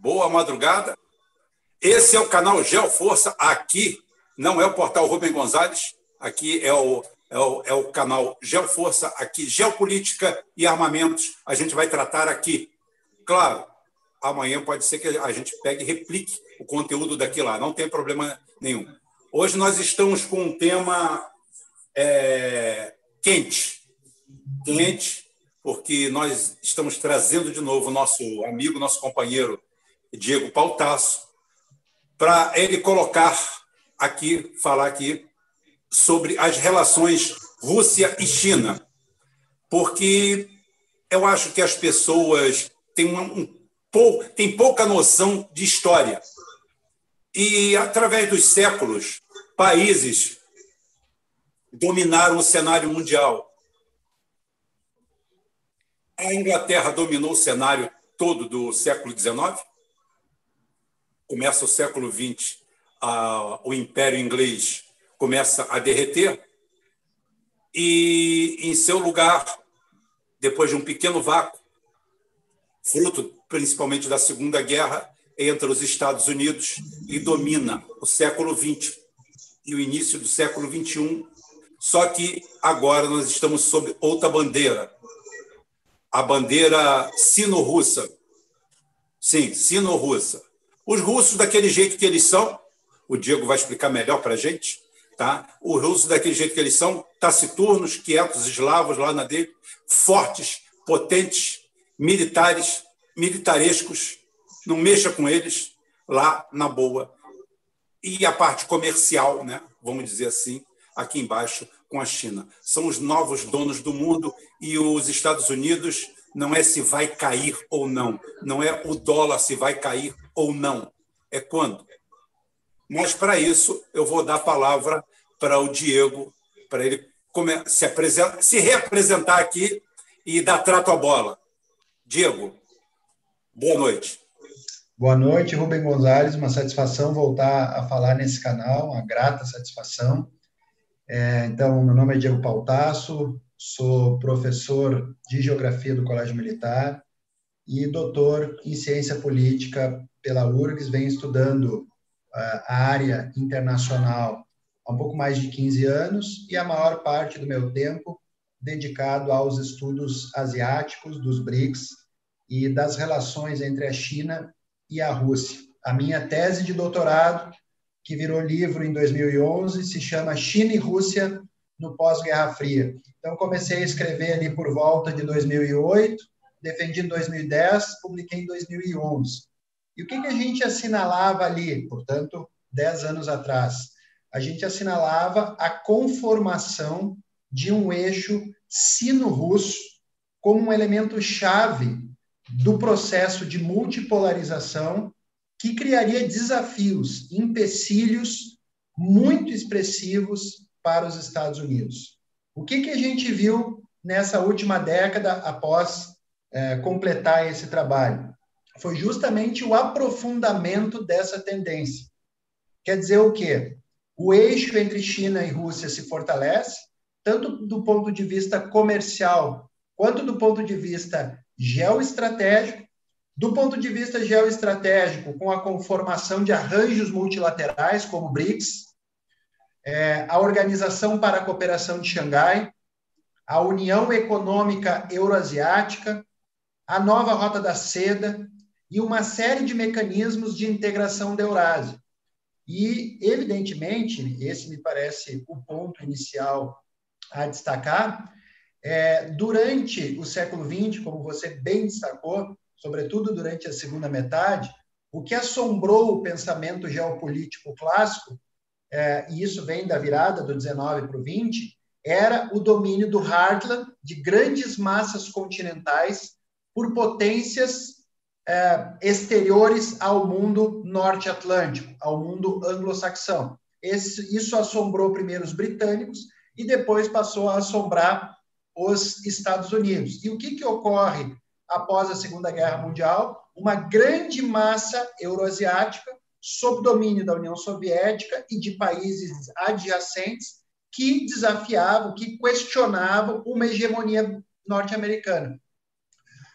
boa madrugada. Esse é o canal Geoforça. Aqui não é o portal Rubem Gonzalez, aqui é o, é o, é o canal Geoforça. Aqui, geopolítica e armamentos. A gente vai tratar aqui. Claro, amanhã pode ser que a gente pegue e replique o conteúdo daqui lá, não tem problema nenhum. Hoje nós estamos com um tema é, quente, quente, porque nós estamos trazendo de novo nosso amigo, nosso companheiro Diego Pautasso, para ele colocar aqui, falar aqui sobre as relações Rússia e China, porque eu acho que as pessoas têm, um, um, têm pouca noção de história. E, através dos séculos, países dominaram o cenário mundial. A Inglaterra dominou o cenário todo do século XIX. Começa o século XX, a, o Império Inglês começa a derreter. E, em seu lugar, depois de um pequeno vácuo, fruto principalmente da Segunda Guerra, entra os Estados Unidos e domina o século XX e o início do século XXI. Só que agora nós estamos sob outra bandeira, a bandeira sino-russa. Sim, sino-russa. Os russos, daquele jeito que eles são, o Diego vai explicar melhor para a gente, tá? Os russos, daquele jeito que eles são, taciturnos, quietos, eslavos lá na dele, fortes, potentes, militares, militarescos, não mexa com eles lá na boa. E a parte comercial, né? vamos dizer assim, aqui embaixo, com a China. São os novos donos do mundo e os Estados Unidos não é se vai cair ou não, não é o dólar se vai cair ou não, é quando. Mas para isso eu vou dar a palavra para o Diego, para ele se, apresentar, se reapresentar aqui e dar trato à bola. Diego, boa noite. Boa noite, Rubem Gonzalez. Uma satisfação voltar a falar nesse canal, uma grata satisfação. É, então, meu nome é Diego Pautasso, sou professor de Geografia do Colégio Militar e doutor em Ciência Política pela URGS. Venho estudando uh, a área internacional há um pouco mais de 15 anos e a maior parte do meu tempo dedicado aos estudos asiáticos, dos BRICS e das relações entre a China e a Rússia. A minha tese de doutorado que virou livro em 2011, se chama China e Rússia no pós-Guerra Fria. Então, comecei a escrever ali por volta de 2008, defendi em 2010, publiquei em 2011. E o que, que a gente assinalava ali, portanto, 10 anos atrás? A gente assinalava a conformação de um eixo sino-russo como um elemento chave do processo de multipolarização que criaria desafios, empecilhos muito expressivos para os Estados Unidos. O que, que a gente viu nessa última década após é, completar esse trabalho? Foi justamente o aprofundamento dessa tendência. Quer dizer o quê? O eixo entre China e Rússia se fortalece, tanto do ponto de vista comercial quanto do ponto de vista geoestratégico, do ponto de vista geoestratégico, com a conformação de arranjos multilaterais, como o BRICS, é, a Organização para a Cooperação de Xangai, a União Econômica Euroasiática, a nova Rota da Seda e uma série de mecanismos de integração da Eurásia. E, evidentemente, esse me parece o ponto inicial a destacar, é, durante o século XX, como você bem destacou, sobretudo durante a segunda metade, o que assombrou o pensamento geopolítico clássico, é, e isso vem da virada do 19 para o 20, era o domínio do heartland, de grandes massas continentais, por potências é, exteriores ao mundo norte-atlântico, ao mundo anglo-saxão. Isso assombrou primeiro os britânicos e depois passou a assombrar os Estados Unidos. E o que, que ocorre após a Segunda Guerra Mundial, uma grande massa euroasiática sob domínio da União Soviética e de países adjacentes que desafiavam, que questionavam uma hegemonia norte-americana.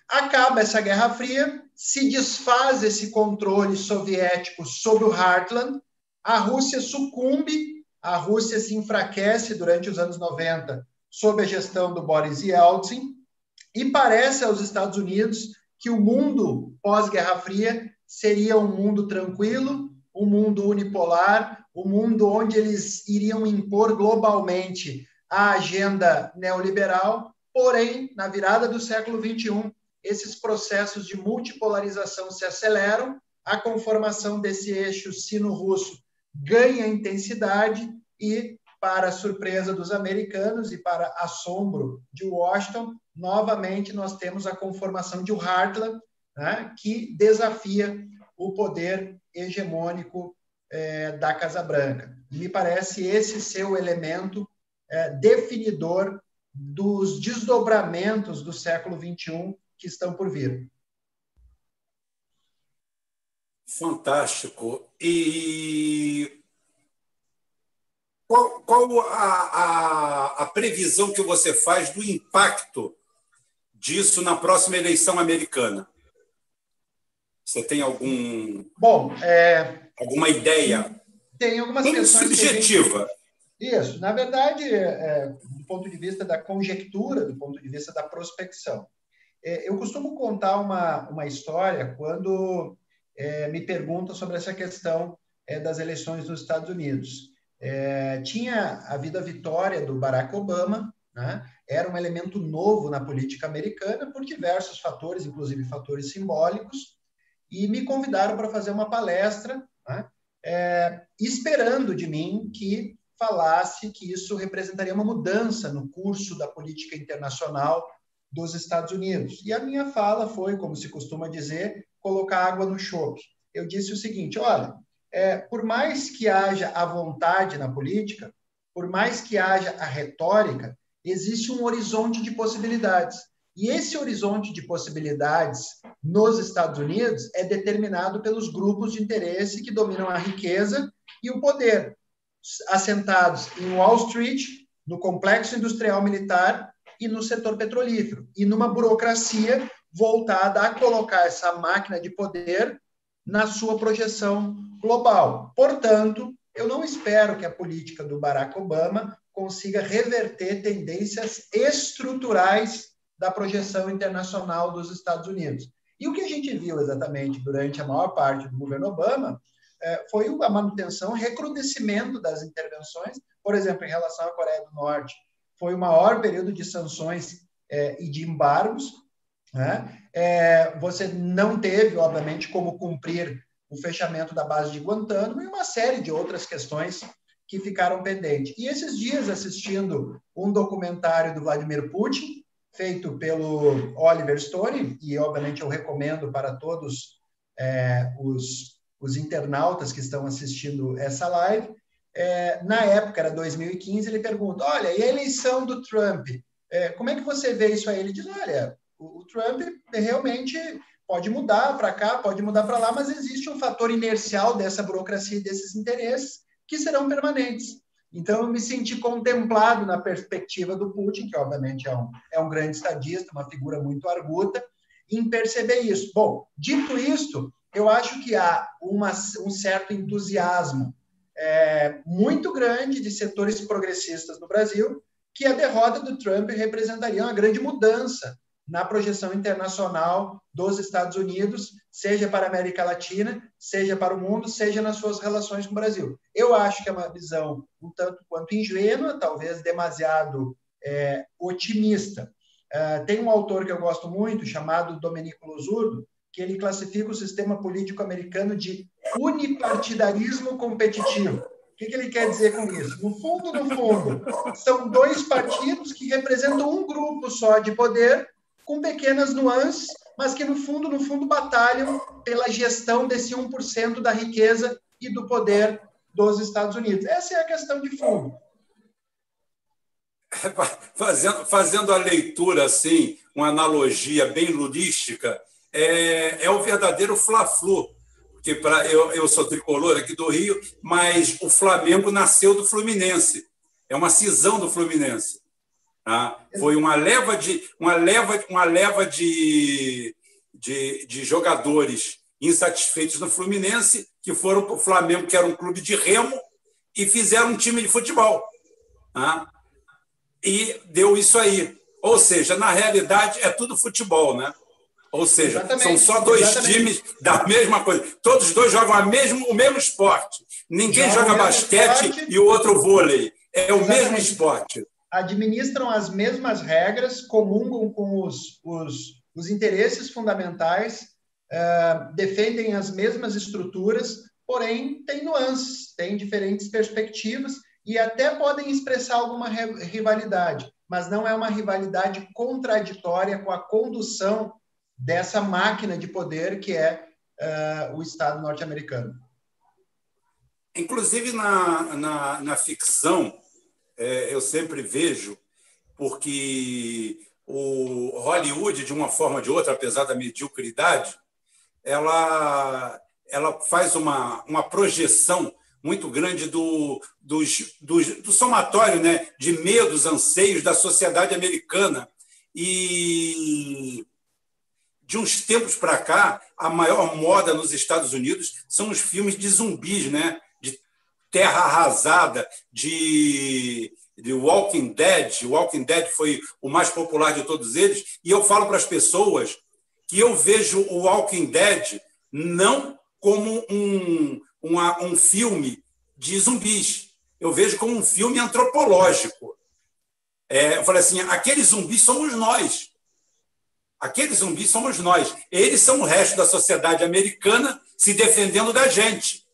Acaba essa Guerra Fria se desfaz esse controle soviético sobre o Heartland, a Rússia sucumbe, a Rússia se enfraquece durante os anos 90 sob a gestão do Boris Yeltsin, e parece aos Estados Unidos que o mundo pós-Guerra Fria seria um mundo tranquilo, um mundo unipolar, um mundo onde eles iriam impor globalmente a agenda neoliberal, porém, na virada do século XXI, esses processos de multipolarização se aceleram, a conformação desse eixo sino-russo ganha intensidade e, para surpresa dos americanos e para assombro de Washington, novamente nós temos a conformação de Heartland, né, que desafia o poder hegemônico é, da Casa Branca. Me parece esse ser o elemento é, definidor dos desdobramentos do século XXI que estão por vir. Fantástico. E qual, qual a, a, a, previsão que você faz do impacto disso na próxima eleição americana? Você tem algum. Bom, é... alguma ideia? Tem algumas questões. Subjetiva. Gente... Isso. Na verdade, é, do ponto de vista da conjectura, do ponto de vista da prospecção. É, eu costumo contar uma, uma história quando é, me perguntam sobre essa questão é, das eleições nos Estados Unidos. É, tinha havido a vitória do Barack Obama, né? era um elemento novo na política americana por diversos fatores, inclusive fatores simbólicos, e me convidaram para fazer uma palestra, né? é, esperando de mim que falasse que isso representaria uma mudança no curso da política internacional dos Estados Unidos. E a minha fala foi, como se costuma dizer, colocar água no chope. Eu disse o seguinte: olha, é, por mais que haja a vontade na política, por mais que haja a retórica, existe um horizonte de possibilidades. E esse horizonte de possibilidades nos Estados Unidos é determinado pelos grupos de interesse que dominam a riqueza e o poder, assentados em Wall Street, no complexo industrial militar e no setor petrolífero, e numa burocracia voltada a colocar essa máquina de poder na sua projeção global. Portanto, eu não espero que a política do Barack Obama consiga reverter tendências estruturais da projeção internacional dos Estados Unidos. E o que a gente viu exatamente durante a maior parte do governo Obama é, foi a manutenção, recrudescimento das intervenções, por exemplo, em relação à Coreia do Norte, foi o maior período de sanções é, e de embargos. Né? É, você não teve, obviamente, como cumprir o fechamento da base de Guantánamo e uma série de outras questões que ficaram pendentes. E esses dias, assistindo um documentário do Vladimir Putin, feito pelo Oliver Stone, e obviamente eu recomendo para todos é, os, os internautas que estão assistindo essa live, é, na época, era 2015, ele pergunta: olha, e a eleição do Trump? É, como é que você vê isso aí? Ele diz: olha, o, o Trump realmente pode mudar para cá, pode mudar para lá, mas existe um fator inercial dessa burocracia e desses interesses que serão permanentes. Então, eu me senti contemplado na perspectiva do Putin, que obviamente é um, é um grande estadista, uma figura muito arguta, em perceber isso. Bom, dito isto, eu acho que há uma, um certo entusiasmo é, muito grande de setores progressistas no Brasil, que a derrota do Trump representaria uma grande mudança na projeção internacional dos Estados Unidos, seja para a América Latina, seja para o mundo, seja nas suas relações com o Brasil. Eu acho que é uma visão um tanto quanto ingênua, talvez demasiado é, otimista. É, tem um autor que eu gosto muito, chamado Domenico Losurdo, que ele classifica o sistema político americano de unipartidarismo competitivo. O que, que ele quer dizer com isso? No fundo, no fundo, são dois partidos que representam um grupo só de poder, com pequenas nuances, mas que no fundo, no fundo, batalham pela gestão desse 1% da riqueza e do poder dos Estados Unidos. Essa é a questão de fundo. Fazendo, fazendo a leitura assim, uma analogia bem ludística, é, é o verdadeiro Fla-Flu. Porque pra, eu, eu sou tricolor aqui do Rio, mas o Flamengo nasceu do Fluminense. É uma cisão do Fluminense. Tá? Foi uma leva de uma leva uma leva de, de, de jogadores insatisfeitos no Fluminense, que foram para o Flamengo, que era um clube de remo, e fizeram um time de futebol. Né? E deu isso aí. Ou seja, na realidade, é tudo futebol, né? Ou seja, exatamente, são só dois exatamente. times da mesma coisa. Todos dois jogam mesmo, o mesmo esporte. Ninguém joga, joga basquete esporte. e o outro vôlei. É o exatamente. mesmo esporte. Administram as mesmas regras, comungam com os, os, os interesses fundamentais, uh, defendem as mesmas estruturas, porém têm nuances, têm diferentes perspectivas e até podem expressar alguma rivalidade, mas não é uma rivalidade contraditória com a condução dessa máquina de poder que é uh, o Estado norte-americano. Inclusive na, na, na ficção, é, eu sempre vejo, porque o Hollywood, de uma forma ou de outra, apesar da mediocridade, ela, ela faz uma, uma projeção muito grande do, do, do, do somatório né, de medos, anseios da sociedade americana. E de uns tempos para cá, a maior moda nos Estados Unidos são os filmes de zumbis, né? de terra arrasada, de, de Walking Dead. Walking Dead foi o mais popular de todos eles. E eu falo para as pessoas que eu vejo o Walking Dead não como um, um filme de zumbis. Eu vejo como um filme antropológico. É, eu falei assim: aqueles zumbis somos nós. Aqueles zumbis somos nós. Eles são o resto da sociedade americana se defendendo da gente.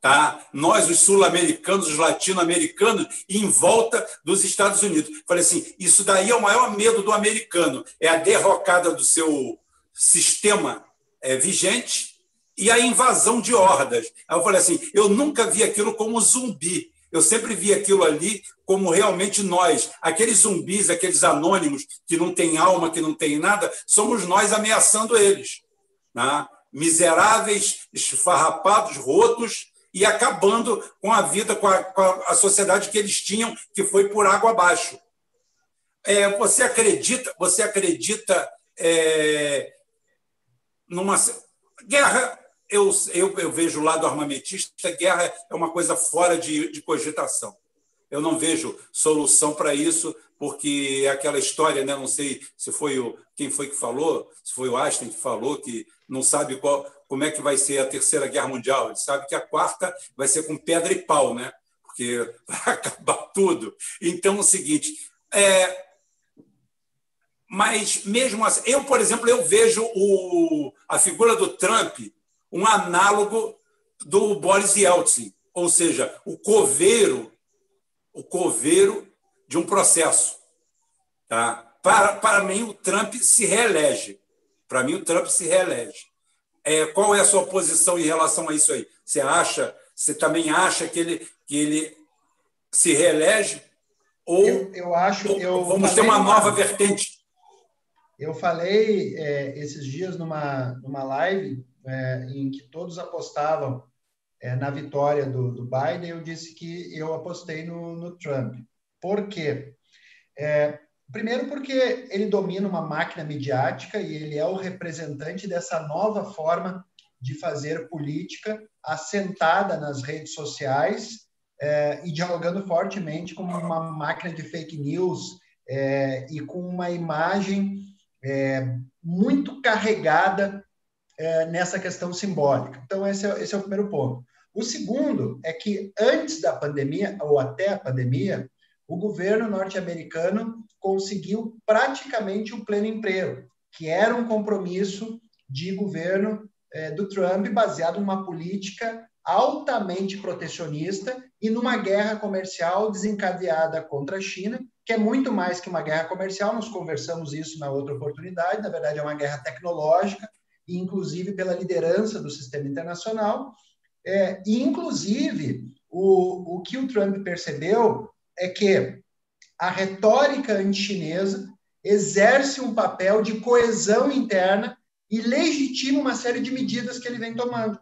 Tá? Nós, os sul-americanos, os latino-americanos, em volta dos Estados Unidos. Falei assim: isso daí é o maior medo do americano: é a derrocada do seu sistema é, vigente e a invasão de hordas. Aí eu falei assim: eu nunca vi aquilo como zumbi. Eu sempre vi aquilo ali como realmente nós, aqueles zumbis, aqueles anônimos que não têm alma, que não têm nada, somos nós ameaçando eles. Né? Miseráveis, esfarrapados, rotos e acabando com a vida, com a, com a sociedade que eles tinham, que foi por água abaixo. É, você acredita, você acredita é, numa guerra eu, eu, eu vejo o lado armamentista, guerra é uma coisa fora de, de cogitação. Eu não vejo solução para isso, porque é aquela história, né? não sei se foi o quem foi que falou, se foi o Einstein que falou, que não sabe qual, como é que vai ser a terceira guerra mundial. Ele sabe que a quarta vai ser com pedra e pau, né? porque vai acabar tudo. Então, é o seguinte, é, mas mesmo assim, eu, por exemplo, eu vejo o, a figura do Trump um análogo do Boris Yeltsin, ou seja, o coveiro, o coveiro de um processo. Tá? Para, para mim, o Trump se reelege. Para mim, o Trump se reelege. É, qual é a sua posição em relação a isso aí? Você acha, você também acha que ele, que ele se reelege? Ou eu, eu acho, eu vamos ter uma nova vertente? Eu falei é, esses dias numa, numa live é, em que todos apostavam é, na vitória do, do, Biden, eu disse que eu apostei no, no Trump. Por quê? É, primeiro, porque ele domina uma máquina midiática e ele é o representante dessa nova forma de fazer política assentada nas redes sociais é, e dialogando fortemente com uma máquina de fake news é, e com uma imagem é, muito carregada é, nessa questão simbólica. Então, esse é, esse é o primeiro ponto. O segundo é que antes da pandemia, ou até a pandemia, o governo norte-americano conseguiu praticamente o pleno emprego, que era um compromisso de governo é, do Trump baseado numa política altamente protecionista e numa guerra comercial desencadeada contra a China, que é muito mais que uma guerra comercial, nós conversamos isso na outra oportunidade, na verdade é uma guerra tecnológica, inclusive pela liderança do sistema internacional. É, inclusive, o, o que o Trump percebeu é que a retórica anti-chinesa exerce um papel de coesão interna e legitima uma série de medidas que ele vem tomando.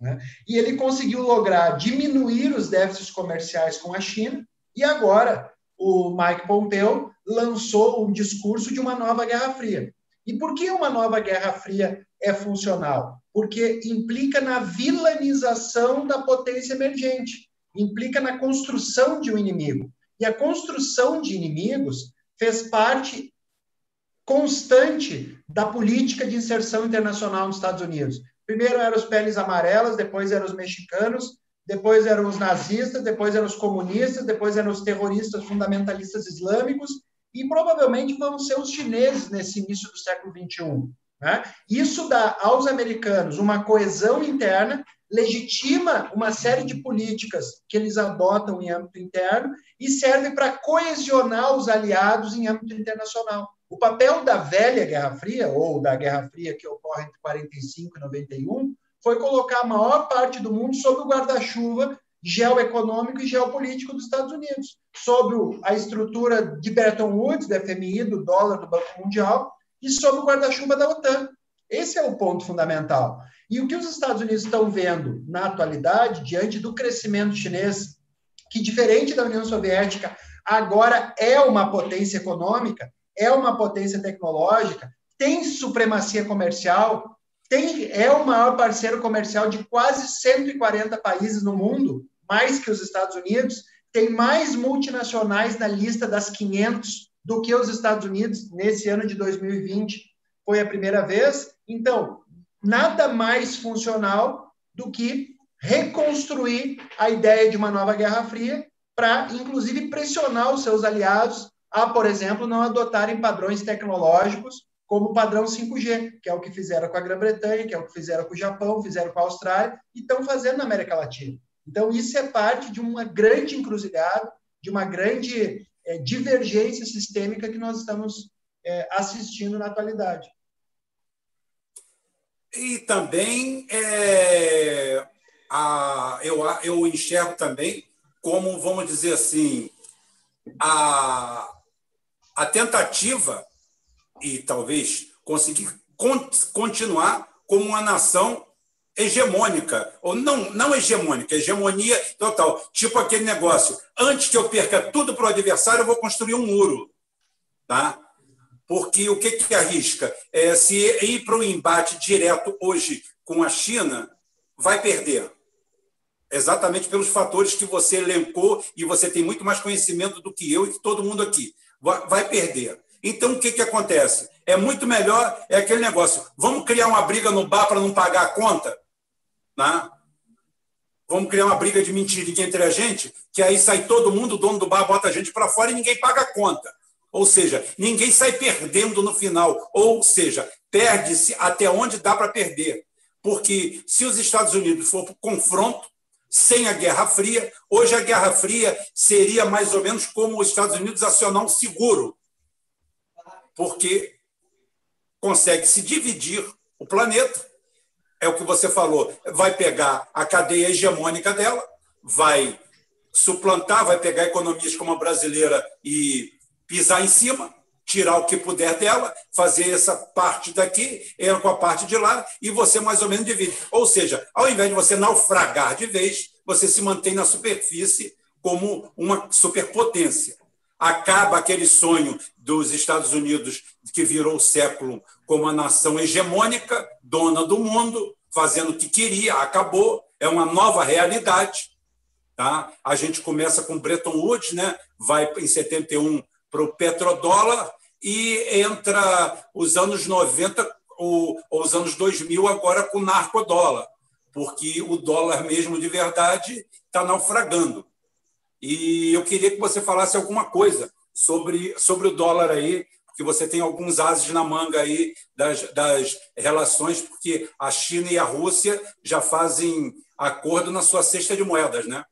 Né? E ele conseguiu lograr diminuir os déficits comerciais com a China, e agora o Mike Pompeo lançou um discurso de uma nova Guerra Fria. E por que uma nova Guerra Fria é funcional? Porque implica na vilanização da potência emergente, implica na construção de um inimigo. E a construção de inimigos fez parte constante da política de inserção internacional nos Estados Unidos. Primeiro eram os peles amarelas, depois eram os mexicanos, depois eram os nazistas, depois eram os comunistas, depois eram os terroristas fundamentalistas islâmicos, e provavelmente vão ser os chineses nesse início do século XXI. Né? Isso dá aos americanos uma coesão interna, legitima uma série de políticas que eles adotam em âmbito interno e serve para coesionar os aliados em âmbito internacional. O papel da velha Guerra Fria, ou da Guerra Fria que ocorre entre 45 e 91, foi colocar a maior parte do mundo sob o guarda-chuva geoeconômico e geopolítico dos Estados Unidos, sob a estrutura de Bretton Woods, do FMI, do dólar, do Banco Mundial, e sob o guarda-chuva da OTAN. Esse é o ponto fundamental. E o que os Estados Unidos estão vendo na atualidade, diante do crescimento chinês, que, diferente da União Soviética, agora é uma potência econômica, é uma potência tecnológica, tem supremacia comercial, tem, é o maior parceiro comercial de quase 140 países no mundo, mais que os Estados Unidos, tem mais multinacionais na lista das 500 do que os Estados Unidos nesse ano de 2020. Foi a primeira vez. Então, nada mais funcional do que reconstruir a ideia de uma nova Guerra Fria para, inclusive, pressionar os seus aliados a, por exemplo, não adotarem padrões tecnológicos como padrão 5G, que é o que fizeram com a Grã-Bretanha, que é o que fizeram com o Japão, fizeram com a Austrália e estão fazendo na América Latina. Então, isso é parte de uma grande encruzilhada, de uma grande é, divergência sistêmica que nós estamos é, assistindo na atualidade. E também é, a, eu, eu enxergo também como, vamos dizer assim, a, a tentativa e talvez conseguir continuar como uma nação hegemônica, ou não, não hegemônica, hegemonia total. Tipo aquele negócio: antes que eu perca tudo para o adversário, eu vou construir um muro. Tá? Porque o que, que arrisca? É, se ir para o embate direto hoje com a China, vai perder. Exatamente pelos fatores que você elencou, e você tem muito mais conhecimento do que eu e que todo mundo aqui. Vai, vai perder. Então, o que, que acontece? É muito melhor, é aquele negócio, vamos criar uma briga no bar para não pagar a conta? Né? Vamos criar uma briga de mentirinha entre a gente, que aí sai todo mundo, o dono do bar bota a gente para fora e ninguém paga a conta. Ou seja, ninguém sai perdendo no final. Ou seja, perde-se até onde dá para perder. Porque se os Estados Unidos for para o confronto, sem a Guerra Fria, hoje a Guerra Fria seria mais ou menos como os Estados Unidos acionar um seguro porque consegue se dividir o planeta. É o que você falou, vai pegar a cadeia hegemônica dela, vai suplantar, vai pegar economias como a brasileira e pisar em cima, tirar o que puder dela, fazer essa parte daqui, ela com a parte de lá, e você mais ou menos divide. Ou seja, ao invés de você naufragar de vez, você se mantém na superfície como uma superpotência acaba aquele sonho dos Estados Unidos que virou o século como a nação hegemônica, dona do mundo, fazendo o que queria, acabou, é uma nova realidade. Tá? A gente começa com Bretton Woods, né? vai em 71 para o petrodólar e entra os anos 90 ou os anos 2000 agora com o narcodólar, porque o dólar mesmo de verdade está naufragando. E eu queria que você falasse alguma coisa sobre, sobre o dólar aí, porque você tem alguns ases na manga aí das, das relações, porque a China e a Rússia já fazem acordo na sua cesta de moedas, né?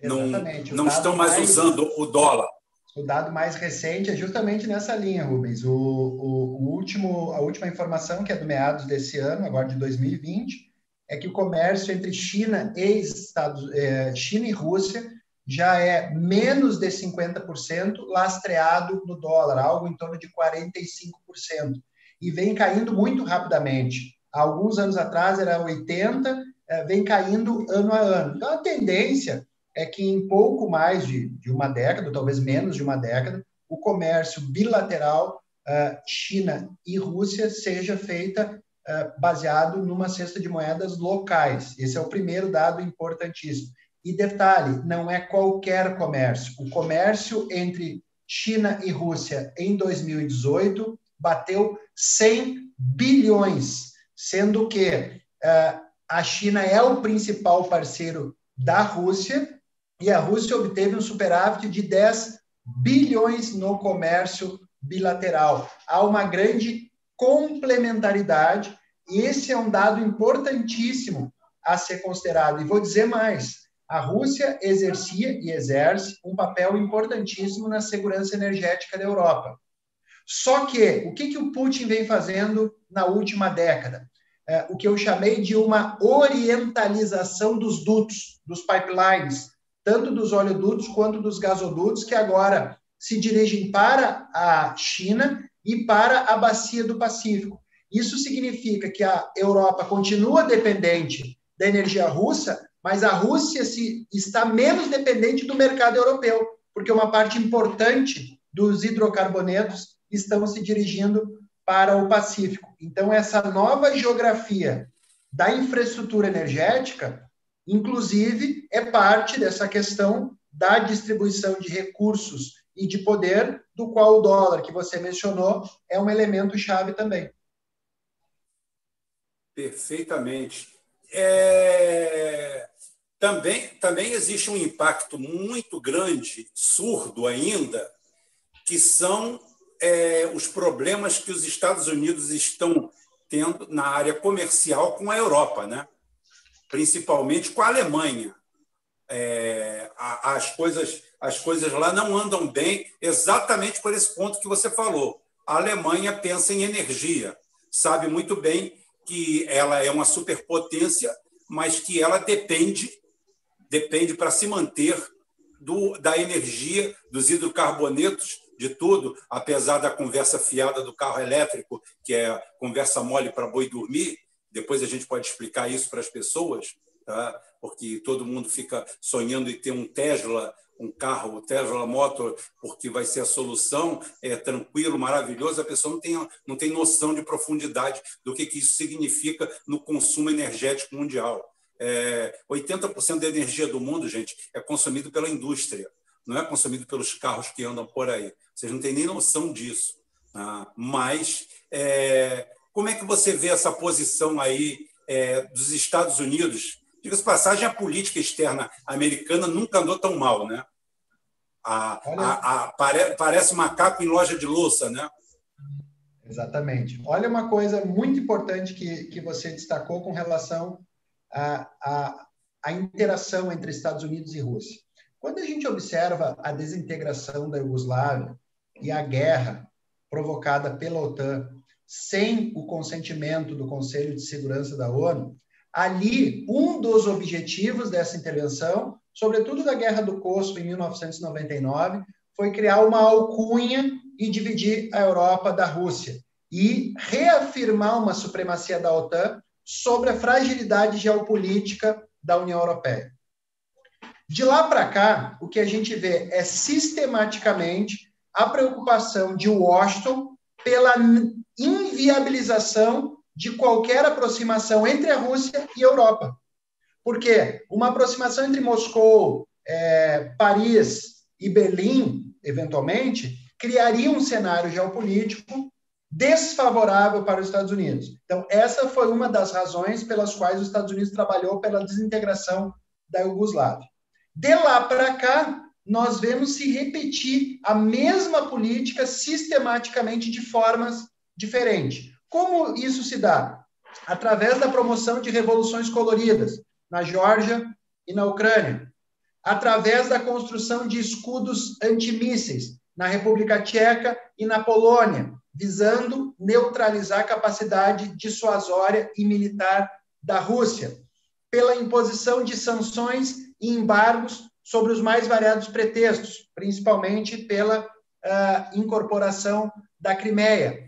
Exatamente. Não, não estão mais, mais usando o dólar. O dado mais recente é justamente nessa linha, Rubens. O, o, o, último, a última informação, que é do meados desse ano, agora de 2020, é que o comércio entre China e Estados, é, China e Rússia já é menos de 50% lastreado no dólar, algo em torno de 45%, e vem caindo muito rapidamente. Há alguns anos atrás era 80%, é, vem caindo ano a ano. Então, a tendência é que em pouco mais de, de uma década, talvez menos de uma década, o comércio bilateral uh, China e Rússia seja feita uh, baseado numa cesta de moedas locais. Esse é o primeiro dado importantíssimo. E detalhe, não é qualquer comércio. O comércio entre China e Rússia em 2018 bateu 100 bilhões, sendo que uh, a China é o principal parceiro da Rússia e a Rússia obteve um superávit de 10 bilhões no comércio bilateral. Há uma grande complementaridade e esse é um dado importantíssimo a ser considerado. E vou dizer mais: a Rússia exercia e exerce um papel importantíssimo na segurança energética da Europa. Só que o que, que o Putin vem fazendo na última década? É, o que eu chamei de uma orientalização dos dutos, dos pipelines, tanto dos oleodutos quanto dos gasodutos, que agora se dirigem para a China e para a bacia do Pacífico. Isso significa que a Europa continua dependente da energia russa, mas a Rússia se, está menos dependente do mercado europeu, porque uma parte importante dos hidrocarbonetos estão se dirigindo para o Pacífico. Então, essa nova geografia da infraestrutura energética, inclusive, é parte dessa questão da distribuição de recursos e de poder, do qual o dólar, que você mencionou, é um elemento chave também. Perfeitamente. É... Também, também existe um impacto muito grande, surdo ainda, que são é, os problemas que os Estados Unidos estão tendo na área comercial com a Europa, né? principalmente com a Alemanha. É, as, coisas, as coisas lá não andam bem exatamente por esse ponto que você falou. A Alemanha pensa em energia, sabe muito bem que ela é uma superpotência, mas que ela depende depende para se manter do, da energia, dos hidrocarbonetos, de tudo, apesar da conversa fiada do carro elétrico, que é conversa mole para boi dormir. Depois a gente pode explicar isso para as pessoas, tá? porque todo mundo fica sonhando em ter um Tesla, um carro, o Tesla Motor, porque vai ser a solução, é tranquilo, maravilhoso, a pessoa não tem, não tem noção de profundidade do que, que isso significa no consumo energético mundial. É, 80% da energia do mundo, gente, é consumido pela indústria, não é consumido pelos carros que andam por aí. Vocês não têm nem noção disso. Né? Mas é, como é que você vê essa posição aí é, dos Estados Unidos? Diga-se passagem, a política externa americana nunca andou tão mal, né? A, a, a, pare, parece macaco em loja de louça, né? Exatamente. Olha uma coisa muito importante que, que você destacou com relação a, a, a interação entre Estados Unidos e Rússia. Quando a gente observa a desintegração da Iugoslávia e a guerra provocada pela OTAN sem o consentimento do Conselho de Segurança da ONU, ali um dos objetivos dessa intervenção, sobretudo da Guerra do Kosovo em 1999, foi criar uma alcunha e dividir a Europa da Rússia e reafirmar uma supremacia da OTAN sobre a fragilidade geopolítica da União Europeia. De lá para cá, o que a gente vê é sistematicamente a preocupação de Washington pela inviabilização de qualquer aproximação entre a Rússia e a Europa. Porque uma aproximação entre Moscou, é, Paris e Berlim, eventualmente, criaria um cenário geopolítico desfavorável para os Estados Unidos. Então, essa foi uma das razões pelas quais os Estados Unidos trabalhou pela desintegração da Iugoslávia. De lá para cá, nós vemos se repetir a mesma política sistematicamente de formas diferentes. Como isso se dá? Através da promoção de revoluções coloridas na Geórgia e na Ucrânia, através da construção de escudos antimísseis na República Tcheca e na Polônia, visando neutralizar a capacidade dissuasória e militar da Rússia, pela imposição de sanções e embargos sobre os mais variados pretextos, principalmente pela uh, incorporação da Crimeia,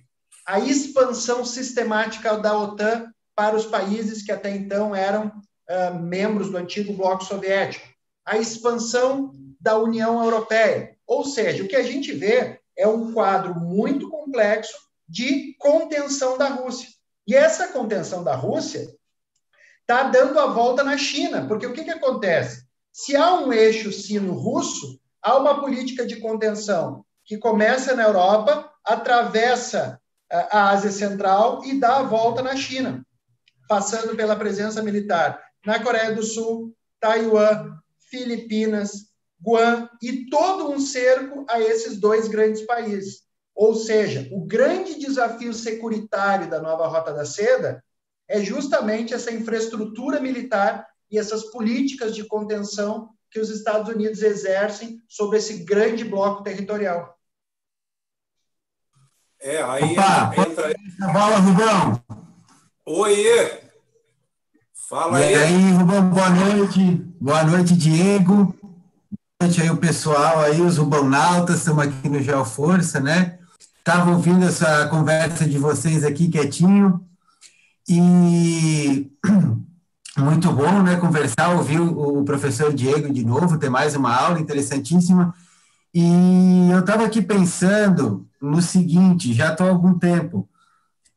a expansão sistemática da OTAN para os países que até então eram uh, membros do antigo bloco soviético, a expansão da União Europeia. Ou seja, o que a gente vê é um quadro muito complexo de contenção da Rússia. E essa contenção da Rússia está dando a volta na China, porque o que, que acontece? Se há um eixo sino-russo, há uma política de contenção que começa na Europa, atravessa a Ásia Central e dá a volta na China, passando pela presença militar na Coreia do Sul, Taiwan, Filipinas, Guam e todo um cerco a esses dois grandes países. Ou seja, o grande desafio securitário da nova Rota da Seda é justamente essa infraestrutura militar e essas políticas de contenção que os Estados Unidos exercem sobre esse grande bloco territorial. É, aí Opa, entra. Fala, Rubão. Oi! Fala e aí. aí, Rubão, boa noite. Boa noite, Diego. Boa noite aí o pessoal aí, os Rubonautas, estamos aqui no Geoforça, né? Estava ouvindo essa conversa de vocês aqui quietinho. E muito bom, né? Conversar, ouvir o professor Diego de novo, ter mais uma aula interessantíssima. E eu estava aqui pensando no seguinte, já estou há algum tempo,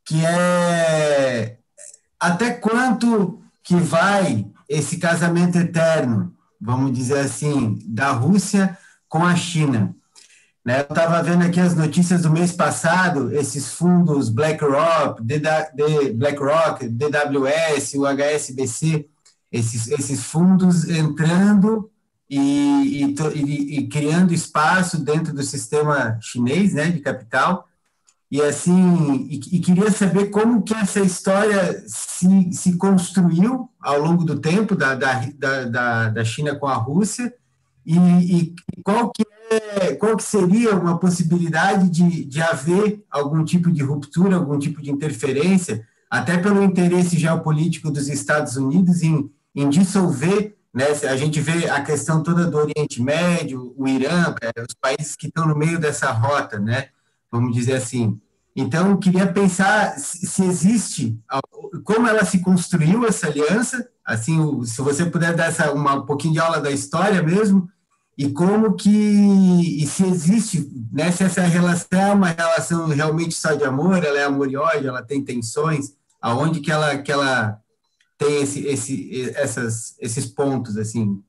que é até quanto que vai esse casamento eterno, vamos dizer assim, da Rússia com a China. Né? Eu estava vendo aqui as notícias do mês passado, esses fundos BlackRock, BlackRock, DWS, o HSBC, esses, esses fundos entrando e, e, e, criando espaço dentro do sistema chinês né, de capital. E assim, e, e, queria saber como que essa história se, se construiu ao longo do tempo da, da, da, da China com a Rússia e, e, qual, que é, qual que seria uma possibilidade de, de haver algum tipo de ruptura, algum tipo de interferência, até pelo interesse geopolítico dos Estados Unidos em, em dissolver né? A gente vê a questão toda do Oriente Médio, o Irã, é, os países que estão no meio dessa rota, né? vamos dizer assim. Então, queria pensar se existe, como ela se construiu essa aliança, assim, se você puder dar essa, uma, um pouquinho de aula da história mesmo, e como que, e se existe, né, se essa relação é uma relação realmente só de amor, ela é amor e ódio, ela tem tensões, aonde que ela, que ela tem esse, esse, essas, esses pontos, assim?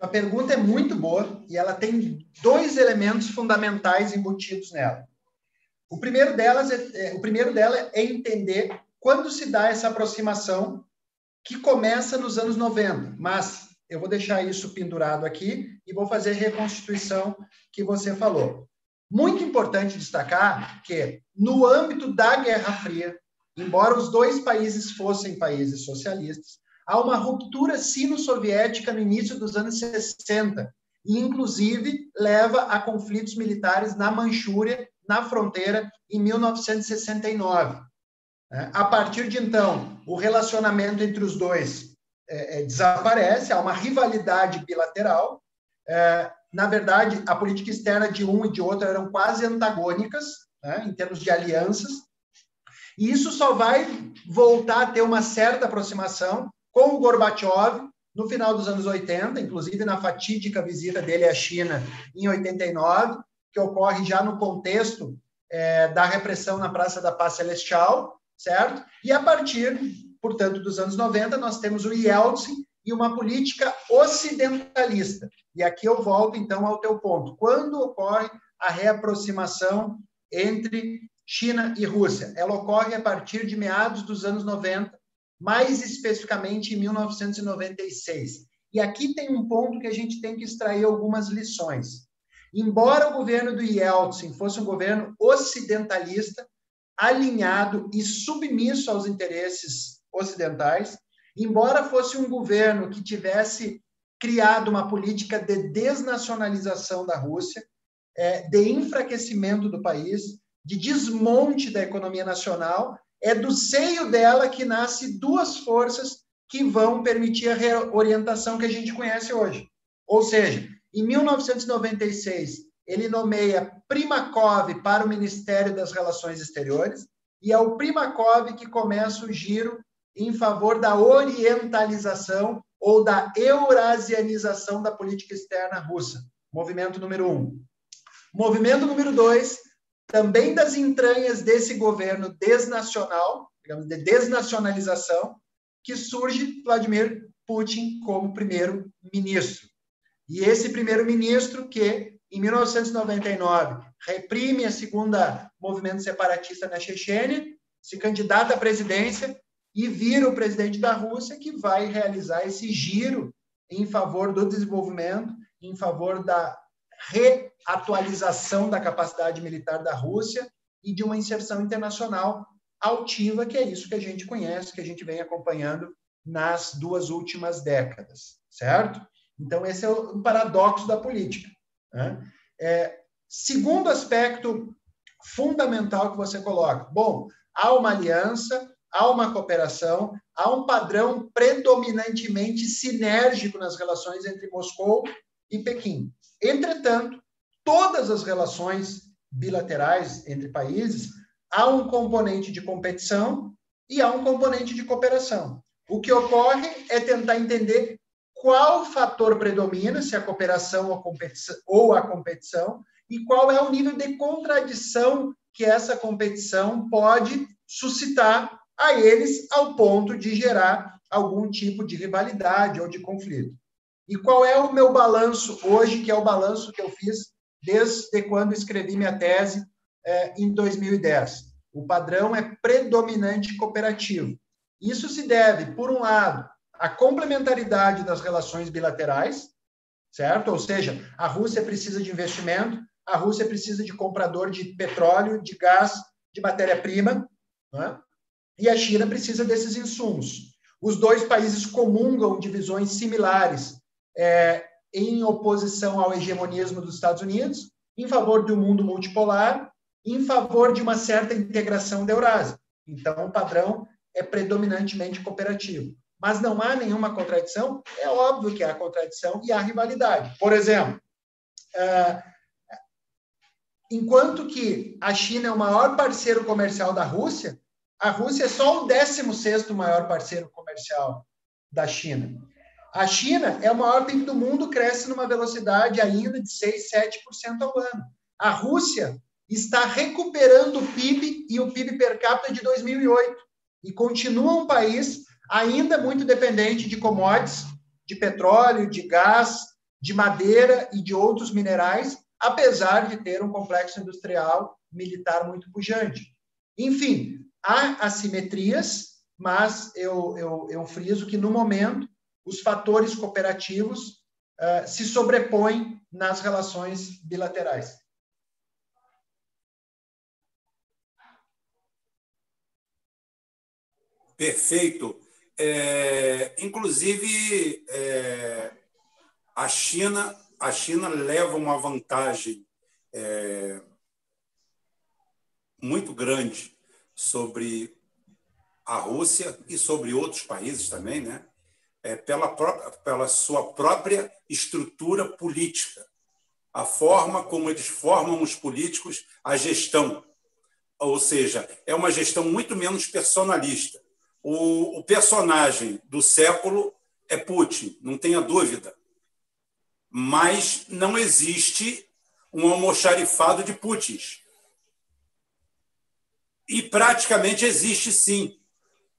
A pergunta é muito boa e ela tem dois elementos fundamentais embutidos nela. O primeiro delas é, é, o primeiro dela é entender quando se dá essa aproximação que começa nos anos 90, mas eu vou deixar isso pendurado aqui e vou fazer a reconstituição que você falou. Muito importante destacar que, no âmbito da Guerra Fria, Embora os dois países fossem países socialistas, há uma ruptura sino-soviética no início dos anos 60, e inclusive leva a conflitos militares na Manchúria, na fronteira, em 1969. É, a partir de então, o relacionamento entre os dois é, é, desaparece, há uma rivalidade bilateral. É, na verdade, a política externa de um e de outro eram quase antagônicas, né, em termos de alianças. E isso só vai voltar a ter uma certa aproximação com o Gorbachev no final dos anos 80, inclusive na fatídica visita dele à China em 89, que ocorre já no contexto é, da repressão na Praça da Paz Celestial, certo? E a partir, portanto, dos anos 90, nós temos o Yeltsin e uma política ocidentalista. E aqui eu volto, então, ao teu ponto. Quando ocorre a reaproximação entre China e Rússia. Ela ocorre a partir de meados dos anos 90, mais especificamente em 1996. E aqui tem um ponto que a gente tem que extrair algumas lições. Embora o governo do Yeltsin fosse um governo ocidentalista, alinhado e submisso aos interesses ocidentais, embora fosse um governo que tivesse criado uma política de desnacionalização da Rússia, é, de enfraquecimento do país, de desmonte da economia nacional, é do seio dela que nasce duas forças que vão permitir a reorientação que a gente conhece hoje. Ou seja, em 1996, ele nomeia Primakov para o Ministério das Relações Exteriores, e é o Primakov que começa o giro em favor da orientalização ou da eurasianização da política externa russa. Movimento número um. Movimento número dois, também das entranhas desse governo desnacional, digamos, de desnacionalização, que surge Vladimir Putin como primeiro-ministro. E esse primeiro-ministro que, em 1999, reprime a segunda movimento separatista na Chechênia, se candidata à presidência e vira o presidente da Rússia, que vai realizar esse giro em favor do desenvolvimento, em favor da reatualização da capacidade militar da Rússia e de uma inserção internacional altiva, que é isso que a gente conhece, que a gente vem acompanhando nas duas últimas décadas, certo? Então, esse é o paradoxo da política. Né? É, segundo aspecto fundamental que você coloca: bom, há uma aliança, há uma cooperação, há um padrão predominantemente sinérgico nas relações entre Moscou e Pequim. Entretanto, todas as relações bilaterais entre países há um componente de competição e há um componente de cooperação. O que ocorre é tentar entender qual fator predomina, se a cooperação ou a competição, ou a competição e qual é o nível de contradição que essa competição pode suscitar a eles ao ponto de gerar algum tipo de rivalidade ou de conflito. E qual é o meu balanço hoje, que é o balanço que eu fiz desde quando escrevi minha tese eh, em 2010? O padrão é predominante cooperativo. Isso se deve, por um lado, à complementaridade das relações bilaterais, certo? Ou seja, a Rússia precisa de investimento, a Rússia precisa de comprador de petróleo, de gás, de matéria-prima, né? e a China precisa desses insumos. Os dois países comungam de visões similares é, em oposição ao hegemonismo dos Estados Unidos, em favor um mundo multipolar, em favor de uma certa integração da Eurásia. Então, o padrão é predominantemente cooperativo. Mas não há nenhuma contradição? É óbvio que há contradição e há rivalidade. Por exemplo, é, enquanto que a China é o maior parceiro comercial da Rússia, a Rússia é só o 16 maior parceiro comercial da China. A China é o maior PIB do mundo, cresce numa velocidade ainda de 6, 7% ao ano. A Rússia está recuperando o PIB e o PIB per capita de 2008 e continua um país ainda muito dependente de commodities, de petróleo, de gás, de madeira e de outros minerais, apesar de ter um complexo industrial militar muito pujante. Enfim, há assimetrias, mas eu, eu, eu friso que, no momento, os fatores cooperativos uh, se sobrepõem nas relações bilaterais. Perfeito. É, inclusive, é, a China a China leva uma vantagem é, muito grande sobre a Rússia e sobre outros países também, né? É, pela, pela sua própria estrutura política, a forma como eles formam os políticos, a gestão. Ou seja, é uma gestão muito menos personalista. O, o personagem do século é Putin, não tenha dúvida. Mas não existe um almoxarifado de Putins e praticamente existe, sim,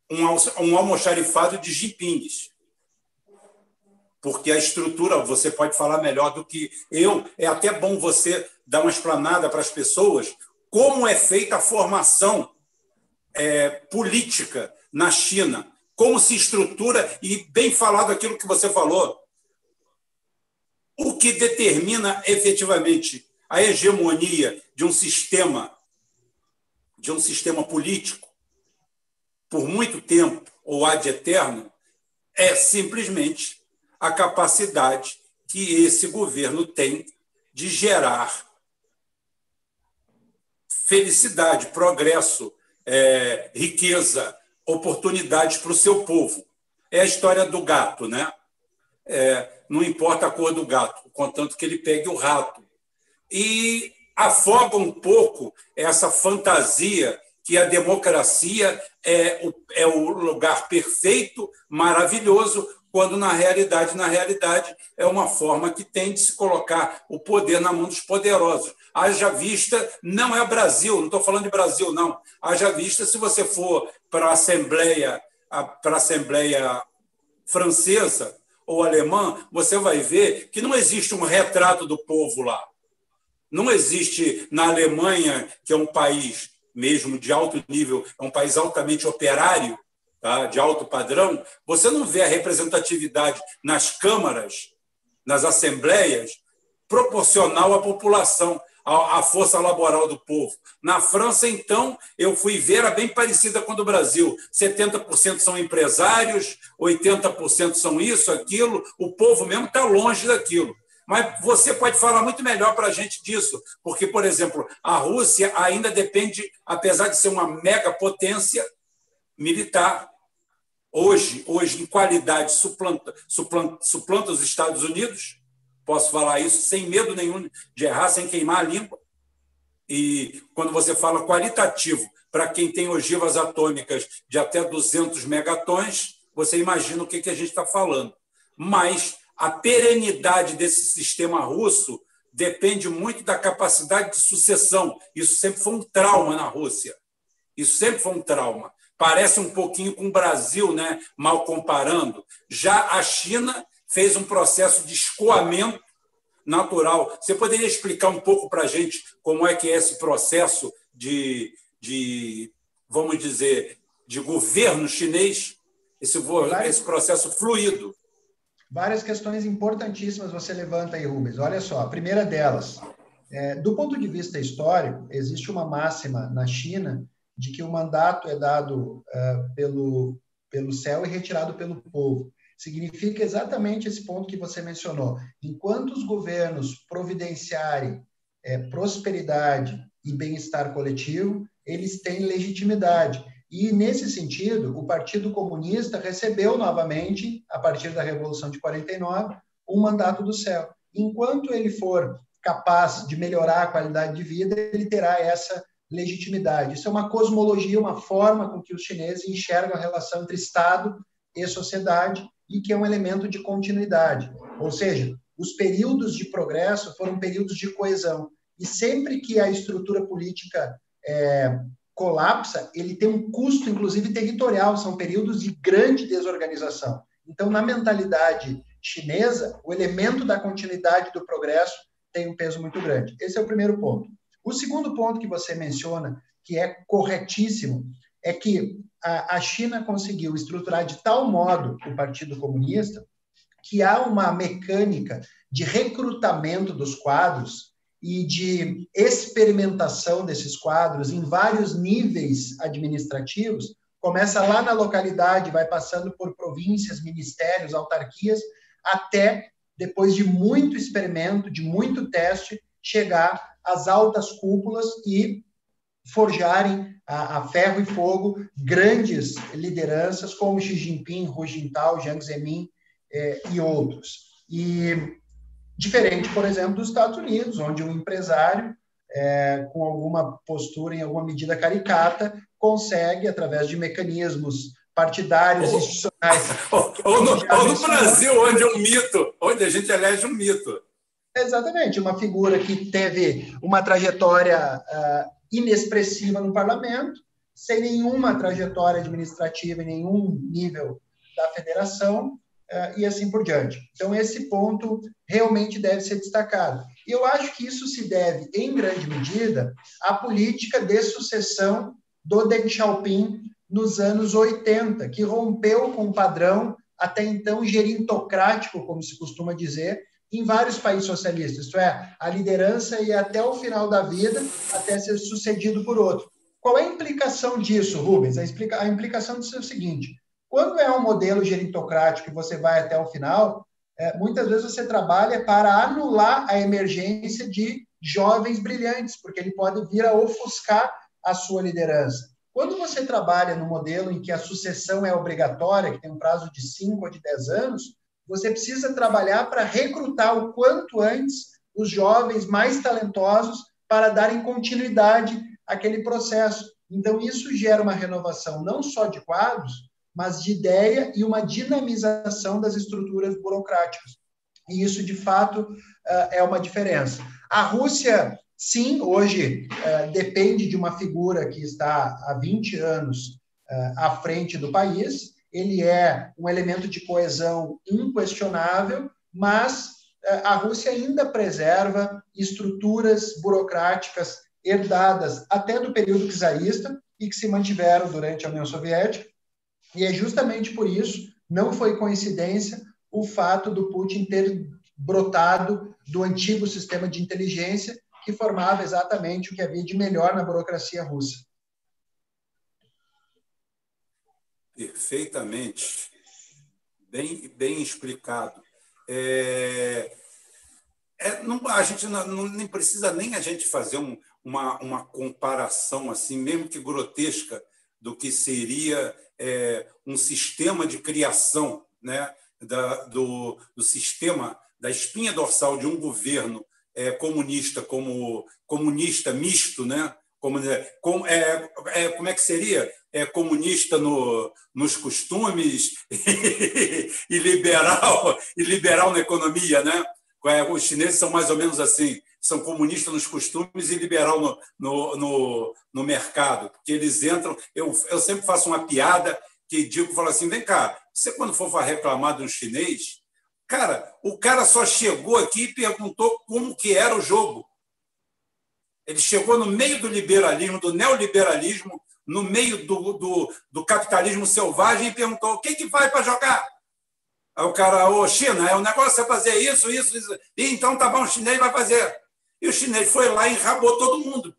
um, um almoxarifado de jipings. Porque a estrutura, você pode falar melhor do que eu, é até bom você dar uma explanada para as pessoas como é feita a formação é, política na China, como se estrutura, e bem falado aquilo que você falou, o que determina efetivamente a hegemonia de um sistema de um sistema político por muito tempo ou ad eterno é simplesmente a capacidade que esse governo tem de gerar felicidade, progresso, é, riqueza, oportunidades para o seu povo. É a história do gato, né? É, não importa a cor do gato, contanto que ele pegue o rato. E afoga um pouco essa fantasia que a democracia é o, é o lugar perfeito, maravilhoso, quando na realidade, na realidade, é uma forma que tem de se colocar o poder na mão dos poderosos. Haja vista, não é Brasil, não estou falando de Brasil, não. Haja vista, se você for para a Assembleia, para Assembleia francesa ou alemã, você vai ver que não existe um retrato do povo lá. Não existe na Alemanha, que é um país mesmo de alto nível, é um país altamente operário, tá? de alto padrão, você não vê a representatividade nas câmaras, nas assembleias, proporcional à população, à, força laboral do povo. Na França, então, eu fui ver, era bem parecida com a do Brasil. 70% são empresários, 80% são isso, aquilo, o povo mesmo está longe daquilo. Mas você pode falar muito melhor para a gente disso, porque, por exemplo, a Rússia ainda depende, apesar de ser uma mega potência militar, hoje, hoje em qualidade, suplanta, suplanta, suplanta os Estados Unidos. Posso falar isso sem medo nenhum de errar, sem queimar a língua. E quando você fala qualitativo, para quem tem ogivas atômicas de até 200 megatons, você imagina o que, que a gente está falando. Mas a perenidade desse sistema russo depende muito da capacidade de sucessão. Isso sempre foi um trauma na Rússia. Isso sempre foi um trauma. Parece um pouquinho com o Brasil, né? mal comparando. Já a China fez um processo de escoamento natural. Você poderia explicar um pouco para a gente como é que é esse processo de, de vamos dizer, de governo chinês, esse, esse processo fluido? várias questões importantíssimas você levanta aí, Rubens. Olha só, a primeira delas, é, do ponto de vista histórico, existe uma máxima na China de que o mandato é dado uh, pelo, pelo céu e retirado pelo povo. Significa exatamente esse ponto que você mencionou. Enquanto os governos providenciarem é, prosperidade e bem-estar coletivo, eles têm legitimidade. E, nesse sentido, o Partido Comunista recebeu novamente, a partir da Revolução de 49, um mandato do céu. Enquanto ele for capaz de melhorar a qualidade de vida, ele terá essa legitimidade. Isso é uma cosmologia, uma forma com que os chineses enxergam a relação entre Estado e sociedade e que é um elemento de continuidade. Ou seja, os períodos de progresso foram períodos de coesão. E sempre que a estrutura política é, colapsa, ele tem um custo, inclusive territorial, são períodos de grande desorganização. Então, na mentalidade chinesa, o elemento da continuidade do progresso tem um peso muito grande. Esse é o primeiro ponto. O segundo ponto que você menciona, que é corretíssimo, é que a, China conseguiu estruturar de tal modo o Partido Comunista que há uma mecânica de recrutamento dos quadros e de experimentação desses quadros em vários níveis administrativos, começa lá na localidade, vai passando por províncias, ministérios, autarquias, até, depois de muito experimento, de muito teste, chegar às altas cúpulas e forjarem a, a ferro e fogo grandes lideranças como Xi Jinping, Hu Jintao, Jiang Zemin eh, e outros. E Diferente, por exemplo, dos Estados Unidos, onde um empresário, é, com alguma postura, em alguma medida caricata, consegue, através de mecanismos partidários, ou, institucionais. Ou, ou, no, ou no Brasil, onde é um mito, onde a gente elege um mito. Exatamente, uma figura que teve uma trajetória uh, inexpressiva no parlamento, sem nenhuma trajetória administrativa em nenhum nível da federação, uh, e assim por diante. Então, esse ponto realmente deve ser destacado. E eu acho que isso se deve, em grande medida, à política de sucessão do Deng Xiaoping nos anos 80, que rompeu com o padrão até então gerintocrático, como se costuma dizer, em vários países socialistas, isto é, a liderança ia até o final da vida, até ser sucedido por outro. Qual é a implicação disso, Rubens? A, explica, a implicação disso é o seguinte: quando é um modelo geritocrático e você vai até o final, é, muitas vezes você trabalha para anular a emergência de jovens brilhantes, porque ele pode vir a ofuscar a sua liderança. Quando você trabalha no modelo em que a sucessão é obrigatória, que tem um prazo de 5 ou de 10 anos, você precisa trabalhar para recrutar o quanto antes os jovens mais talentosos para darem continuidade àquele processo. Então, isso gera uma renovação não só de quadros, mas de ideia e uma dinamização das estruturas burocráticas. E isso, de fato, é uma diferença. A Rússia, sim, hoje depende de uma figura que está há 20 anos à frente do país, ele é um elemento de coesão inquestionável, mas a Rússia ainda preserva estruturas burocráticas herdadas até do período czarista e que se mantiveram durante a União Soviética. E é justamente por isso, não foi coincidência, o fato do Putin ter brotado do antigo sistema de inteligência que formava exatamente o que havia de melhor na burocracia russa. Perfeitamente. Bem, bem explicado. É, é, não, a gente não, não, nem precisa nem a gente fazer um, uma, uma comparação assim, mesmo que grotesca, do que seria é, um sistema de criação né, da, do, do sistema da espinha dorsal de um governo é, comunista como comunista misto, né? Como, como, é, é, como é que seria? É comunista no, nos costumes e liberal e liberal na economia, né? É, os chineses são mais ou menos assim, são comunistas nos costumes e liberal no, no, no, no mercado, porque eles entram. Eu, eu sempre faço uma piada que digo, falo assim, vem cá, você quando for reclamar de um chinês, cara, o cara só chegou aqui e perguntou como que era o jogo. Ele chegou no meio do liberalismo, do neoliberalismo, no meio do, do, do capitalismo selvagem e perguntou o que, que vai para jogar. Aí o cara, ô China, é o negócio é fazer isso, isso, isso. E então tá bom, o chinês vai fazer. E o chinês foi lá e enrabou todo mundo,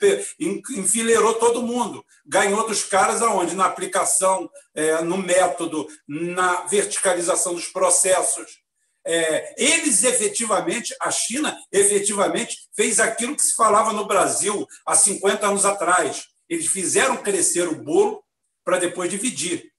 enfileirou todo mundo. Ganhou dos caras aonde? Na aplicação, é, no método, na verticalização dos processos. É, eles efetivamente, a China efetivamente fez aquilo que se falava no Brasil há 50 anos atrás. Eles fizeram crescer o bolo para depois dividir.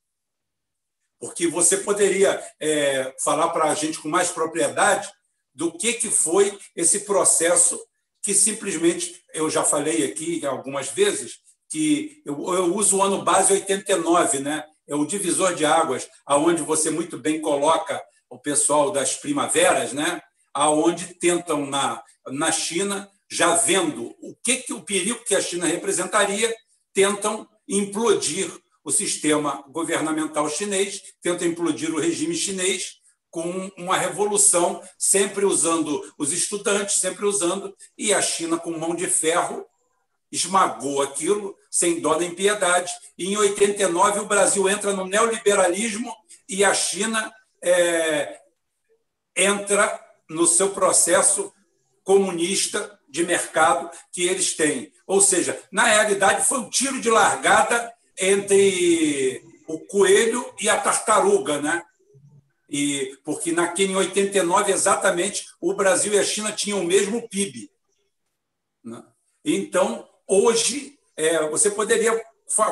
Porque você poderia é, falar para a gente com mais propriedade do que, que foi esse processo que simplesmente, eu já falei aqui algumas vezes, que eu, eu uso o ano base 89, né? é o divisor de águas, aonde você muito bem coloca o pessoal das primaveras, né? aonde tentam na, na China, já vendo o que, que o perigo que a China representaria, tentam implodir o sistema governamental chinês, tentam implodir o regime chinês com uma revolução, sempre usando os estudantes, sempre usando, e a China, com mão de ferro, esmagou aquilo sem dó nem piedade. E em 89 o Brasil entra no neoliberalismo e a China é, entra no seu processo comunista de mercado que eles têm. Ou seja, na realidade foi um tiro de largada entre o coelho e a tartaruga, né? E, porque naquele, em 89, exatamente, o Brasil e a China tinham o mesmo PIB. Né? Então, hoje, é, você poderia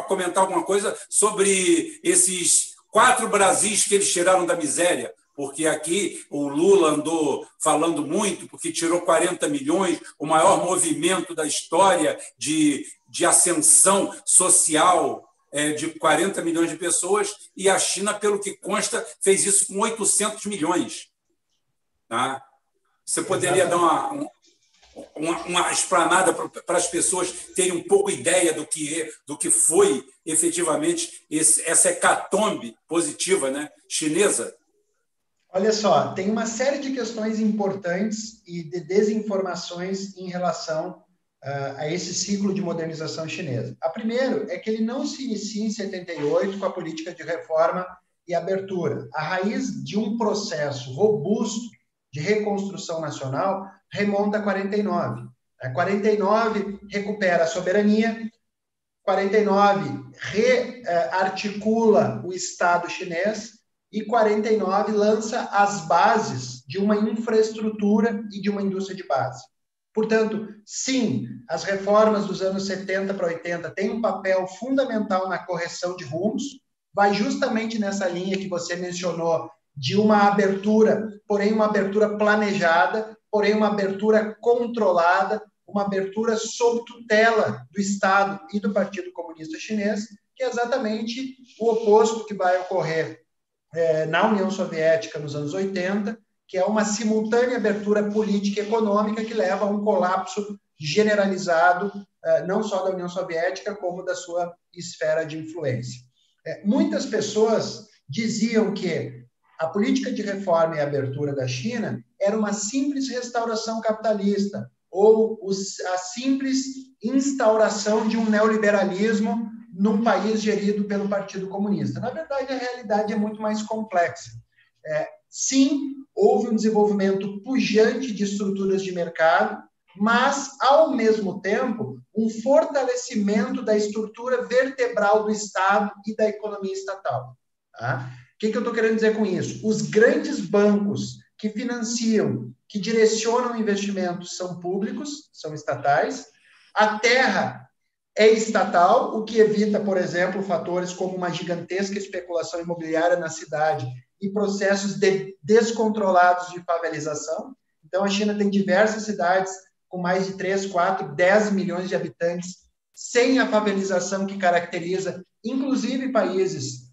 comentar alguma coisa sobre esses quatro Brasis que eles tiraram da miséria? Porque aqui o Lula andou falando muito, porque tirou 40 milhões, o maior movimento da história de, de ascensão social é, de 40 milhões de pessoas, e a China, pelo que consta, fez isso com 800 milhões. Tá? Você poderia Exatamente. dar uma, uma, uma esplanada para as pessoas terem um pouco ideia do que, é, do que foi efetivamente esse, essa hecatombe positiva né, chinesa? Olha só, tem uma série de questões importantes e de desinformações em relação a esse ciclo de modernização chinesa. A primeira é que ele não se inicia em 78 com a política de reforma e abertura. A raiz de um processo robusto de reconstrução nacional remonta a 49. A 49 recupera a soberania, 49 rearticula o Estado chinês e 49 lança as bases de uma infraestrutura e de uma indústria de base. Portanto, sim, as reformas dos anos 70 para 80 têm um papel fundamental na correção de rumos, vai justamente nessa linha que você mencionou, de uma abertura, porém uma abertura planejada, porém uma abertura controlada, uma abertura sob tutela do Estado e do Partido Comunista Chinês, que é exatamente o oposto que vai ocorrer é, na União Soviética nos anos 80, que é uma simultânea abertura política e econômica que leva a um colapso generalizado, é, não só da União Soviética, como da sua esfera de influência. É, muitas pessoas diziam que a política de reforma e abertura da China era uma simples restauração capitalista ou a simples instauração de um neoliberalismo num país gerido pelo Partido Comunista. Na verdade, a realidade é muito mais complexa. É, sim, houve um desenvolvimento pujante de estruturas de mercado, mas, ao mesmo tempo, um fortalecimento da estrutura vertebral do Estado e da economia estatal. Tá? O que, que eu estou querendo dizer com isso? Os grandes bancos que financiam, que direcionam investimentos são públicos, são estatais. A terra é estatal, o que evita, por exemplo, fatores como uma gigantesca especulação imobiliária na cidade e processos de descontrolados de favelização. Então, a China tem diversas cidades com mais de 3, 4, 10 milhões de habitantes, sem a favelização que caracteriza, inclusive, países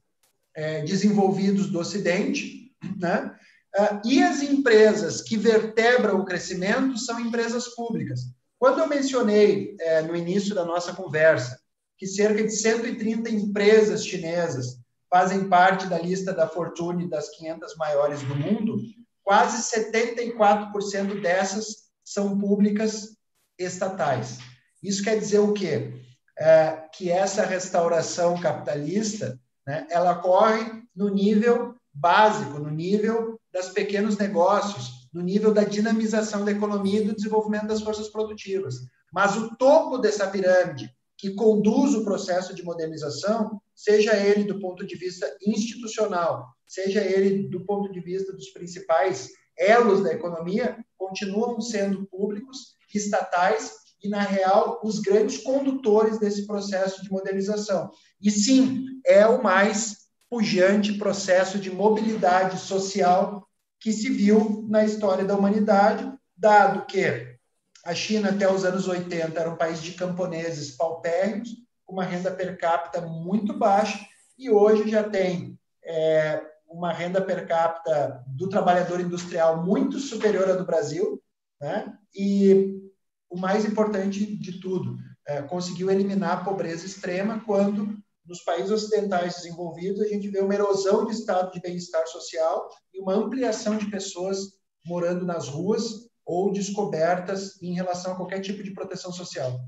é, desenvolvidos do Ocidente, né? Uh, e as empresas que vertebram o crescimento são empresas públicas. Quando eu mencionei é, no início da nossa conversa que cerca de 130 empresas chinesas fazem parte da lista da Fortune das 500 maiores do mundo, quase 74% dessas são públicas estatais. Isso quer dizer o quê? É, que essa restauração capitalista né, ela ocorre no nível básico, no nível dos pequenos negócios, no nível da dinamização da economia e do desenvolvimento das forças produtivas. Mas o topo dessa pirâmide, que conduz o processo de modernização, seja ele do ponto de vista institucional, seja ele do ponto de vista dos principais elos da economia, continuam sendo públicos, estatais e, na real, os grandes condutores desse processo de modernização. E sim, é o mais pujante processo de mobilidade social que se viu na história da humanidade, dado que a China, até os anos 80, era um país de camponeses paupérrimos, com uma renda per capita muito baixa, e hoje já tem é, uma renda per capita do trabalhador industrial muito superior à do Brasil, né? e o mais importante de tudo, é, conseguiu eliminar a pobreza extrema quando nos países ocidentais desenvolvidos, a gente vê uma erosão de estado de bem-estar social e uma ampliação de pessoas morando nas ruas ou descobertas em relação a qualquer tipo de proteção social.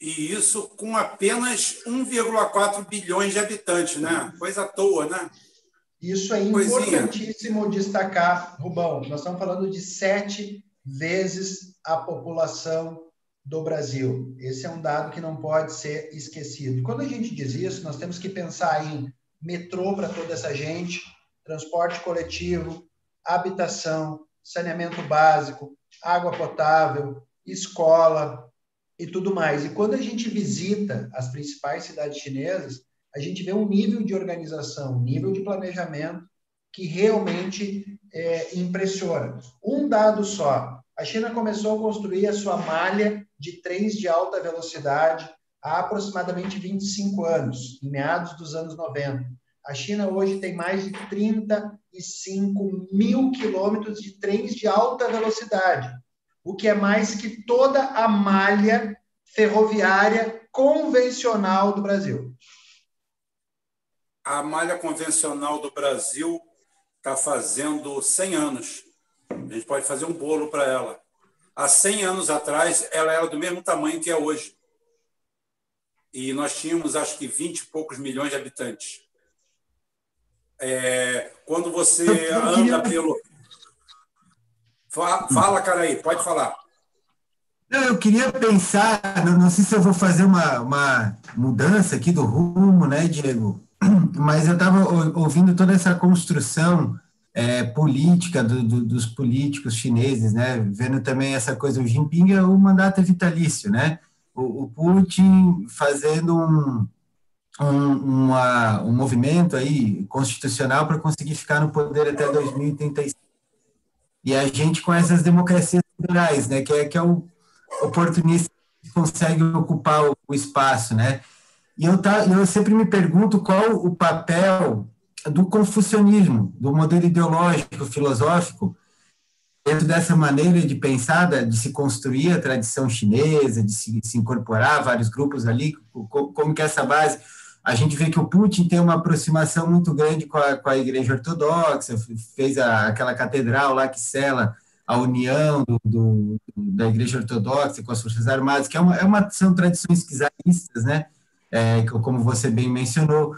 E isso com apenas 1,4 bilhões de habitantes, né? Coisa à toa, né? Isso é importantíssimo Coisinha. destacar, Rubão. Nós estamos falando de sete vezes a população do Brasil. Esse é um dado que não pode ser esquecido. Quando a gente diz isso, nós temos que pensar em metrô para toda essa gente, transporte coletivo, habitação, saneamento básico, água potável, escola e tudo mais. E quando a gente visita as principais cidades chinesas, a gente vê um nível de organização, um nível de planejamento que realmente é, impressiona. Um dado só: a China começou a construir a sua malha de trens de alta velocidade há aproximadamente 25 anos, em meados dos anos 90. A China hoje tem mais de 35 mil quilômetros de trens de alta velocidade, o que é mais que toda a malha ferroviária convencional do Brasil. A malha convencional do Brasil está fazendo 100 anos. A gente pode fazer um bolo para ela há 100 anos atrás, ela era do mesmo tamanho que é hoje. E nós tínhamos, acho que, 20 e poucos milhões de habitantes. É, quando você anda pelo. Fala, cara aí, pode falar. Não, eu queria pensar, não sei se eu vou fazer uma, uma mudança aqui do rumo, né, Diego? Mas eu estava ouvindo toda essa construção é, política do, do, dos políticos chineses, né? Vendo também essa coisa, o Jinping é o mandato é vitalício, né? O, o Putin fazendo um, um, uma, um movimento aí constitucional para conseguir ficar no poder até 2035. E a gente com essas democracias liberais, né? Que é, que é o oportunista que consegue ocupar o, o espaço, né? E eu, tá, eu sempre me pergunto qual o papel do confucionismo, do modelo ideológico, filosófico, dentro dessa maneira de pensar, de se construir a tradição chinesa, de se, de se incorporar vários grupos ali, como que essa base a gente vê que o Putin tem uma aproximação muito grande com a, com a Igreja Ortodoxa, fez a, aquela catedral lá que sela a união do, do, da Igreja Ortodoxa com as Forças Armadas, que é uma, é uma são tradições czaristas, né? É, como você bem mencionou.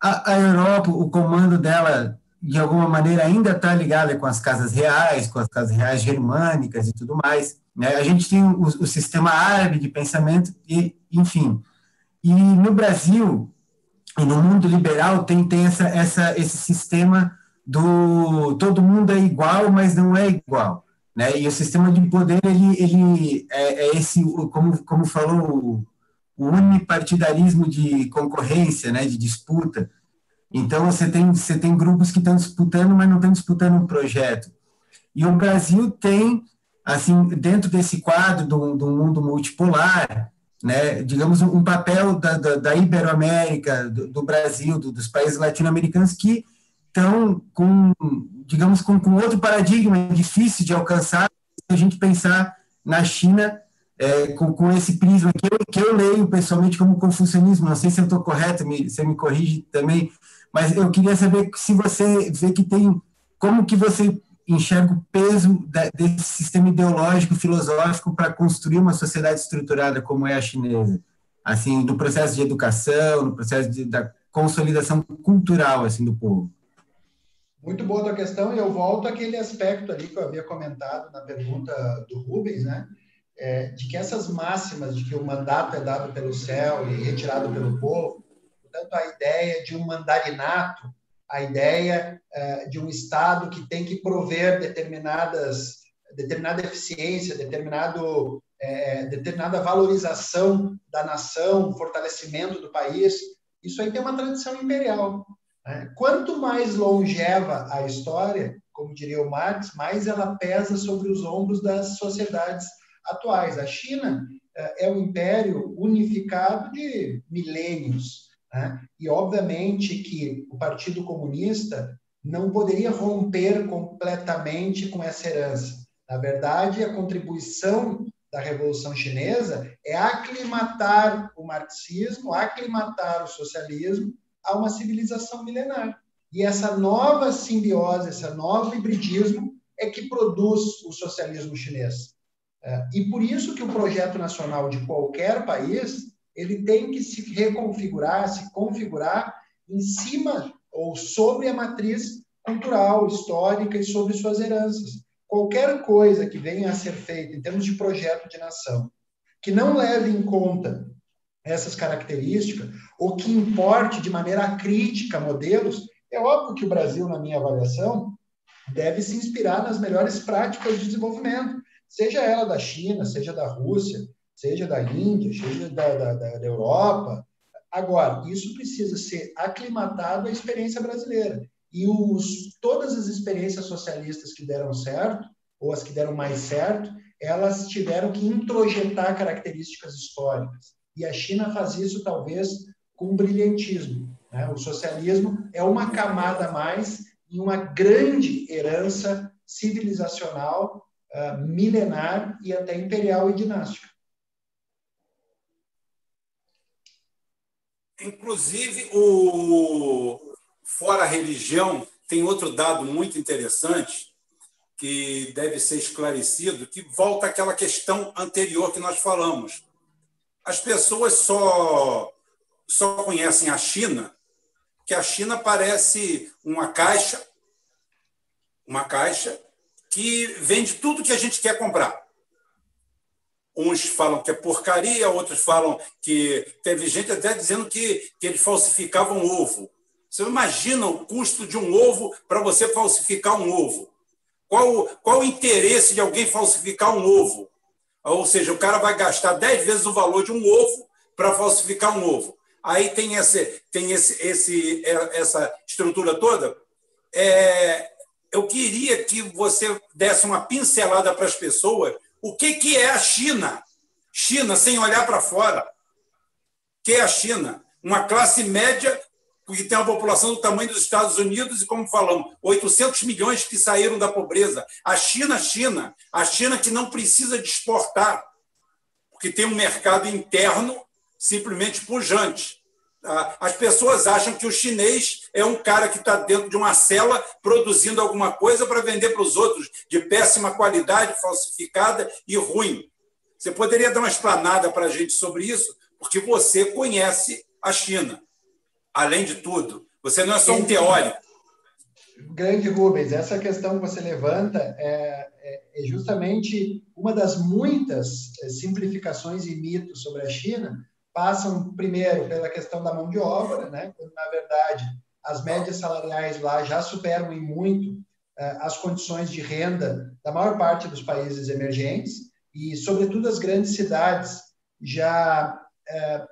A, a, Europa, o comando dela, de alguma maneira, ainda está ligada com as casas reais, com as casas reais germânicas e tudo mais. Né? A gente tem o, o sistema árabe de pensamento, e, enfim. E no Brasil, e no mundo liberal tem, tem essa, essa, esse sistema do todo mundo é igual, mas não é igual. Né? E o sistema de poder, ele, ele é, é esse, como, como falou, o unipartidarismo de concorrência, né, de disputa. Então, você tem, você tem grupos que estão disputando, mas não estão disputando um projeto. E o Brasil tem, assim, dentro desse quadro do, do mundo multipolar, né, digamos, um papel da, da, da Iberoamérica, do, do Brasil, do, dos países latino-americanos que estão com, digamos, com, com outro paradigma difícil de alcançar se a gente pensar na China é, com, com esse prisma que eu, que eu leio pessoalmente como confucionismo. Não sei se eu estou correto, me, você me corrige também, mas eu queria saber se você vê que tem, como que você enxerga o peso desse sistema ideológico, filosófico para construir uma sociedade estruturada como é a chinesa, assim, no processo de educação, no processo de, da consolidação cultural, assim, do povo. Muito boa a tua questão, e eu volto àquele aspecto ali que eu havia comentado na pergunta do Rubens, né? É, de que essas máximas de que o mandato é dado pelo céu e retirado pelo povo, portanto, a ideia de um mandarinato a ideia uh, de um Estado que tem que prover determinadas, determinada eficiência, determinado, é, determinada valorização da nação, fortalecimento do país. Isso aí tem uma tradição imperial. Né? Quanto mais longeva a história, como diria o Marx, mais ela pesa sobre os ombros das sociedades atuais. A China é um império unificado de milênios. Né? E, obviamente, que o Partido Comunista não poderia romper completamente com essa herança. Na verdade, a contribuição da Revolução Chinesa é aclimatar o marxismo, aclimatar o socialismo a uma civilização milenar. E essa nova simbiose, esse novo hibridismo é que produz o socialismo chinês. É, e por isso que o projeto nacional de qualquer país ele tem que se reconfigurar, se configurar em cima ou sobre a matriz cultural, histórica e sobre suas heranças. Qualquer coisa que venha a ser feita em termos de projeto de nação, que não leve em conta essas características, ou que importe de maneira crítica modelos, é óbvio que o Brasil, na minha avaliação, deve se inspirar nas melhores práticas de desenvolvimento, seja ela da China, seja da Rússia, seja da Índia, seja da, da, da Europa. Agora, isso precisa ser aclimatado à experiência brasileira. E os, todas as experiências socialistas que deram certo, ou as que deram mais certo, elas tiveram que introjetar características históricas. E a China faz isso, talvez, com brilhantismo. Né? O socialismo é uma camada a mais em uma grande herança civilizacional, uh, milenar e até imperial e dinástica. Inclusive, o fora a religião, tem outro dado muito interessante que deve ser esclarecido, que volta àquela questão anterior que nós falamos. As pessoas só só conhecem a China, que a China parece uma caixa, uma caixa que vende tudo que a gente quer comprar. Uns falam que é porcaria, outros falam que. Teve gente até dizendo que, que eles falsificavam ovo. Você imagina o custo de um ovo para você falsificar um ovo? Qual, qual o interesse de alguém falsificar um ovo? Ou seja, o cara vai gastar 10 vezes o valor de um ovo para falsificar um ovo. Aí tem, esse, tem esse, esse, essa estrutura toda. É, eu queria que você desse uma pincelada para as pessoas o que, que é a China? China sem olhar para fora. O que é a China? uma classe média que tem uma população do tamanho dos Estados Unidos e, como falamos, 800 milhões que saíram da pobreza. A China, China, a China que não precisa de exportar, porque tem um mercado interno simplesmente pujante. As pessoas acham que o chinês é um cara que está dentro de uma cela produzindo alguma coisa para vender para os outros, de péssima qualidade, falsificada e ruim. Você poderia dar uma explanada para a gente sobre isso, porque você conhece a China além de tudo. Você não é só um teórico. Grande Rubens, essa questão que você levanta é, é, é justamente uma das muitas é, simplificações e mitos sobre a China. Passam primeiro pela questão da mão de obra, né? quando na verdade as médias salariais lá já superam em muito é, as condições de renda da maior parte dos países emergentes e, sobretudo, as grandes cidades já é,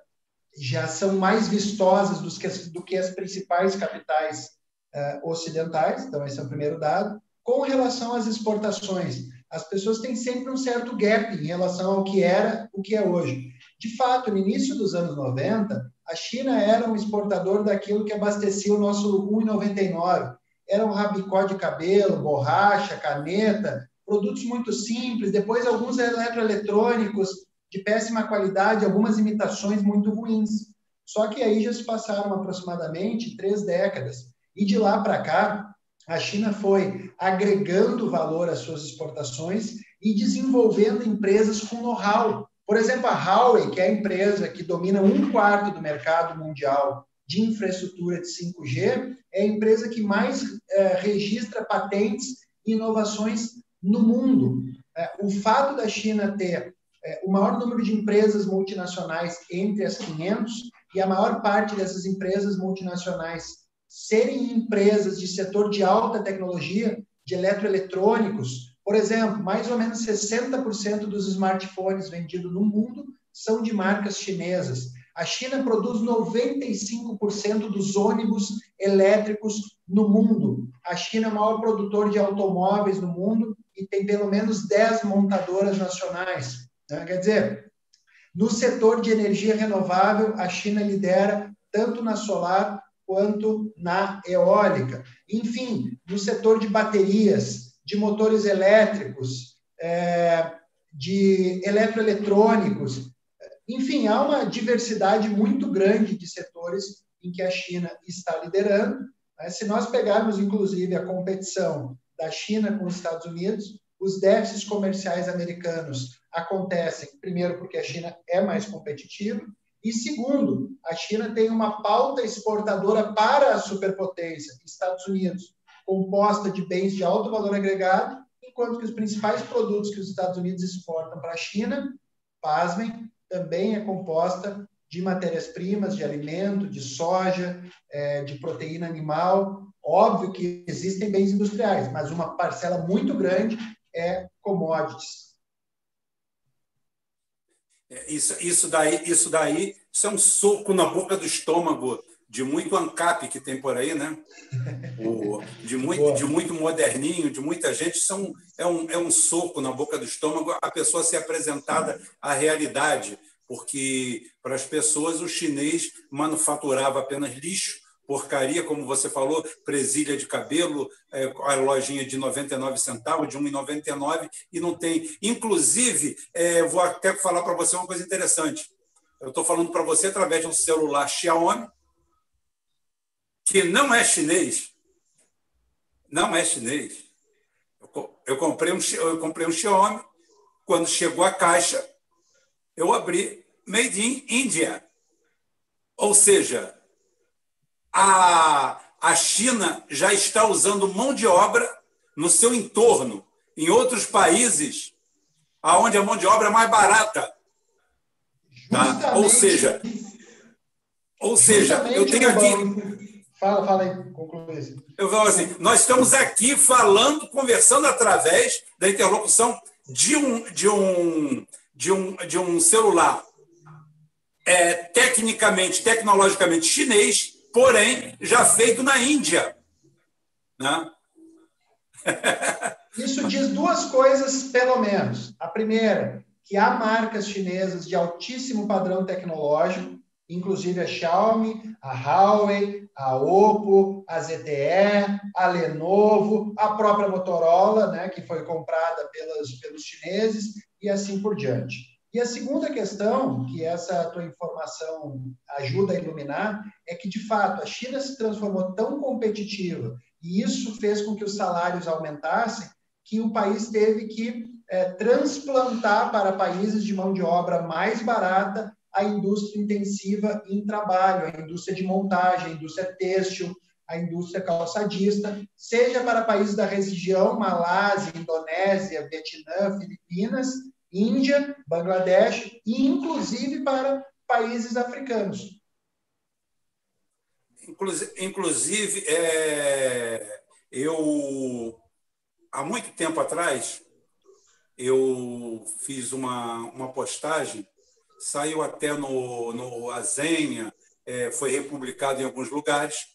já são mais vistosas do que, do que as principais capitais uh, ocidentais, então esse é o primeiro dado. Com relação às exportações, as pessoas têm sempre um certo gap em relação ao que era, o que é hoje. De fato, no início dos anos 90, a China era um exportador daquilo que abastecia o nosso 1,99. Era um rabicó de cabelo, borracha, caneta, produtos muito simples, depois alguns eletroeletrônicos, de péssima qualidade, algumas imitações muito ruins. Só que aí já se passaram aproximadamente três décadas. E de lá para cá, a China foi agregando valor às suas exportações e desenvolvendo empresas com know-how. Por exemplo, a Huawei, que é a empresa que domina um quarto do mercado mundial de infraestrutura de 5G, é a empresa que mais é, registra patentes e inovações no mundo. É, o fato da China ter é, o maior número de empresas multinacionais entre as 500 e a maior parte dessas empresas multinacionais serem empresas de setor de alta tecnologia, de eletroeletrônicos. Por exemplo, mais ou menos 60% dos smartphones vendidos no mundo são de marcas chinesas. A China produz 95% dos ônibus elétricos no mundo. A China é o maior produtor de automóveis no mundo e tem pelo menos 10 montadoras nacionais. Né? Quer dizer, no setor de energia renovável, a China lidera tanto na solar quanto na eólica. Enfim, no setor de baterias, de motores elétricos, é, de eletroeletrônicos. Enfim, há uma diversidade muito grande de setores em que a China está liderando. Né? Se nós pegarmos, inclusive, a competição da China com os Estados Unidos, os déficits comerciais americanos acontecem, primeiro, porque a China é mais competitiva, e segundo, a China tem uma pauta exportadora para a superpotência, Estados Unidos, composta de bens de alto valor agregado, enquanto que os principais produtos que os Estados Unidos exportam para a China, pasmem, também é composta de matérias-primas, de alimento, de soja, é, de proteína animal. Óbvio que existem bens industriais, mas uma parcela muito grande é commodities. É, isso, isso, daí, isso daí isso é um soco na boca do estômago de muito ANCAP que tem por aí, né? O, de, muito, de muito moderninho, de muita gente. São, é, um, é um soco na boca do estômago a pessoa ser apresentada à realidade, porque para as pessoas o chinês manufaturava apenas lixo porcaria, como você falou, presilha de cabelo, é, a lojinha de 99 centavos, de 1,99 e não tem. Inclusive, é, vou até falar para você uma coisa interessante. Eu estou falando para você através de um celular Xiaomi, que não é chinês. Não é chinês. Eu comprei um, eu comprei um Xiaomi. Quando chegou a caixa, eu abri Made in India. Ou seja, a, a China já está usando mão de obra no seu entorno, em outros países, aonde a mão de obra é mais barata. Tá? Ou seja, ou seja, eu tenho aqui. Fala, fala aí, conclui Eu falo assim, nós estamos aqui falando, conversando através da interlocução de um, de um, de um, de um celular é, tecnicamente, tecnologicamente chinês, porém já feito na Índia. Né? Isso diz duas coisas, pelo menos. A primeira, que há marcas chinesas de altíssimo padrão tecnológico, inclusive a Xiaomi, a Huawei, a Oppo, a ZTE, a Lenovo, a própria Motorola, né, que foi comprada pelas, pelos chineses, e assim por diante. E a segunda questão, que essa tua informação ajuda a iluminar, é que, de fato, a China se transformou tão competitiva e isso fez com que os salários aumentassem, que o país teve que é, transplantar para países de mão de obra mais barata a indústria intensiva em trabalho, a indústria de montagem, a indústria têxtil, a indústria calçadista, seja para países da região, Malásia, Indonésia, Vietnã, Filipinas, Índia, Bangladesh e inclusive para países africanos. Inclusive, é, eu há muito tempo atrás eu fiz uma, uma postagem saiu até no, no Azenha, é, foi republicado em alguns lugares,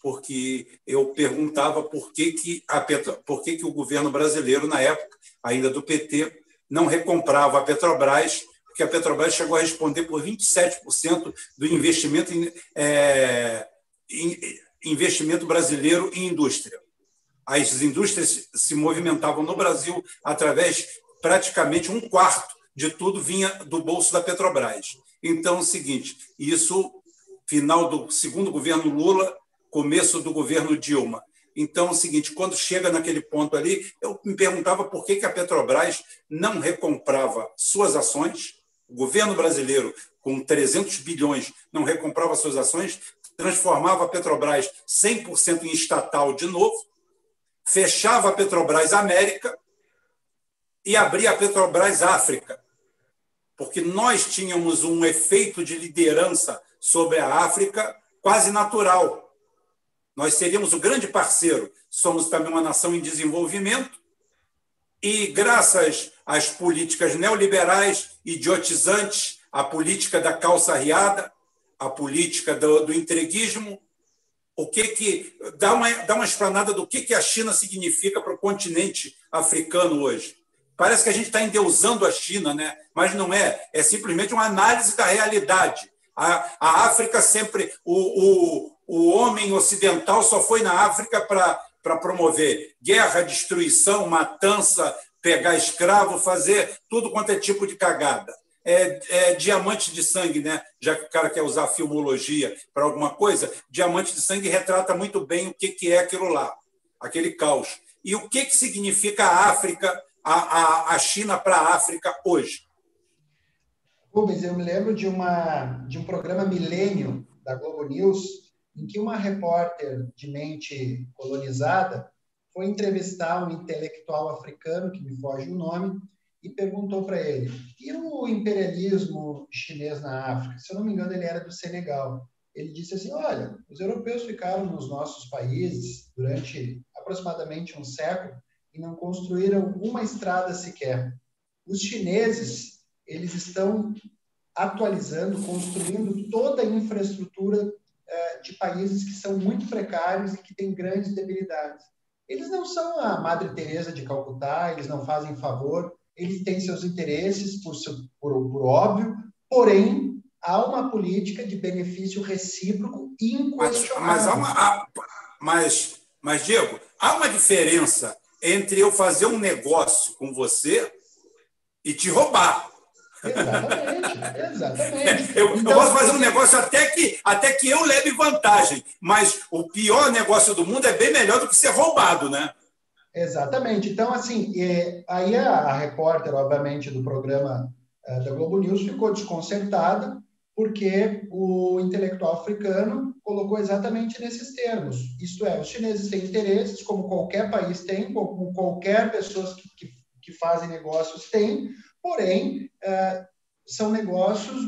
porque eu perguntava por que, que, a Petro, por que, que o governo brasileiro, na época, ainda do PT, não recomprava a Petrobras, porque a Petrobras chegou a responder por 27% do investimento, em, é, em, investimento brasileiro em indústria. As indústrias se movimentavam no Brasil através praticamente um quarto de tudo vinha do bolso da Petrobras. Então, é o seguinte, isso final do segundo governo Lula, começo do governo Dilma. Então, é o seguinte, quando chega naquele ponto ali, eu me perguntava por que, que a Petrobras não recomprava suas ações, o governo brasileiro, com 300 bilhões, não recomprava suas ações, transformava a Petrobras 100% em estatal de novo, fechava a Petrobras América e abria a Petrobras África porque nós tínhamos um efeito de liderança sobre a África quase natural. Nós seríamos o grande parceiro, somos também uma nação em desenvolvimento, e graças às políticas neoliberais, idiotizantes, a política da calça riada, a política do, do entreguismo, o que que dá uma dá uma explanada do que que a China significa para o continente africano hoje. Parece que a gente está endeusando a China, né? mas não é. É simplesmente uma análise da realidade. A, a África sempre. O, o, o homem ocidental só foi na África para promover guerra, destruição, matança, pegar escravo, fazer tudo quanto é tipo de cagada. É, é, diamante de sangue, né? Já que o cara quer usar filmologia para alguma coisa, diamante de sangue retrata muito bem o que, que é aquilo lá, aquele caos. E o que, que significa a África a, a, a China para a África hoje? Rubens, eu me lembro de, uma, de um programa Milênio da Globo News, em que uma repórter de mente colonizada foi entrevistar um intelectual africano, que me foge o nome, e perguntou para ele: e o imperialismo chinês na África? Se eu não me engano, ele era do Senegal. Ele disse assim: olha, os europeus ficaram nos nossos países durante aproximadamente um século e não construíram uma estrada sequer. Os chineses, eles estão atualizando, construindo toda a infraestrutura eh, de países que são muito precários e que têm grandes debilidades. Eles não são a Madre Teresa de Calcutá, eles não fazem favor, eles têm seus interesses por, seu, por, por óbvio, porém há uma política de benefício recíproco inquestionável. Mas, mas, há uma, mas, mas Diego, há uma diferença entre eu fazer um negócio com você e te roubar. Exatamente, exatamente. Eu, então, eu posso fazer um negócio até que, até que eu leve vantagem, mas o pior negócio do mundo é bem melhor do que ser roubado, né? Exatamente. Então, assim, aí a, a repórter, obviamente, do programa uh, da Globo News ficou desconcertada, porque o intelectual africano colocou exatamente nesses termos. Isto é, os chineses têm interesses, como qualquer país tem, como qualquer pessoa que, que, que fazem negócios tem, porém, uh, são negócios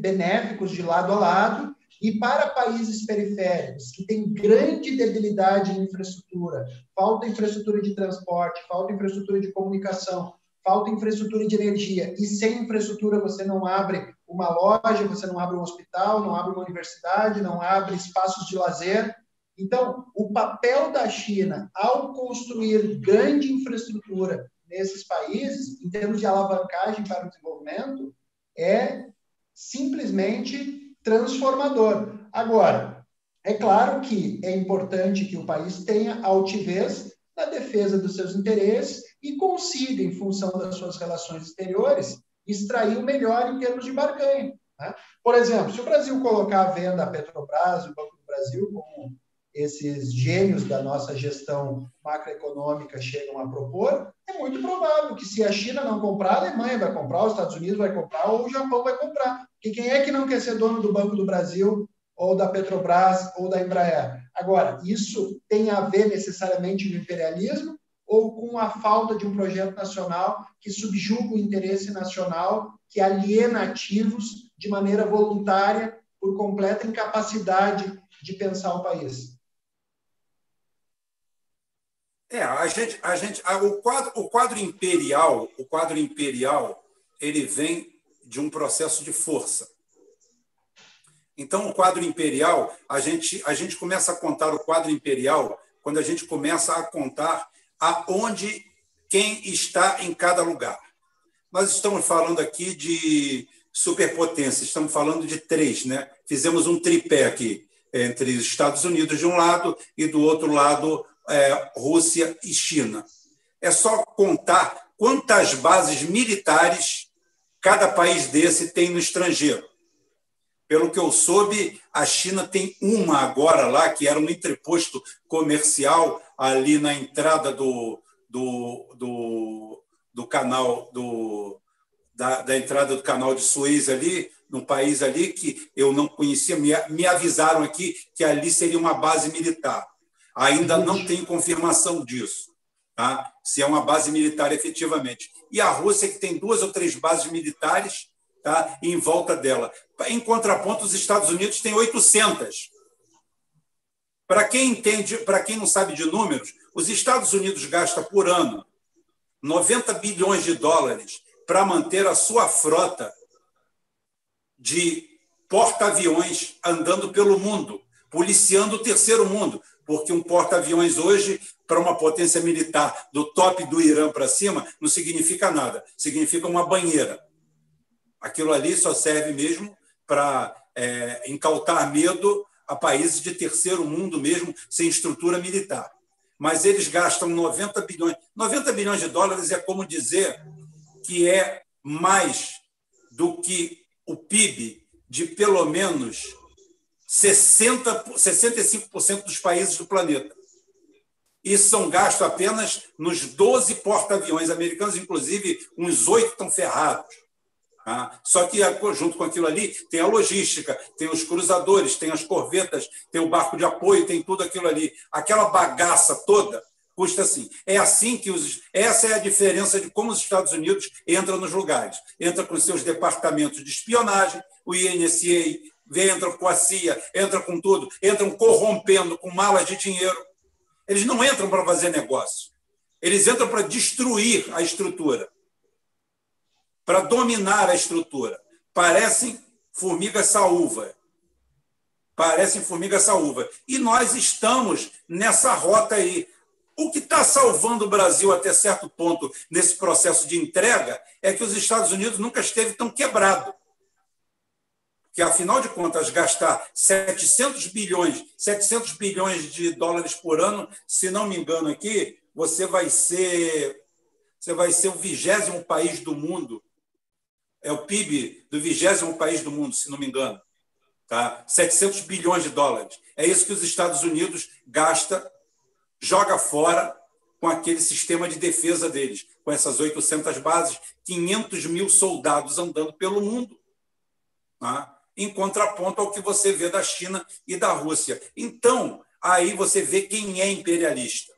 benéficos de lado a lado, e para países periféricos, que têm grande debilidade em infraestrutura, falta infraestrutura de transporte, falta infraestrutura de comunicação, falta infraestrutura de energia, e sem infraestrutura você não abre uma loja, você não abre um hospital, não abre uma universidade, não abre espaços de lazer. Então, o papel da China ao construir grande infraestrutura nesses países, em termos de alavancagem para o desenvolvimento, é simplesmente transformador. Agora, é claro que é importante que o país tenha altivez na defesa dos seus interesses e consiga, em função das suas relações exteriores, extrair o melhor em termos de barganha. Né? Por exemplo, se o Brasil colocar à venda a Petrobras, o Banco do Brasil, como esses gênios da nossa gestão macroeconômica chegam a propor, é muito provável que se a China não comprar, a Alemanha vai comprar, os Estados Unidos vai comprar ou o Japão vai comprar. Porque quem é que não quer ser dono do Banco do Brasil ou da Petrobras ou da Embraer? Agora, isso tem a ver necessariamente com o imperialismo ou com a falta de um projeto nacional que subjuga o interesse nacional, que aliena ativos de maneira voluntária por completa incapacidade de pensar o país. É, a gente, a gente, o quadro, o quadro imperial, o quadro imperial, ele vem de um processo de força. Então, o quadro imperial, a gente, a gente começa a contar o quadro imperial quando a gente começa a contar aonde quem está em cada lugar. Nós estamos falando aqui de superpotência, estamos falando de três, né? Fizemos um tripé aqui entre os Estados Unidos de um lado e do outro lado é, Rússia e China. É só contar quantas bases militares cada país desse tem no estrangeiro. Pelo que eu soube, a China tem uma agora lá, que era um entreposto comercial ali na entrada do, do, do, do canal do, da, da, entrada do canal de Suez ali, num país ali que eu não conhecia, me, me avisaram aqui que ali seria uma base militar. Ainda não tem confirmação disso, tá? se é uma base militar efetivamente. E a Rússia, que tem duas ou três bases militares tá? em volta dela. Em contraponto, os Estados Unidos têm 800. Para quem entende, para quem não sabe de números, os Estados Unidos gastam por ano 90 bilhões de dólares para manter a sua frota de porta-aviões andando pelo mundo, policiando o terceiro mundo porque um porta-aviões hoje, para uma potência militar do top do Irã para cima, não significa nada, significa uma banheira. Aquilo ali só serve mesmo para é, incautar medo a países de terceiro mundo mesmo, sem estrutura militar. Mas eles gastam 90 bilhões. 90 bilhões de dólares é como dizer que é mais do que o PIB de pelo menos 60, 65% dos países do planeta. Isso são gastos apenas nos 12 porta-aviões americanos, inclusive uns oito estão ferrados. Tá? Só que, junto com aquilo ali, tem a logística, tem os cruzadores, tem as corvetas, tem o barco de apoio, tem tudo aquilo ali. Aquela bagaça toda custa assim. É assim que os. Essa é a diferença de como os Estados Unidos entram nos lugares. Entra com seus departamentos de espionagem, o INSA, entram com a CIA, entram com tudo, entram corrompendo com malas de dinheiro. Eles não entram para fazer negócio. Eles entram para destruir a estrutura, para dominar a estrutura. Parecem formiga saúva. Parecem formiga saúva. E nós estamos nessa rota aí. O que está salvando o Brasil até certo ponto nesse processo de entrega é que os Estados Unidos nunca esteve tão quebrado que afinal de contas gastar 700 bilhões, 700 bilhões de dólares por ano, se não me engano aqui, você vai ser você vai ser o vigésimo país do mundo. É o PIB do vigésimo país do mundo, se não me engano. Tá? 700 bilhões de dólares. É isso que os Estados Unidos gasta, joga fora com aquele sistema de defesa deles, com essas 800 bases, 500 mil soldados andando pelo mundo. Tá? em contraponto ao que você vê da China e da Rússia. Então, aí você vê quem é imperialista.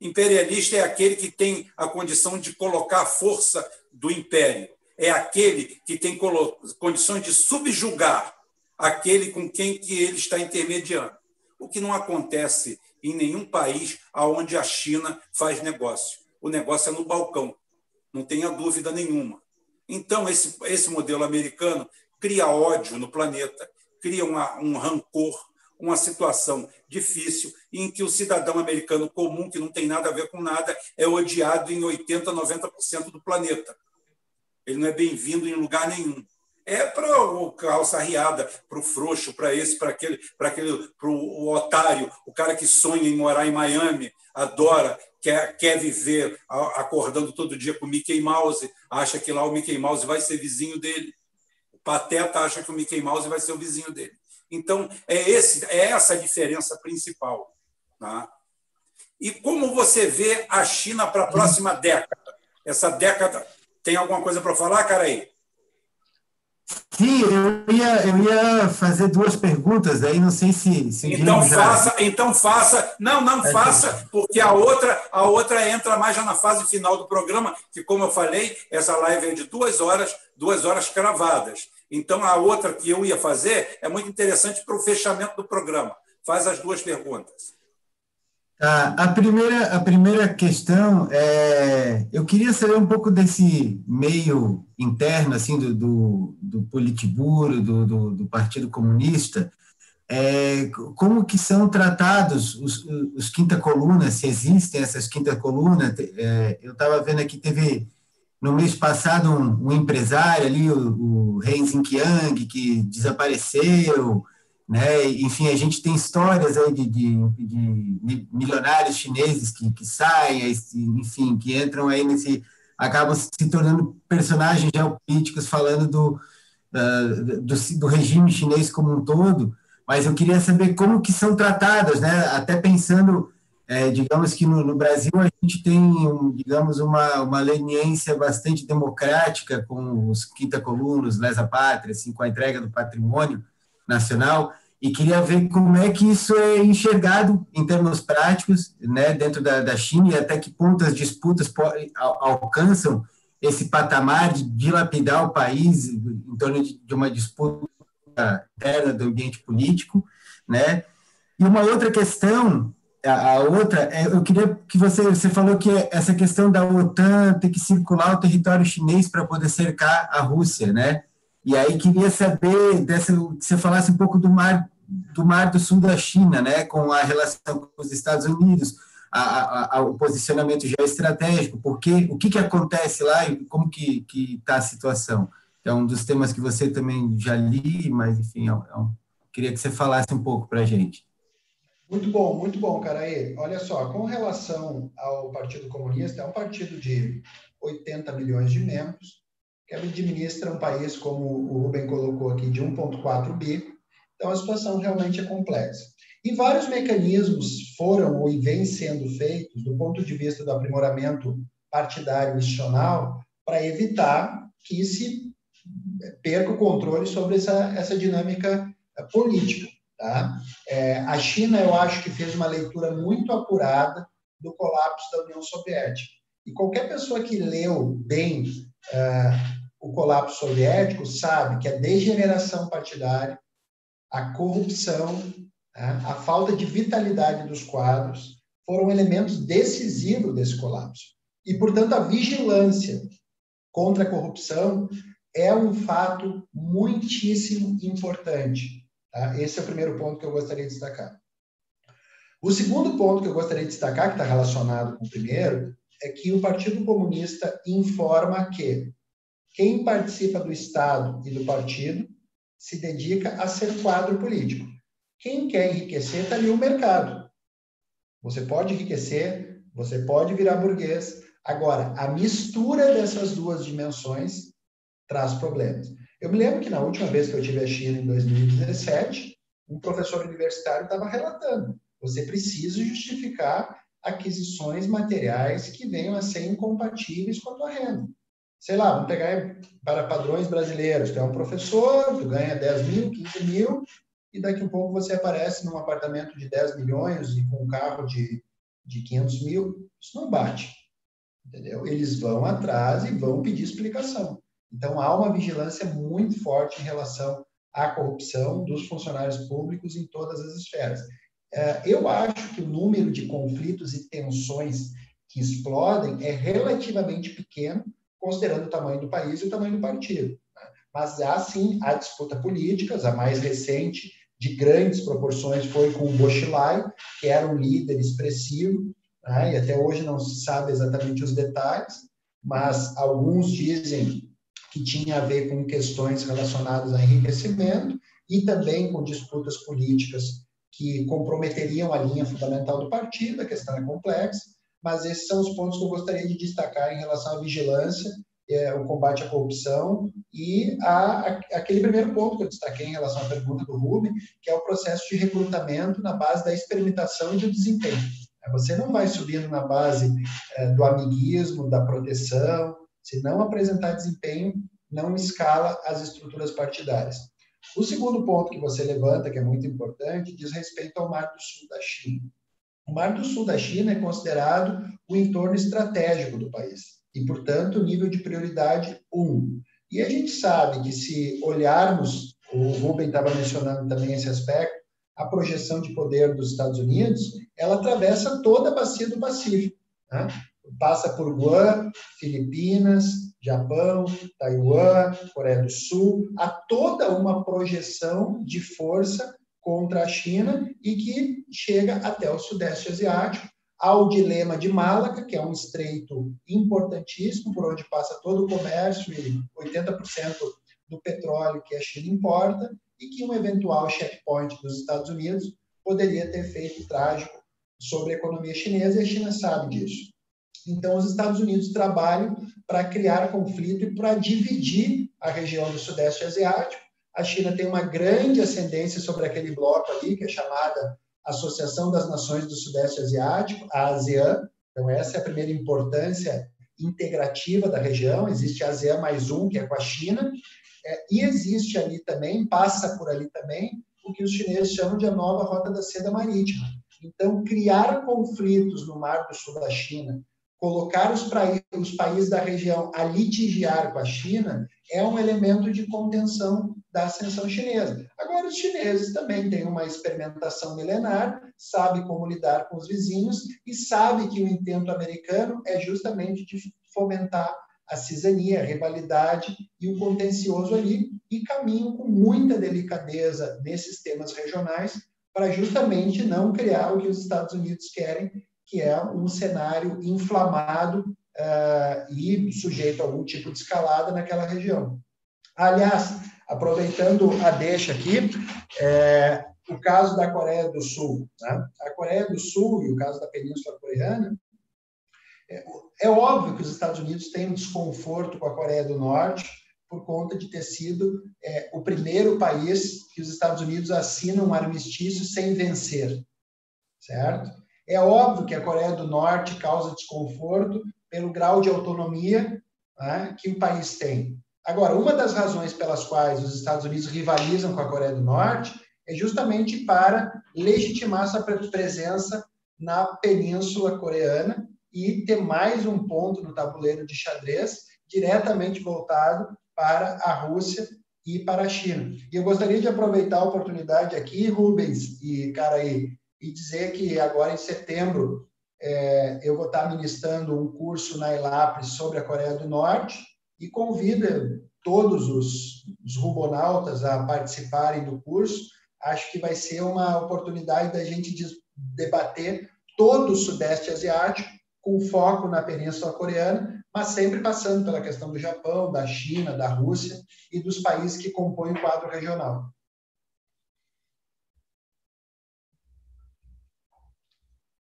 Imperialista é aquele que tem a condição de colocar a força do império, é aquele que tem condições de subjugar aquele com quem que ele está intermediando. O que não acontece em nenhum país onde a China faz negócio. O negócio é no balcão, não tenha dúvida nenhuma. Então, esse, esse modelo americano cria ódio no planeta, cria uma, um rancor, uma situação difícil em que o cidadão americano comum, que não tem nada a ver com nada, é odiado em 80%, 90% do planeta. Ele não é bem-vindo em lugar nenhum. é para o calça riada, para o frouxo, para esse, para aquele, para aquele, para o otário, o cara que sonha em morar em Miami, adora, quer, quer viver acordando todo dia com o Mickey Mouse, acha que lá o Mickey Mouse vai ser vizinho dele. O Pateta acha que o Mickey Mouse vai ser o vizinho dele. Então, é, esse, é essa a diferença principal. Tá? E como você vê a China para a próxima década? Essa década. Tem alguma coisa para falar, cara aí? Sim, eu ia, eu ia fazer duas perguntas, aí não sei se. se então faça, então faça. Não, não é faça, porque a outra, a outra entra mais já na fase final do programa, que, como eu falei, essa live é de duas horas, duas horas cravadas. Então, a outra que eu ia fazer é muito interessante para o fechamento do programa. Faz as duas perguntas. Tá, a, primeira, a primeira questão é, eu queria saber um pouco desse meio interno, assim, do, do, do Politburo, do, do, do Partido Comunista, é, como que são tratados os, os quinta colunas, se existem essas quinta colunas, é, eu estava vendo aqui, teve no mês passado um, um empresário ali, o, o Ren Xinjiang, que desapareceu, né? Enfim, a gente tem histórias aí de, de, de milionários chineses que, que saem, enfim, que entram aí nesse, acabam se tornando personagens geopolíticos falando do, do, do, regime chinês como um todo, mas eu queria saber como que são tratadas, né? Até pensando, é, digamos que no, no, Brasil a gente tem, um, digamos, uma, uma leniência bastante democrática com os quinta colunas, lesa pátria, assim, com a entrega do patrimônio, nacional e queria ver como é que isso é enxergado em termos práticos, né, dentro da, da China e até que ponto as disputas alcançam esse patamar de dilapidar o país em torno de, de uma disputa interna do ambiente político, né? E uma outra questão, a, a outra, é, eu queria que você, você falou que essa questão da OTAN ter que circular o território chinês para poder cercar a Rússia, né? E aí queria saber dessa, que você falasse um pouco do mar do mar do sul da China, né, com a relação com os Estados Unidos, a, a, o posicionamento geoestratégico, porque o que, que acontece lá e como que está a situação. É um dos temas que você também já li, mas enfim, é um, é queria que você falasse um pouco para a gente. Muito bom, muito bom, Caraí. Olha só, com relação ao Partido Comunista, é um partido de 80 milhões de membros, que administra um país, como o Rubem colocou aqui, de 1,4 bi. Então, a situação realmente é complexa. E vários mecanismos foram ou vêm sendo feitos do ponto de vista do aprimoramento partidário institucional para evitar que se perca o controle sobre essa, essa dinâmica política. Tá? É, a China, eu acho que fez uma leitura muito apurada do colapso da União Soviética. E qualquer pessoa que leu bem o colapso soviético sabe que a degeneração partidária, a corrupção, né, a falta de vitalidade dos quadros foram elementos decisivos desse colapso. E, portanto, a vigilância contra a corrupção é um fato muitíssimo importante. Tá? Esse é o primeiro ponto que eu gostaria de destacar. O segundo ponto que eu gostaria de destacar, que está relacionado com o primeiro, é que o Partido Comunista informa que quem participa do Estado e do partido se dedica a ser quadro político. Quem quer enriquecer está ali o mercado. Você pode enriquecer, você pode virar burguês. Agora, a mistura dessas duas dimensões traz problemas. Eu me lembro que na última vez que eu tive a China, em 2017, um professor universitário estava relatando: você precisa justificar aquisições materiais que venham a ser incompatíveis com a tua renda sei lá, vamos pegar para padrões brasileiros. Tu é um professor, tu ganha 10 mil, 15 mil, e daqui a pouco você aparece num apartamento de 10 milhões e com um carro de, de 500 mil. Isso não bate. Entendeu? Eles vão atrás e vão pedir explicação. Então, há uma vigilância muito forte em relação à corrupção dos funcionários públicos em todas as esferas. É, eu acho que o número de conflitos e tensões que explodem é relativamente pequeno considerando o tamanho do país e o tamanho do partido. Né? Mas há sim há disputa política, a mais recente, de grandes proporções, foi com o Bochilai, que era um líder expressivo, né? e até hoje não se sabe exatamente os detalhes, mas alguns dizem que tinha a ver com questões relacionadas a enriquecimento e também com disputas políticas que comprometeriam a linha fundamental do partido, a questão é complexa, mas esses são os pontos que eu gostaria de destacar em relação à vigilância, é, o combate à corrupção e a, a, aquele primeiro ponto que eu destaquei em relação à pergunta do Rubem, que é o processo de recrutamento na base da experimentação e do desempenho. Você não vai subindo na base é, do amiguismo, da proteção, se não apresentar desempenho, não escala as estruturas partidárias. O segundo ponto que você levanta, que é muito importante, diz respeito ao Mar do Sul da China. O Mar do Sul da China é considerado o entorno estratégico do país e, portanto, nível de prioridade 1. E a gente sabe que se olharmos, o Rubem estava mencionando também esse aspecto, a projeção de poder dos Estados Unidos, ela atravessa toda a bacia do Pacífico. Né? Passa por Guam, Filipinas, Japão, Taiwan, Coreia do Sul, há toda uma projeção de força contra a China e que chega até o Sudeste Asiático, ao dilema de Malaca, que é um estreito importantíssimo, por onde passa todo o comércio e 80% do petróleo que a China importa, e que um eventual checkpoint dos Estados Unidos poderia ter feito trágico sobre a economia chinesa, e a China sabe disso. Então, os Estados Unidos trabalham para criar conflito e para dividir a região do Sudeste Asiático. A China tem uma grande ascendência sobre aquele bloco ali, que é chamada Associação das Nações do Sudeste Asiático, a ASEAN. Então, essa é a primeira importância integrativa da região. Existe a ASEAN mais um, que é com a China, é, e existe ali também, passa por ali também, o que os chineses chamam de a nova rota da seda marítima. Então, criar conflitos no Mar do Sul da China, colocar os, os países da região a litigiar com a China, é um elemento de contenção da ascensão chinesa. Agora, os chineses também têm uma experimentação milenar, sabe como lidar com os vizinhos e sabe que o intento americano é justamente de fomentar a cisania, a rivalidade e o contencioso ali, e caminham com muita delicadeza nesses temas regionais para justamente não criar o que os Estados Unidos querem, que é um cenário inflamado uh, e sujeito a algum tipo de escalada naquela região. Aliás, aproveitando a deixa aqui, é, o caso da Coreia do Sul. Né? A Coreia do Sul e o caso da Península Coreana é, é óbvio que os Estados Unidos têm um desconforto com a Coreia do Norte por conta de ter sido é, o primeiro país que os Estados Unidos assinam um armistício sem vencer, certo? É óbvio que a Coreia do Norte causa desconforto pelo grau de autonomia né, que o país tem. Agora, uma das razões pelas quais os Estados Unidos rivalizam com a Coreia do Norte é justamente para legitimar essa presença na Península Coreana e ter mais um ponto no tabuleiro de xadrez diretamente voltado para a Rússia e para a China. E eu gostaria de aproveitar a oportunidade aqui, Rubens e Caraí, e dizer que agora em setembro é, eu vou estar ministrando um curso na ELAP sobre a Coreia do Norte e convido todos os, os rubonautas a participarem do curso. Acho que vai ser uma oportunidade da gente debater todo o Sudeste Asiático com foco na Península Coreana, mas sempre passando pela questão do Japão, da China, da Rússia e dos países que compõem o quadro regional.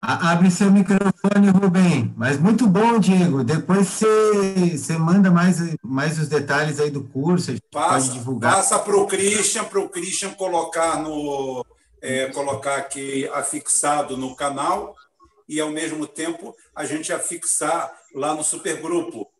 Abre seu microfone, Rubem. Mas muito bom, Diego. Depois você, manda mais, mais os detalhes aí do curso. Passa, pode divulgar. Passa para o Christian, para o Christian colocar no é, colocar aqui afixado no canal e, ao mesmo tempo, a gente afixar lá no supergrupo.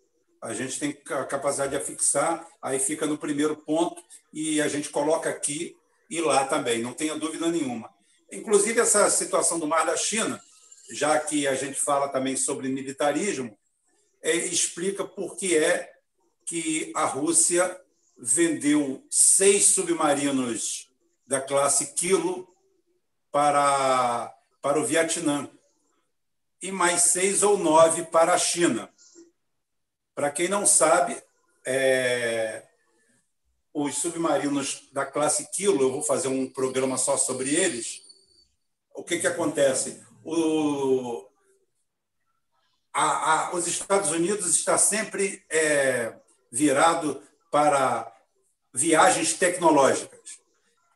A gente tem a capacidade de afixar, aí fica no primeiro ponto e a gente coloca aqui e lá também, não tenha dúvida nenhuma. Inclusive, essa situação do Mar da China, já que a gente fala também sobre militarismo, é, explica por que é que a Rússia vendeu seis submarinos da classe Kilo para, para o Vietnã e mais seis ou nove para a China. Para quem não sabe, é, os submarinos da classe Kilo, eu vou fazer um programa só sobre eles. O que, que acontece? O, a, a, os Estados Unidos está sempre é, virado para viagens tecnológicas.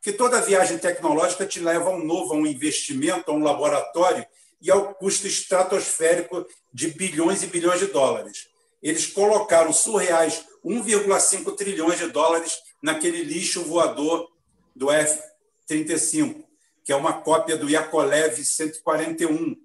Que toda viagem tecnológica te leva a um novo, a um investimento, a um laboratório e ao custo estratosférico de bilhões e bilhões de dólares. Eles colocaram surreais 1,5 trilhões de dólares naquele lixo voador do F-35, que é uma cópia do Yakolev 141.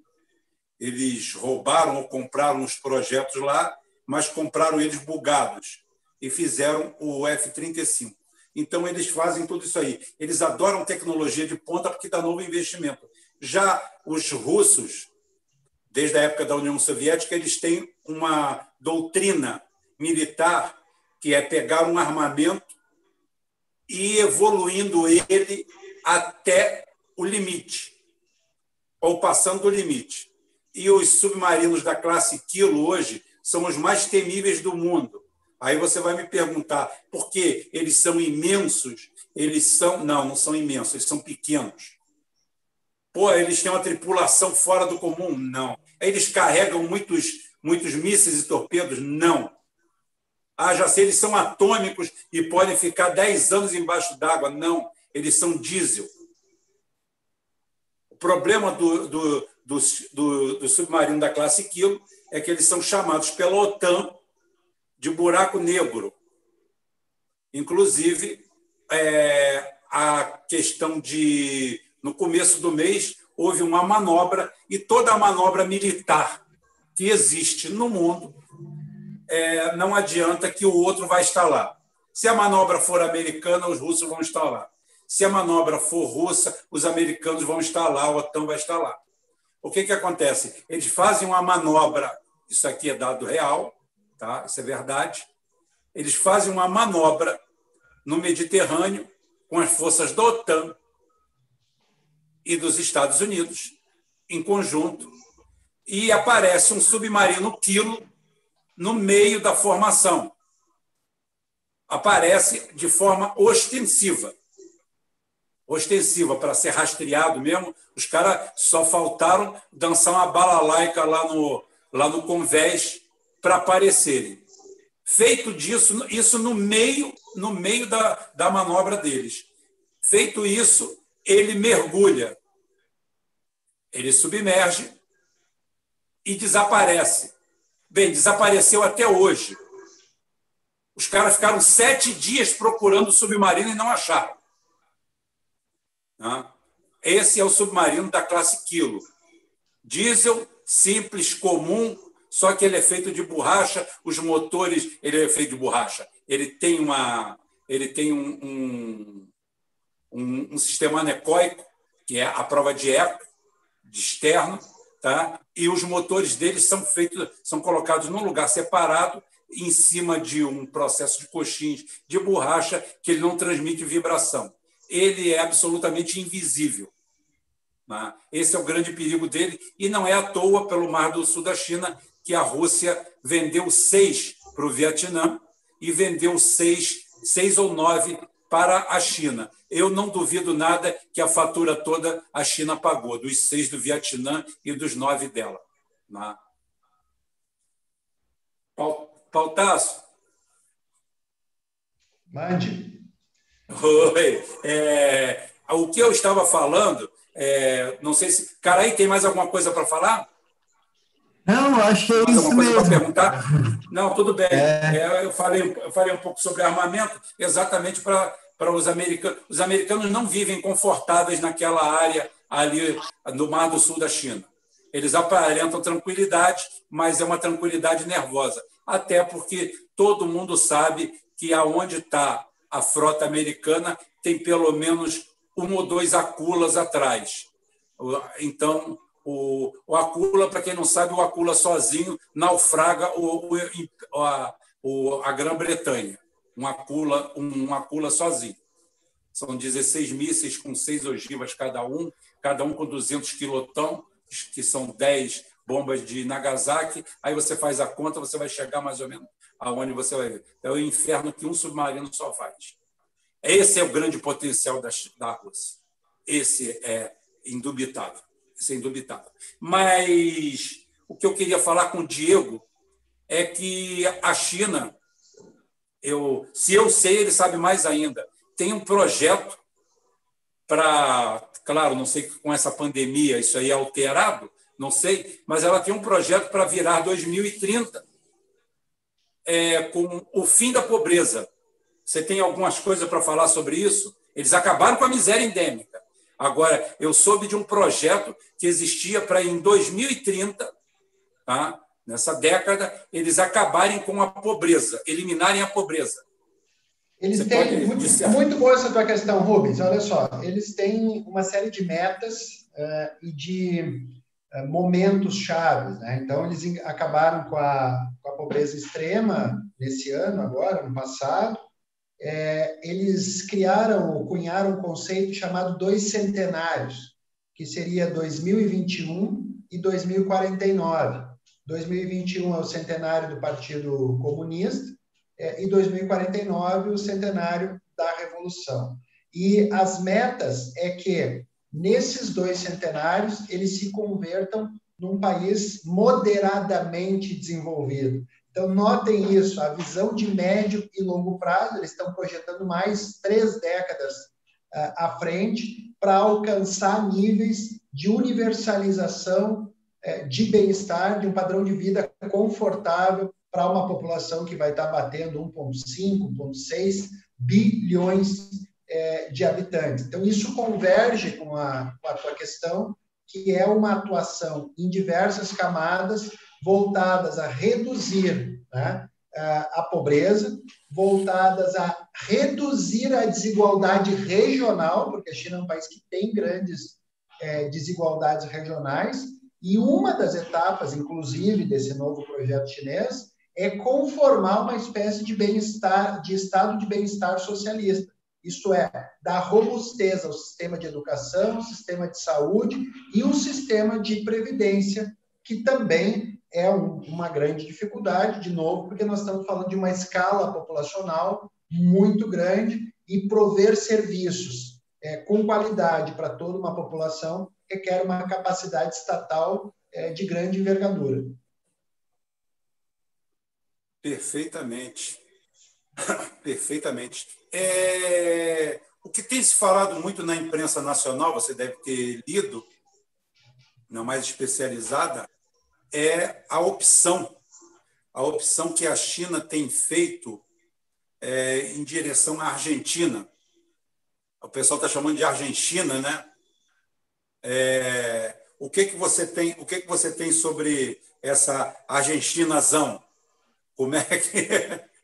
Eles roubaram ou compraram os projetos lá, mas compraram eles bugados e fizeram o F-35. Então, eles fazem tudo isso aí. Eles adoram tecnologia de ponta porque dá novo investimento. Já os russos, desde a época da União Soviética, eles têm uma doutrina militar que é pegar um armamento e evoluindo ele até o limite, ou passando do limite. E os submarinos da classe Kilo hoje são os mais temíveis do mundo. Aí você vai me perguntar por que eles são imensos? Eles são. Não, não são imensos, eles são pequenos. Pô, eles têm uma tripulação fora do comum? Não. Eles carregam muitos, muitos mísseis e torpedos? Não. Ah, já sei, eles são atômicos e podem ficar 10 anos embaixo d'água. Não, eles são diesel. Problema do, do, do, do, do submarino da classe Kilo é que eles são chamados pela OTAN de buraco negro. Inclusive, é, a questão de. No começo do mês, houve uma manobra, e toda a manobra militar que existe no mundo é, não adianta que o outro vai estar lá. Se a manobra for americana, os russos vão estar lá. Se a manobra for russa, os americanos vão estar lá, a OTAN vai estar lá. O que, que acontece? Eles fazem uma manobra, isso aqui é dado real, tá? isso é verdade. Eles fazem uma manobra no Mediterrâneo com as forças da OTAN e dos Estados Unidos em conjunto e aparece um submarino Kilo no meio da formação. Aparece de forma ostensiva. Ostensiva, para ser rastreado mesmo. Os caras só faltaram dançar uma balalaica lá no, lá no convés para aparecerem. Feito disso, isso no meio, no meio da, da manobra deles. Feito isso, ele mergulha, ele submerge e desaparece. Bem, desapareceu até hoje. Os caras ficaram sete dias procurando o submarino e não acharam. Esse é o submarino da classe Kilo. Diesel, simples, comum, só que ele é feito de borracha. Os motores, ele é feito de borracha. Ele tem uma, ele tem um, um, um, um sistema anecoico, que é a prova de eco, de externo, tá? e os motores deles são feitos, são colocados num lugar separado, em cima de um processo de coxins de borracha que ele não transmite vibração. Ele é absolutamente invisível. Né? Esse é o grande perigo dele, e não é à toa, pelo Mar do Sul da China, que a Rússia vendeu seis para o Vietnã e vendeu seis, seis ou nove para a China eu não duvido nada que a fatura toda a China pagou, dos seis do Vietnã e dos nove dela. Né? Pautaço? Mande. Oi. É, o que eu estava falando, é, não sei se. Caraí, tem mais alguma coisa para falar? Não, acho que é mais isso mesmo. perguntar? Não, tudo bem. É. É, eu, falei, eu falei um pouco sobre armamento, exatamente para para os americanos. Os americanos não vivem confortáveis naquela área ali no Mar do Sul da China. Eles aparentam tranquilidade, mas é uma tranquilidade nervosa. Até porque todo mundo sabe que aonde está a frota americana tem pelo menos um ou dois aculas atrás. Então, o, o acula, para quem não sabe, o acula sozinho naufraga o, o, a, a Grã-Bretanha um Acula, um Acula sozinho. São 16 mísseis com seis ogivas cada um, cada um com 200 quilotão, que são 10 bombas de Nagasaki. Aí você faz a conta, você vai chegar mais ou menos aonde você vai ver. É o inferno que um submarino só faz. Esse é o grande potencial da, da Rússia. Esse é indubitável. Esse é indubitável. Mas o que eu queria falar com o Diego é que a China eu, se eu sei, ele sabe mais ainda. Tem um projeto para, claro, não sei com essa pandemia isso aí é alterado, não sei, mas ela tem um projeto para virar 2030 é, com o fim da pobreza. Você tem algumas coisas para falar sobre isso? Eles acabaram com a miséria endêmica. Agora, eu soube de um projeto que existia para em 2030, tá? nessa década, eles acabarem com a pobreza, eliminarem a pobreza. Eles Você têm. Muito, muito boa essa tua questão, Rubens. Olha só, eles têm uma série de metas uh, e de momentos chaves. Né? Então, eles acabaram com a, com a pobreza extrema nesse ano, agora, no passado é, eles criaram cunharam um conceito chamado dois centenários, que seria 2021 e 2049. 2021 é o centenário do Partido Comunista é, e 2049 o centenário da Revolução. E as metas é que nesses dois centenários eles se convertam num país moderadamente desenvolvido. Então, notem isso, a visão de médio e longo prazo, eles estão projetando mais três décadas uh, à frente para alcançar níveis de universalização uh, de bem-estar, de um padrão de vida confortável para uma população que vai estar batendo 1,5, 1,6 bilhões uh, de habitantes. Então, isso converge com a, com a tua questão, que é uma atuação em diversas camadas voltadas a reduzir né, a pobreza, voltadas a reduzir a desigualdade regional, porque a China é um país que tem grandes é, desigualdades regionais, e uma das etapas, inclusive, desse novo projeto chinês é conformar uma espécie de bem-estar, de estado de bem-estar socialista. Isto é, dar robustez ao sistema de educação, ao sistema de saúde e o sistema de previdência, que também é um, uma grande dificuldade, de novo, porque nós estamos falando de uma escala populacional muito grande e prover serviços é, com qualidade para toda uma população requer uma capacidade estatal é, de grande envergadura. Perfeitamente. Perfeitamente. É, o que tem se falado muito na imprensa nacional, você deve ter lido, não mais especializada, é a opção, a opção que a China tem feito é, em direção à Argentina. O pessoal está chamando de Argentina, né? É, o que que você tem? O que que você tem sobre essa argentinazão? Como é que?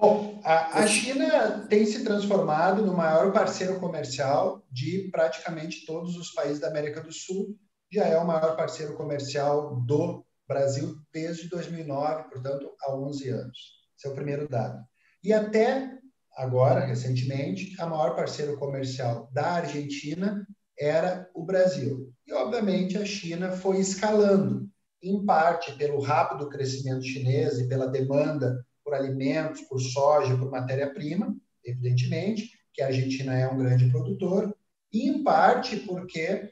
Bom, a, a, China tem se transformado no maior parceiro comercial de praticamente todos os países da América do Sul já é o maior parceiro comercial do Brasil desde 2009, portanto, há 11 anos. Esse é o primeiro dado. E até agora, recentemente, a maior parceiro comercial da Argentina era o Brasil. E, obviamente, a China foi escalando, em parte pelo rápido crescimento chinês e pela demanda por alimentos, por soja, por matéria-prima, evidentemente, que a Argentina é um grande produtor, e em parte porque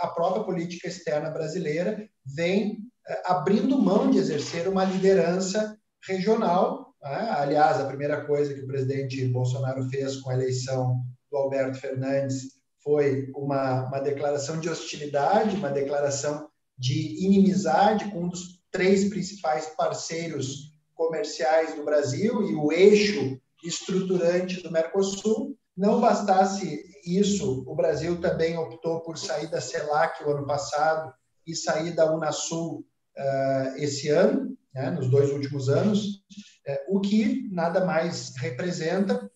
a própria política externa brasileira vem eh, abrindo mão de exercer uma liderança regional. Né? Aliás, a primeira coisa que o presidente Bolsonaro fez com a eleição do Alberto Fernandes foi uma, uma declaração de hostilidade, uma declaração de inimizade com um dos três principais parceiros comerciais do Brasil e o eixo estruturante do Mercosul. Não bastasse isso, o Brasil também optou por sair da CELAC o ano passado e sair da Unasul uh, esse ano, né, nos dois últimos anos, uh, o que nada mais representa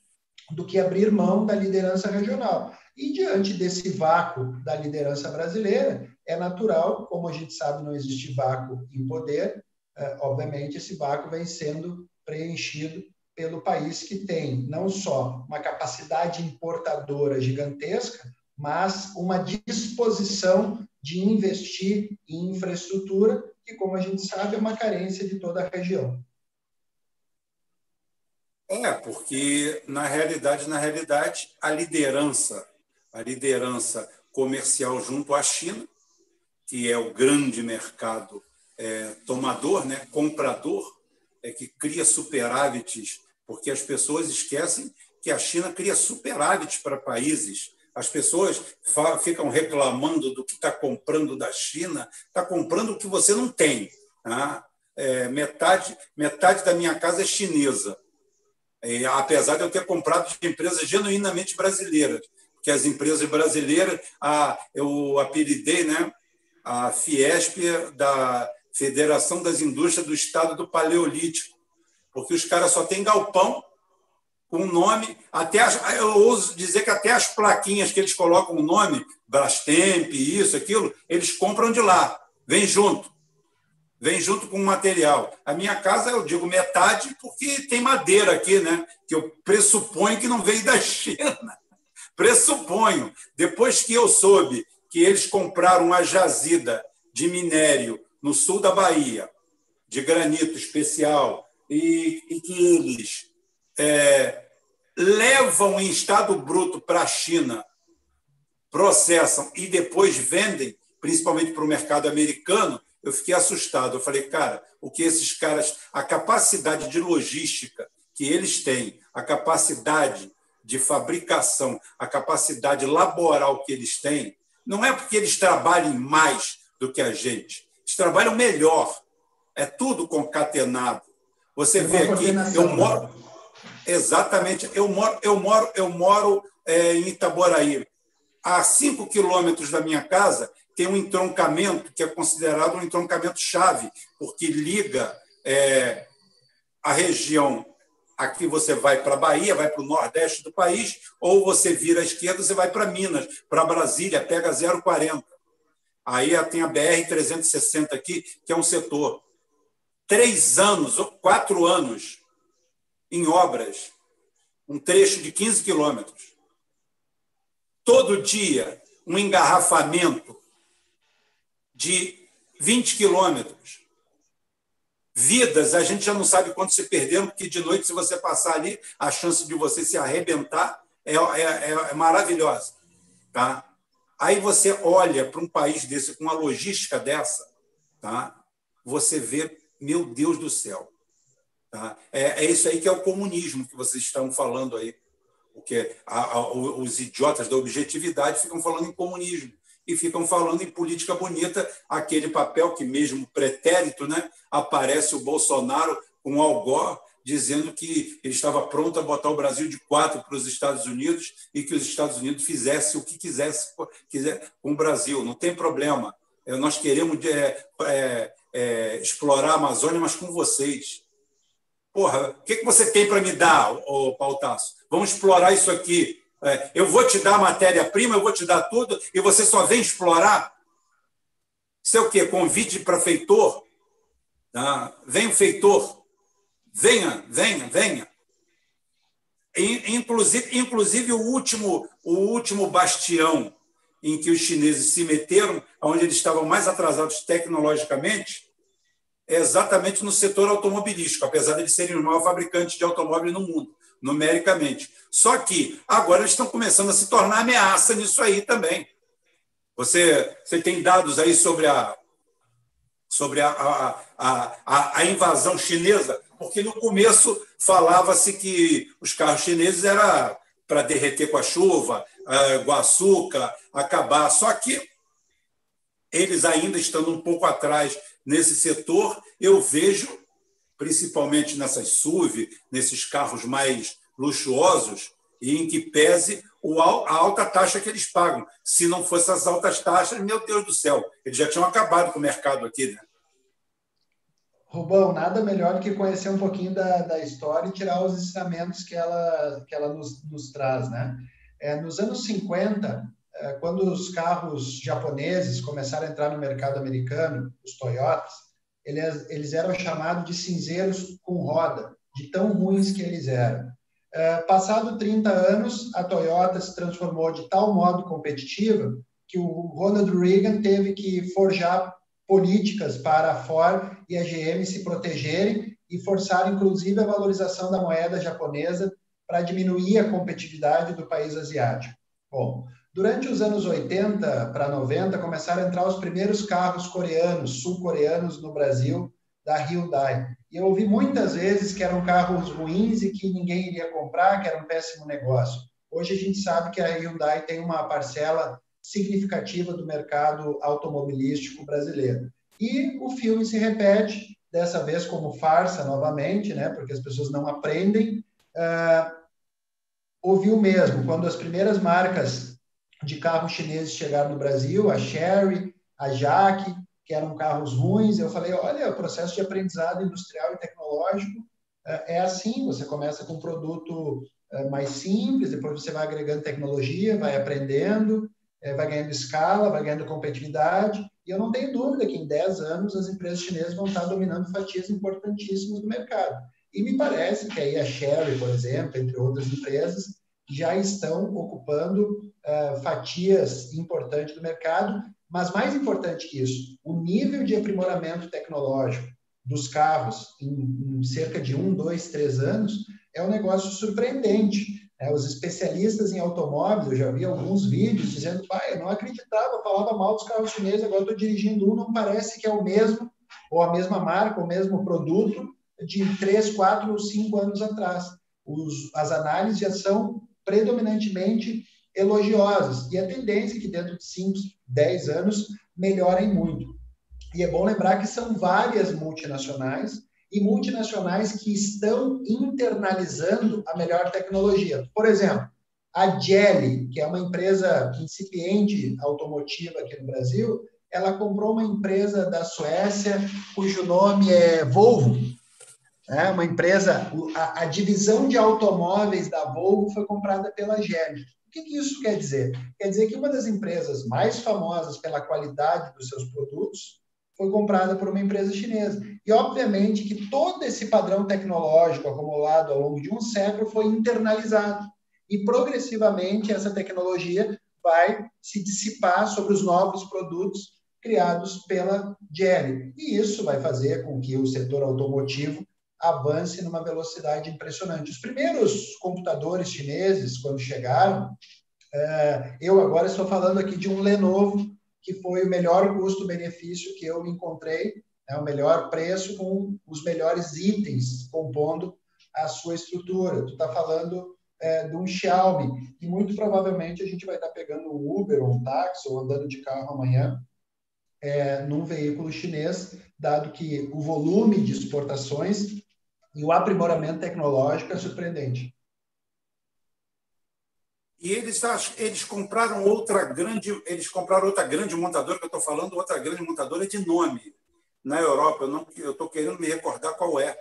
do que abrir mão da liderança regional. E diante desse vácuo da liderança brasileira, é natural, como a gente sabe, não existe vácuo em poder, obviamente esse vácuo vem sendo preenchido pelo país que tem não só uma capacidade importadora gigantesca, mas uma disposição de investir em infraestrutura, que, como a gente sabe, é uma carência de toda a região. É, porque na realidade, na realidade, a liderança, a liderança comercial junto à China, que é o grande mercado é, tomador, né, comprador, é que cria superávites porque as pessoas esquecem que a China cria superávit para países. As pessoas ficam reclamando do que está comprando da China, está comprando o que você não tem. Tá? É, metade, metade da minha casa é chinesa, é, apesar de eu ter comprado de empresas genuinamente brasileiras, que as empresas brasileiras, a, eu apelidei né, a Fiesp da Federação das Indústrias do Estado do Paleolítico, porque os caras só têm galpão com nome, até as, eu ouso dizer que até as plaquinhas que eles colocam o nome, Brastemp, isso, aquilo, eles compram de lá, vem junto. Vem junto com o material. A minha casa, eu digo metade, porque tem madeira aqui, né? Que eu pressuponho que não veio da China. Pressuponho. Depois que eu soube que eles compraram uma jazida de minério no sul da Bahia, de granito especial, e, e que eles é, levam em estado bruto para a China, processam e depois vendem, principalmente para o mercado americano, eu fiquei assustado. Eu falei, cara, o que esses caras, a capacidade de logística que eles têm, a capacidade de fabricação, a capacidade laboral que eles têm, não é porque eles trabalhem mais do que a gente, eles trabalham melhor. É tudo concatenado. Você vê aqui, eu moro. Exatamente, eu moro, eu moro, eu moro é, em Itaboraí. A cinco quilômetros da minha casa tem um entroncamento que é considerado um entroncamento chave, porque liga é, a região. Aqui você vai para a Bahia, vai para o nordeste do país, ou você vira à esquerda, você vai para Minas, para Brasília, pega 040. Aí tem a BR-360 aqui, que é um setor três anos, quatro anos em obras, um trecho de 15 quilômetros. Todo dia, um engarrafamento de 20 quilômetros. Vidas, a gente já não sabe quanto se perderam, porque de noite, se você passar ali, a chance de você se arrebentar é, é, é maravilhosa. Tá? Aí você olha para um país desse, com uma logística dessa, tá? você vê meu Deus do céu. Tá? É, é isso aí que é o comunismo que vocês estão falando aí. Porque a, a, os idiotas da objetividade ficam falando em comunismo e ficam falando em política bonita, aquele papel que, mesmo pretérito, né, aparece o Bolsonaro com o Algor dizendo que ele estava pronto a botar o Brasil de quatro para os Estados Unidos e que os Estados Unidos fizessem o que quisesse quiser com o Brasil. Não tem problema. É, nós queremos é, é, é, explorar a Amazônia, mas com vocês. Porra, o que, que você tem para me dar, ô, Pautaço? Vamos explorar isso aqui. É, eu vou te dar matéria-prima, eu vou te dar tudo, e você só vem explorar? Isso é o quê? Convite para feitor? Tá? Vem o feitor. Venha, venha, venha. Inclusive, inclusive o último, o último bastião em que os chineses se meteram, onde eles estavam mais atrasados tecnologicamente, é exatamente no setor automobilístico, apesar de eles serem o maior fabricante de automóvel no mundo, numericamente. Só que agora eles estão começando a se tornar ameaça nisso aí também. Você, você tem dados aí sobre a, sobre a, a, a, a invasão chinesa? Porque no começo falava-se que os carros chineses eram para derreter com a chuva, uh, com açúcar, acabar. Só que eles ainda estando um pouco atrás nesse setor, eu vejo, principalmente nessas SUV, nesses carros mais luxuosos, e em que pese a alta taxa que eles pagam. Se não fossem as altas taxas, meu Deus do céu, eles já tinham acabado com o mercado aqui. Né? Rubão, nada melhor do que conhecer um pouquinho da, da história e tirar os ensinamentos que ela, que ela nos, nos traz. Né? É, nos anos 50, é, quando os carros japoneses começaram a entrar no mercado americano, os Toyotas, eles, eles eram chamados de cinzeiros com roda, de tão ruins que eles eram. É, passado 30 anos, a Toyota se transformou de tal modo competitiva que o Ronald Reagan teve que forjar políticas para a Ford e a GM se protegerem e forçar, inclusive, a valorização da moeda japonesa para diminuir a competitividade do país asiático. Bom, durante os anos 80 para 90, começaram a entrar os primeiros carros coreanos, sul-coreanos no Brasil, da Hyundai. E eu ouvi muitas vezes que eram carros ruins e que ninguém iria comprar, que era um péssimo negócio. Hoje a gente sabe que a Hyundai tem uma parcela significativa do mercado automobilístico brasileiro. E o filme se repete, dessa vez como farsa novamente, né, porque as pessoas não aprendem. Uh, ouviu mesmo, quando as primeiras marcas de carros chineses chegaram no Brasil, a Sherry, a Jaque, que eram carros ruins, eu falei, olha, o processo de aprendizado industrial e tecnológico é, é assim, você começa com um produto é, mais simples, depois você vai agregando tecnologia, vai aprendendo, é, vai ganhando escala, vai ganhando competitividade, e eu não tenho dúvida que em 10 anos as empresas chinesas vão estar dominando fatias importantíssimas do mercado. E me parece que aí a Sherry, por exemplo, entre outras empresas, já estão ocupando uh, fatias importantes do mercado, mas mais importante que isso, o nível de aprimoramento tecnológico dos carros em, em cerca de um, dois, três anos é um negócio surpreendente. Né? Os especialistas em automóveis, eu já vi alguns vídeos dizendo, pai, eu não acreditava, falava mal dos carros chineses, agora estou dirigindo um, não parece que é o mesmo, ou a mesma marca, o mesmo produto de três, quatro ou cinco anos atrás. Os, as análises já são predominantemente elogiosas. E a tendência é que dentro de 5, 10 anos melhorem muito. E é bom lembrar que são várias multinacionais e multinacionais que estão internalizando a melhor tecnologia. Por exemplo, a Jelly, que é uma empresa incipiente automotiva aqui no Brasil, ela comprou uma empresa da Suécia cujo nome é Volvo. É uma empresa, a, a divisão de automóveis da Volvo foi comprada pela Jelly. O que, que isso quer dizer? Quer dizer que uma das empresas mais famosas pela qualidade dos seus produtos foi comprada por uma empresa chinesa. E, obviamente, que todo esse padrão tecnológico acumulado ao longo de um século foi internalizado. E, progressivamente, essa tecnologia vai se dissipar sobre os novos produtos criados pela Jelly. E isso vai fazer com que o setor automotivo avance numa velocidade impressionante. Os primeiros computadores chineses, quando chegaram, é, eu agora estou falando aqui de um Lenovo, que foi o melhor custo-benefício que eu encontrei, é o melhor preço com os melhores itens compondo a sua estrutura. Tu está falando é, de um Xiaomi, e muito provavelmente a gente vai estar tá pegando um Uber ou um táxi ou andando de carro amanhã é, num veículo chinês, dado que o volume de exportações e o aprimoramento tecnológico é surpreendente. E eles, eles compraram outra grande, eles compraram outra grande montadora que eu estou falando, outra grande montadora de nome na Europa. Eu estou querendo me recordar qual é.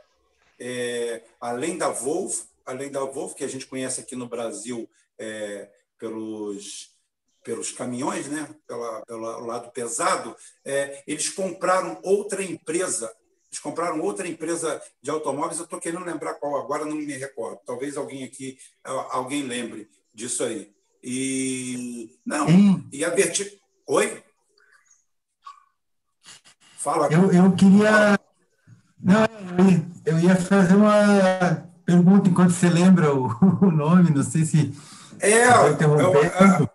é. Além da Volvo, além da Volvo que a gente conhece aqui no Brasil é, pelos pelos caminhões, né? Pela, pelo lado pesado, é, eles compraram outra empresa eles compraram outra empresa de automóveis, eu estou querendo lembrar qual agora, não me recordo. Talvez alguém aqui, alguém lembre disso aí. E. Não, hum. e a Verti. Oi? Fala. Eu, eu queria. Não, eu ia fazer uma pergunta enquanto você lembra o, o nome, não sei se. É, eu, eu,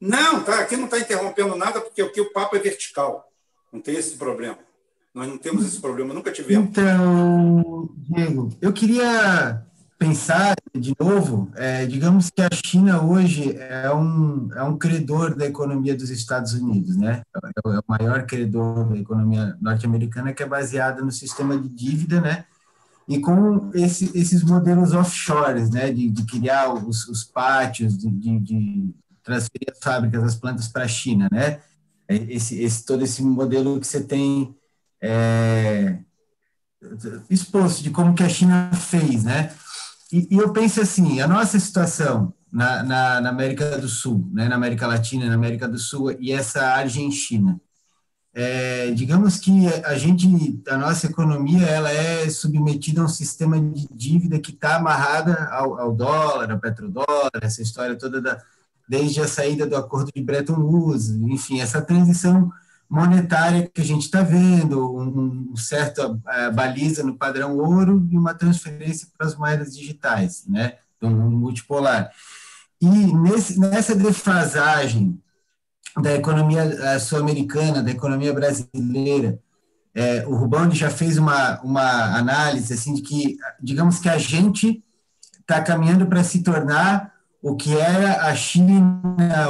não, tá, aqui não está interrompendo nada, porque aqui o papo é vertical. Não tem esse problema. Nós não temos esse problema, nunca tivemos. Então, Diego, eu queria pensar de novo, é, digamos que a China hoje é um, é um credor da economia dos Estados Unidos, né? É o maior credor da economia norte-americana que é baseada no sistema de dívida, né? E com esse, esses modelos offshores, né? De, de criar os, os pátios, de, de, de transferir as fábricas, as plantas para a China, né? É, esse, esse, todo esse modelo que você tem é, exposto de como que a China fez, né? E, e eu penso assim, a nossa situação na, na, na, América do Sul, né, na América Latina, na América do Sul e essa Argentina, é, digamos que a gente, a nossa economia, ela é submetida a um sistema de dívida que está amarrada ao, ao, dólar, ao petrodólar, essa história toda da, desde a saída do acordo de Bretton Woods, enfim, essa transição monetária que a gente está vendo, um, um certo uh, baliza no padrão ouro e uma transferência para as moedas digitais, né, do mundo multipolar. E nesse, nessa defasagem da economia uh, sul-americana, da economia brasileira, é, o Rubão já fez uma, uma análise assim de que, digamos que a gente está caminhando para se tornar o que era a China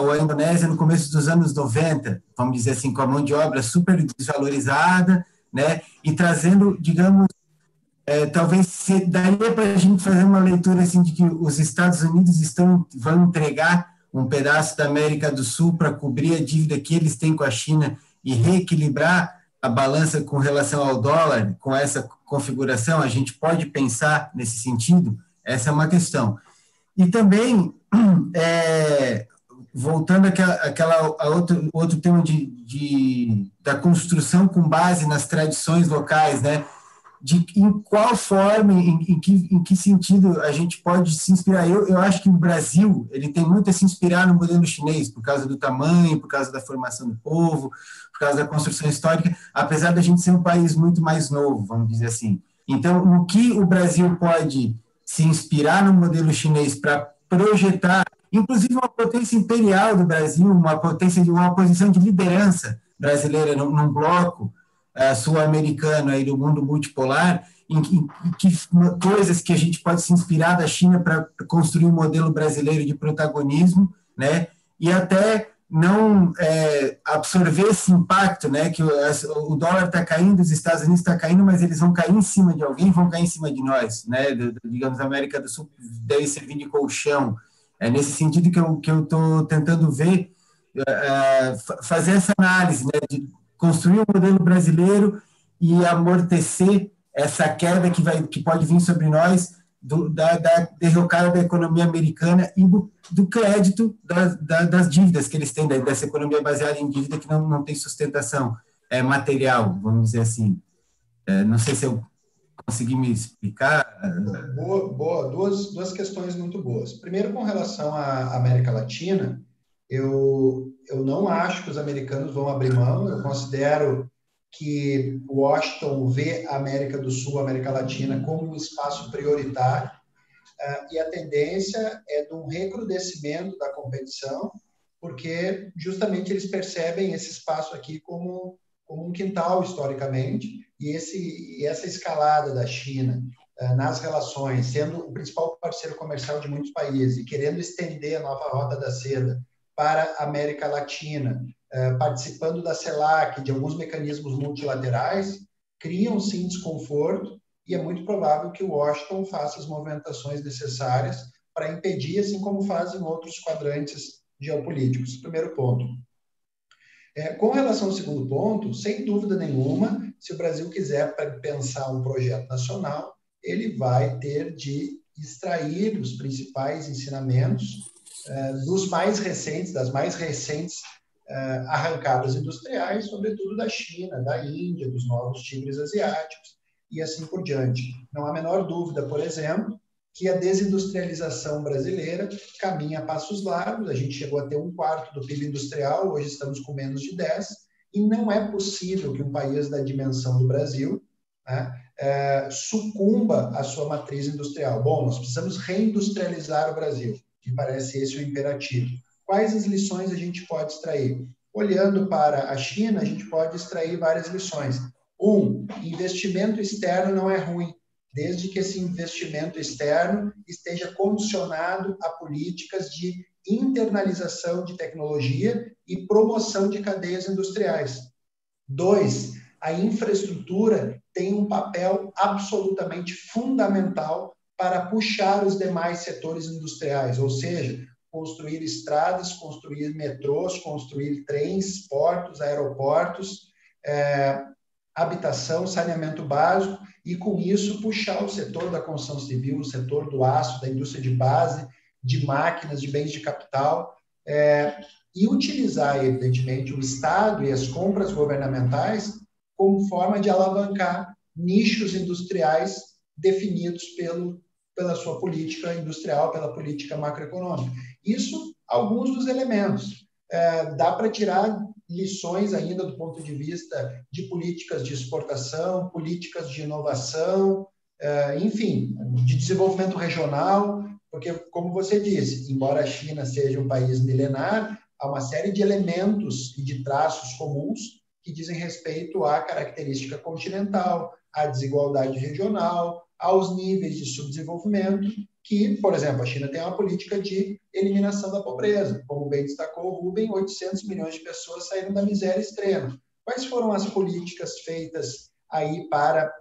ou a Indonésia no começo dos anos 90, vamos dizer assim, com a mão de obra super desvalorizada, né, e trazendo, digamos, é, talvez daria para a gente fazer uma leitura assim de que os Estados Unidos estão vão entregar um pedaço da América do Sul para cobrir a dívida que eles têm com a China e reequilibrar a balança com relação ao dólar, com essa configuração, a gente pode pensar nesse sentido? Essa é uma questão. E também, é, voltando àquela, a outro, outro tema de, de, da construção com base nas tradições locais, né? de em qual forma, em, em, que, em que sentido a gente pode se inspirar. Eu, eu acho que o Brasil ele tem muito a se inspirar no modelo chinês, por causa do tamanho, por causa da formação do povo, por causa da construção histórica, apesar da gente ser um país muito mais novo, vamos dizer assim. Então, no que o Brasil pode se inspirar no modelo chinês para projetar, inclusive uma potência imperial do Brasil, uma potência de uma posição de liderança brasileira num, num bloco, uh, sul-americano aí do mundo multipolar, em, em, que coisas que a gente pode se inspirar da China para construir um modelo brasileiro de protagonismo, né? E até não é, absorver esse impacto, né? Que o, o dólar está caindo, os Estados Unidos está caindo, mas eles vão cair em cima de alguém, vão cair em cima de nós, né? Do, digamos, a América do Sul deve servir de colchão. É nesse sentido que eu que eu estou tentando ver, é, fazer essa análise, né? De, construir um modelo brasileiro e amortecer essa queda que, vai, que pode vir sobre nós do, da, da derrocada da economia americana e do, do crédito das, das dívidas que eles têm, dessa economia baseada em dívida que não, não tem sustentação é, material, vamos dizer assim. É, não sei se eu consegui me explicar. Boa, boa. Duas, duas questões muito boas. Primeiro, com relação à América Latina, eu, eu não acho que os americanos vão abrir mão. Eu considero que Washington vê a América do Sul, a América Latina, como um espaço prioritário. Uh, e a tendência é de um recrudescimento da competição, porque justamente eles percebem esse espaço aqui como, como um quintal, historicamente, e, esse, e essa escalada da China uh, nas relações, sendo o principal parceiro comercial de muitos países e querendo estender a nova rota da seda para a América Latina, eh, participando da CELAC, de alguns mecanismos multilaterais, criam sim desconforto e é muito provável que Washington faça as movimentações necessárias para impedir, assim como fazem outros quadrantes geopolíticos. Primeiro ponto. É, com relação ao segundo ponto, sem dúvida nenhuma, se o Brasil quiser pensar um projeto nacional, ele vai ter de extrair os principais ensinamentos dos mais recentes, das mais recentes uh, arrancadas industriais, sobretudo da China, da Índia, dos novos tigres asiáticos e assim por diante. Não há menor dúvida, por exemplo, que a desindustrialização brasileira caminha a passos largos. A gente chegou a ter um quarto do PIB industrial, hoje estamos com menos de 10, e não é possível que um país da dimensão do Brasil né, é, sucumba à sua matriz industrial. Bom, nós precisamos reindustrializar o Brasil. Me parece esse o imperativo. Quais as lições a gente pode extrair? Olhando para a China, a gente pode extrair várias lições. Um, investimento externo não é ruim, desde que esse investimento externo esteja condicionado a políticas de internalização de tecnologia e promoção de cadeias industriais. Dois, a infraestrutura tem um papel absolutamente fundamental para puxar os demais setores industriais, ou seja, construir estradas, construir metrôs, construir trens, portos, aeroportos, é, habitação, saneamento básico, e com isso puxar o setor da construção civil, o setor do aço, da indústria de base, de máquinas, de bens de capital, é, e utilizar, evidentemente, o Estado e as compras governamentais como forma de alavancar nichos industriais definidos pelo pela sua política industrial, pela política macroeconômica. Isso, alguns dos elementos. É, dá para tirar lições ainda do ponto de vista de políticas de exportação, políticas de inovação, é, enfim, de desenvolvimento regional, porque, como você disse, embora a China seja um país milenar, há uma série de elementos e de traços comuns que dizem respeito à característica continental, à desigualdade regional, aos níveis de subdesenvolvimento, que, por exemplo, a China tem uma política de eliminação da pobreza. Como bem destacou o Rubem, 800 milhões de pessoas saíram da miséria extrema. Quais foram as políticas feitas aí para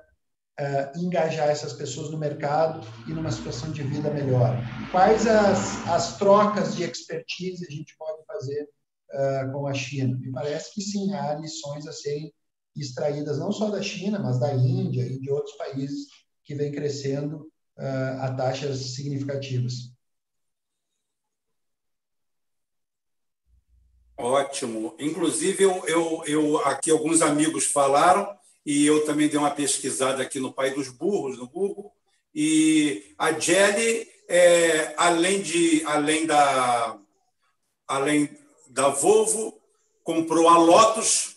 uh, engajar essas pessoas no mercado e numa situação de vida melhor? Quais as, as trocas de expertise a gente pode fazer uh, com a China? Me parece que sim, há lições a serem extraídas não só da China, mas da Índia e de outros países que vêm crescendo uh, a taxas significativas. Ótimo. Inclusive, eu, eu, eu, aqui alguns amigos falaram, e eu também dei uma pesquisada aqui no Pai dos Burros, no Google, e a Jelly, é, além, de, além, da, além da Volvo, comprou a Lotus,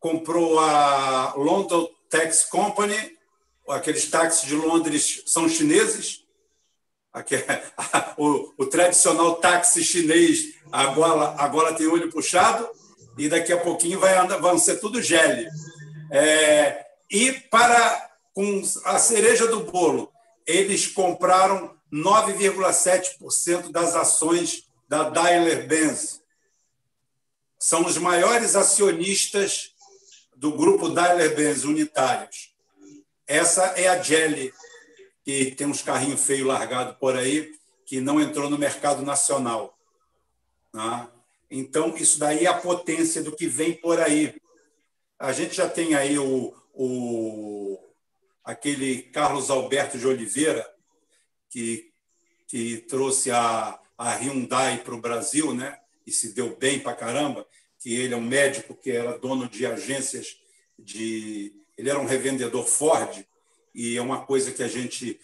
comprou a London Tax Company, aqueles táxis de Londres são chineses, o, o, tradicional táxi chinês agora, agora tem olho puxado e daqui a pouquinho vai vão ser tudo gele. É, e para com a cereja do bolo, eles compraram 9,7% das ações da Daimler-Benz. São os maiores acionistas do grupo Daimler-Benz unitários. Essa é a Jelly, que tem uns carrinhos feios largados por aí, que não entrou no mercado nacional. Tá? Então, isso daí é a potência do que vem por aí. A gente já tem aí o, o aquele Carlos Alberto de Oliveira, que, que trouxe a, a Hyundai para o Brasil, né? e se deu bem para caramba, que ele é um médico que era dono de agências de ele era um revendedor Ford e é uma coisa que a gente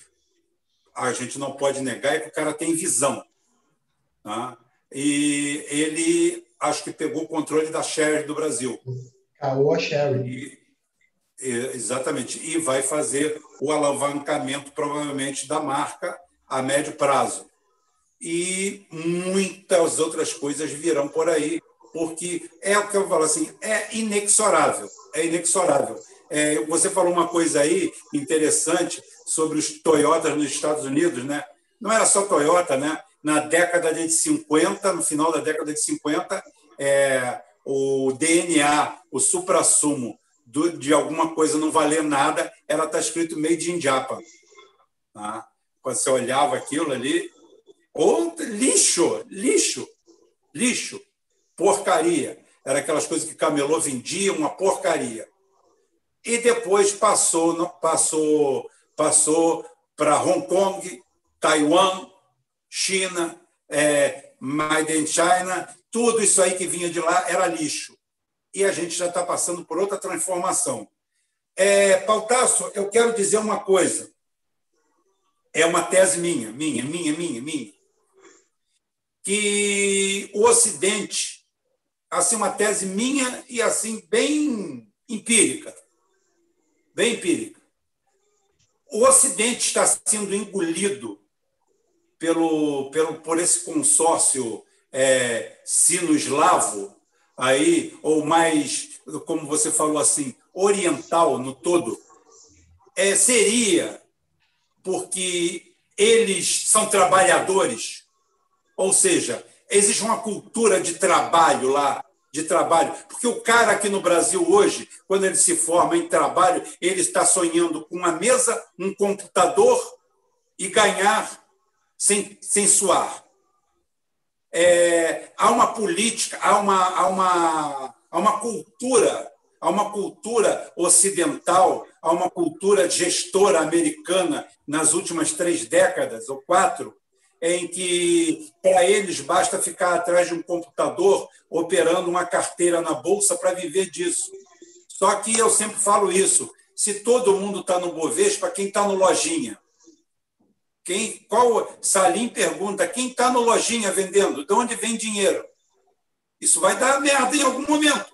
a gente não pode negar é que o cara tem visão, tá? E ele acho que pegou o controle da Sherry do Brasil. Caoa Sherry. exatamente. E vai fazer o alavancamento, provavelmente, da marca a médio prazo. E muitas outras coisas virão por aí, porque é o que eu falo assim, é inexorável, é inexorável. É, você falou uma coisa aí interessante sobre os Toyotas nos Estados Unidos, né? Não era só Toyota, né? Na década de 50, no final da década de 50, é, o DNA, o supra-sumo de alguma coisa não valer nada, era tá escrito Made in Japan. Tá? Quando você olhava aquilo ali, lixo, lixo, lixo, porcaria. Era aquelas coisas que camelô vendia, uma porcaria e depois passou passou passou para Hong Kong, Taiwan, China, é, Made in China, tudo isso aí que vinha de lá era lixo. E a gente já está passando por outra transformação. É, eu quero dizer uma coisa. É uma tese minha, minha, minha, minha, minha. Que o Ocidente, assim, uma tese minha e assim, bem empírica bem empírica. O Ocidente está sendo engolido pelo, pelo, por esse consórcio é, sino-eslavo, aí, ou mais, como você falou assim, oriental no todo, é, seria porque eles são trabalhadores, ou seja, existe uma cultura de trabalho lá de trabalho. Porque o cara aqui no Brasil hoje, quando ele se forma em trabalho, ele está sonhando com uma mesa, um computador e ganhar sem, sem suar. É, há uma política, há uma, há, uma, há uma cultura, há uma cultura ocidental, há uma cultura gestora americana nas últimas três décadas ou quatro, em que para eles basta ficar atrás de um computador operando uma carteira na bolsa para viver disso. Só que eu sempre falo isso: se todo mundo está no Bovespa, quem está no Lojinha? Quem, qual Salim pergunta quem está no Lojinha vendendo? De onde vem dinheiro? Isso vai dar merda em algum momento.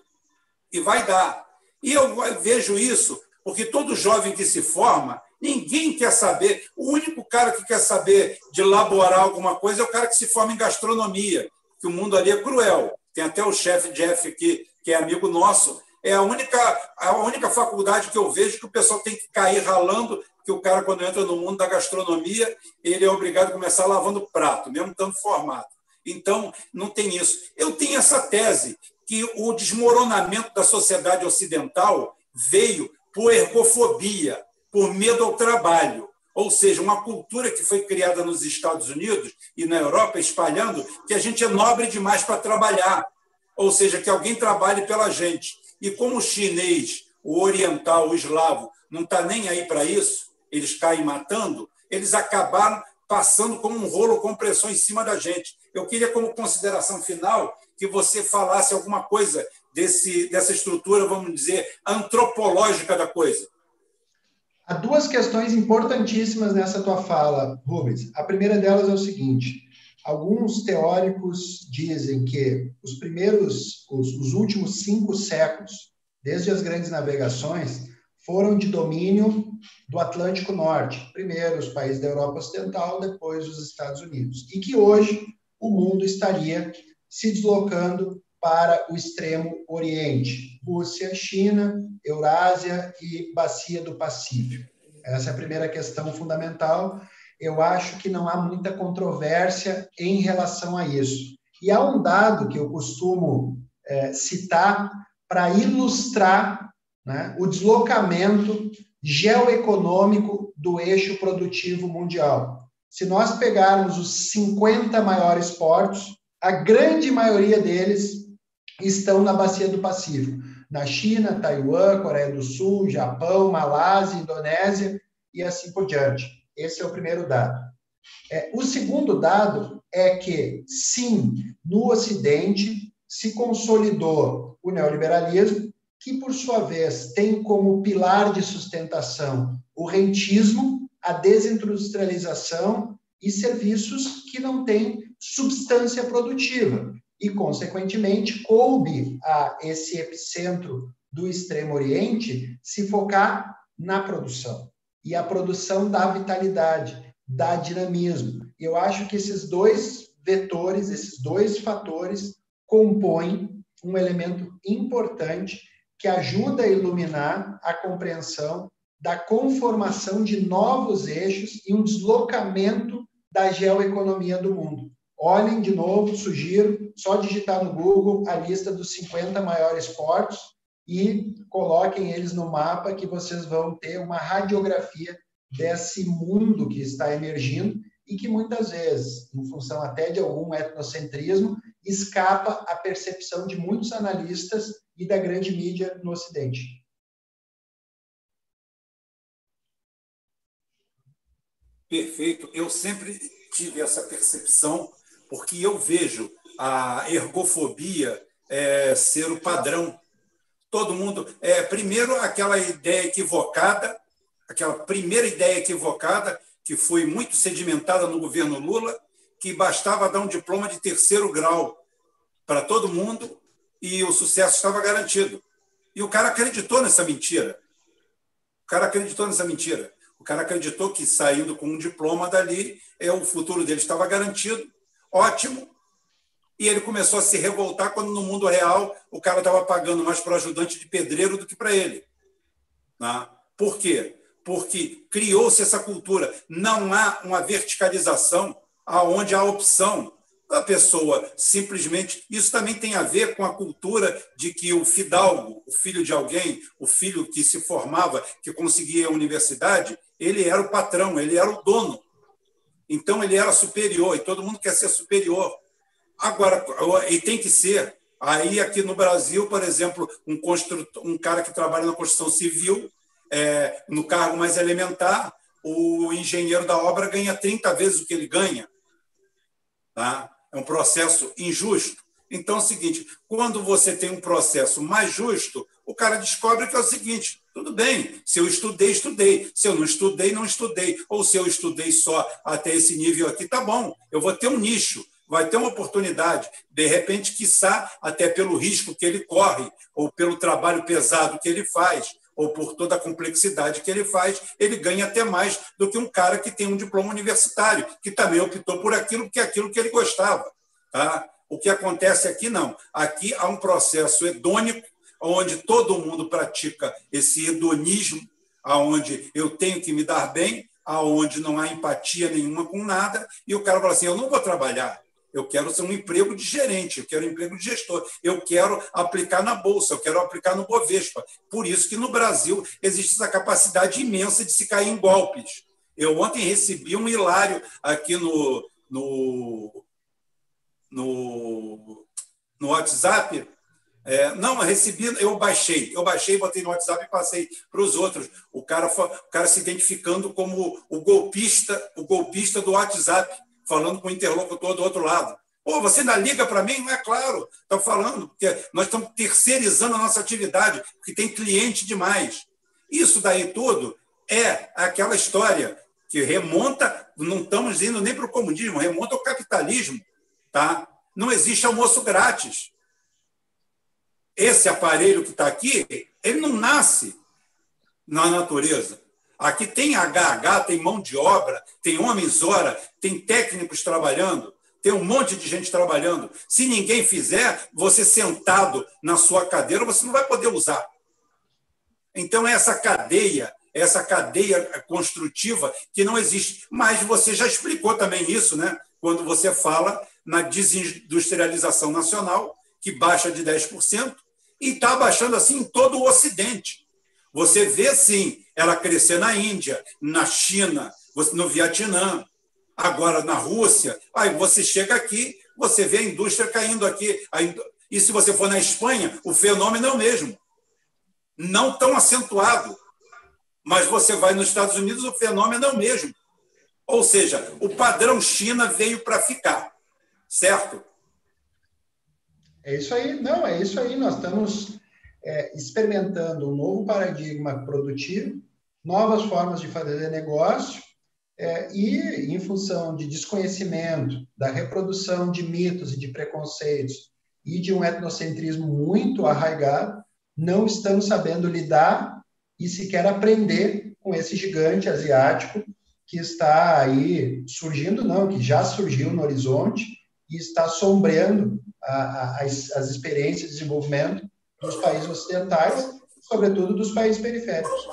E vai dar. E eu vejo isso porque todo jovem que se forma, Ninguém quer saber. O único cara que quer saber de elaborar alguma coisa é o cara que se forma em gastronomia, que o mundo ali é cruel. Tem até o chefe Jeff aqui, que é amigo nosso, É a única, a única faculdade que eu vejo que o pessoal tem que cair ralando, que o cara, quando entra no mundo da gastronomia, ele é obrigado a começar lavando prato, mesmo estando formado. Então, não tem isso. Eu tenho essa tese, que o desmoronamento da sociedade ocidental veio por ergofobia, por medo ao trabalho. Ou seja, uma cultura que foi criada nos Estados Unidos e na Europa, espalhando que a gente é nobre demais para trabalhar. Ou seja, que alguém trabalhe pela gente. E como o chinês, o oriental, o eslavo, não está nem aí para isso, eles caem matando, eles acabaram passando como um rolo compressor em cima da gente. Eu queria, como consideração final, que você falasse alguma coisa desse, dessa estrutura, vamos dizer, antropológica da coisa. Há duas questões importantíssimas nessa tua fala, Rubens. A primeira delas é o seguinte: alguns teóricos dizem que os primeiros, os, os últimos cinco séculos, desde as grandes navegações, foram de domínio do Atlântico Norte. Primeiro os países da Europa Ocidental, depois os Estados Unidos. E que hoje o mundo estaria se deslocando para o extremo Oriente, Rússia, China, Eurásia e Bacia do Pacífico. Essa é a primeira questão fundamental. Eu acho que não há muita controvérsia em relação a isso. E há um dado que eu costumo é, citar para ilustrar né, o deslocamento geoeconômico do eixo produtivo mundial. Se nós pegarmos os 50 maiores portos, a grande maioria deles estão na bacia do Pacífico, na China, Taiwan, Coreia do Sul, Japão, Malásia, Indonésia e assim por diante. Esse é o primeiro dado. É, o segundo dado é que, sim, no Ocidente se consolidou o neoliberalismo, que, por sua vez, tem como pilar de sustentação o rentismo, a desindustrialização e serviços que não têm substância produtiva. E, consequentemente, coube a esse epicentro do Extremo Oriente se focar na produção. E a produção dá vitalidade, dá dinamismo. Eu acho que esses dois vetores, esses dois fatores, compõem um elemento importante que ajuda a iluminar a compreensão da conformação de novos eixos e um deslocamento da geoeconomia do mundo. Olhem de novo, sugiro, só digitar no Google a lista dos 50 maiores portos e coloquem eles no mapa que vocês vão ter uma radiografia desse mundo que está emergindo e que muitas vezes, em função até de algum etnocentrismo, escapa à percepção de muitos analistas e da grande mídia no Ocidente. Perfeito. Eu sempre tive essa percepção, porque eu vejo a ergofobia é, ser o padrão. Todo mundo. É, primeiro, aquela ideia equivocada, aquela primeira ideia equivocada, que foi muito sedimentada no governo Lula, que bastava dar um diploma de terceiro grau para todo mundo e o sucesso estava garantido. E o cara acreditou nessa mentira. O cara acreditou nessa mentira. O cara acreditou que saindo com um diploma dali, é o futuro dele estava garantido. Ótimo. E ele começou a se revoltar quando no mundo real o cara estava pagando mais para o ajudante de pedreiro do que para ele. Né? Por quê? Porque criou-se essa cultura. Não há uma verticalização aonde há opção a pessoa simplesmente. Isso também tem a ver com a cultura de que o fidalgo, o filho de alguém, o filho que se formava, que conseguia a universidade, ele era o patrão, ele era o dono. Então ele era superior e todo mundo quer ser superior. Agora, e tem que ser. Aí, aqui no Brasil, por exemplo, um, construtor, um cara que trabalha na construção civil, é, no cargo mais elementar, o engenheiro da obra ganha 30 vezes o que ele ganha. Tá? É um processo injusto. Então é o seguinte: quando você tem um processo mais justo, o cara descobre que é o seguinte: tudo bem, se eu estudei, estudei. Se eu não estudei, não estudei. Ou se eu estudei só até esse nível aqui, tá bom, eu vou ter um nicho, vai ter uma oportunidade. De repente, quiçá, até pelo risco que ele corre, ou pelo trabalho pesado que ele faz, ou por toda a complexidade que ele faz, ele ganha até mais do que um cara que tem um diploma universitário, que também optou por aquilo que é aquilo que ele gostava. Tá? O que acontece aqui, não. Aqui há um processo hedônico, onde todo mundo pratica esse hedonismo, aonde eu tenho que me dar bem, aonde não há empatia nenhuma com nada, e o cara fala assim: eu não vou trabalhar, eu quero ser um emprego de gerente, eu quero um emprego de gestor, eu quero aplicar na Bolsa, eu quero aplicar no Bovespa. Por isso que no Brasil existe essa capacidade imensa de se cair em golpes. Eu ontem recebi um hilário aqui no, no, no, no WhatsApp. É, não, eu recebi, eu baixei, eu baixei, botei no WhatsApp e passei para os outros. O cara, o cara se identificando como o golpista, o golpista do WhatsApp, falando com o interlocutor do outro lado. Pô, você ainda liga para mim? Não é claro, estou falando, porque nós estamos terceirizando a nossa atividade, porque tem cliente demais. Isso daí tudo é aquela história que remonta, não estamos indo nem para o comunismo, remonta ao capitalismo. Tá? Não existe almoço grátis. Esse aparelho que está aqui, ele não nasce na natureza. Aqui tem HH, tem mão de obra, tem homens hora, tem técnicos trabalhando, tem um monte de gente trabalhando. Se ninguém fizer, você sentado na sua cadeira, você não vai poder usar. Então, essa cadeia essa cadeia construtiva que não existe. Mas você já explicou também isso, né? quando você fala na desindustrialização nacional, que baixa de 10%, e está baixando assim em todo o Ocidente. Você vê, sim, ela crescer na Índia, na China, no Vietnã, agora na Rússia. Aí você chega aqui, você vê a indústria caindo aqui. E se você for na Espanha, o fenômeno é o mesmo. Não tão acentuado, mas você vai nos Estados Unidos, o fenômeno é o mesmo. Ou seja, o padrão China veio para ficar, certo? É isso aí, não, é isso aí. Nós estamos é, experimentando um novo paradigma produtivo, novas formas de fazer negócio, é, e em função de desconhecimento, da reprodução de mitos e de preconceitos e de um etnocentrismo muito arraigado, não estamos sabendo lidar e sequer aprender com esse gigante asiático que está aí surgindo, não, que já surgiu no horizonte e está sombreando a, a, as, as experiências de desenvolvimento dos países ocidentais, sobretudo dos países periféricos.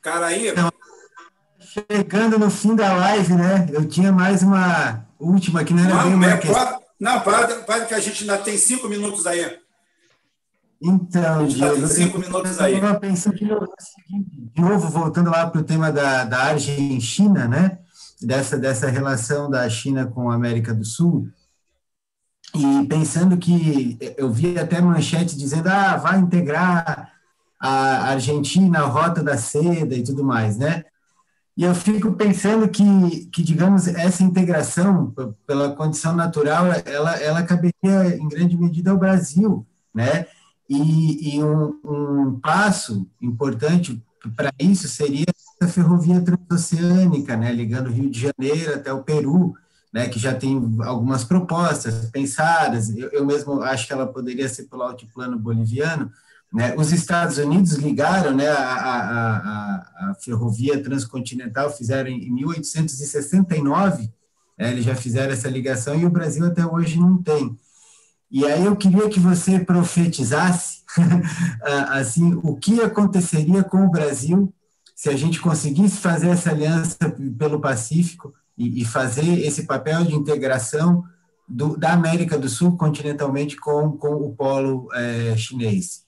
Cara, aí. Chegando no fim da live, né? Eu tinha mais uma última que não era não, bem uma é, questão. Não, para, para que a gente ainda tem cinco minutos aí. Então, Diego, cinco minutos aí. Eu pensando de novo, de novo, voltando lá para o tema da, da Argentina, né? Dessa, dessa relação da China com a América do Sul, e pensando que eu vi até manchete dizendo, ah, vai integrar a Argentina, a rota da seda e tudo mais, né? E eu fico pensando que, que digamos, essa integração, pela condição natural, ela, ela caberia em grande medida ao Brasil, né? E, e um, um, passo importante para isso seria a ferrovia transoceânica, né, ligando o Rio de Janeiro até o Peru, né, que já tem algumas propostas pensadas. Eu, eu mesmo acho que ela poderia ser pelo altiplano boliviano. Né? Os Estados Unidos ligaram né, a, a, a, a ferrovia transcontinental, fizeram em 1869, né, eles já fizeram essa ligação e o Brasil até hoje não tem. E aí eu queria que você profetizasse assim o que aconteceria com o Brasil se a gente conseguisse fazer essa aliança pelo Pacífico e, e fazer esse papel de integração do, da América do Sul continentalmente com, com o polo é, chinês.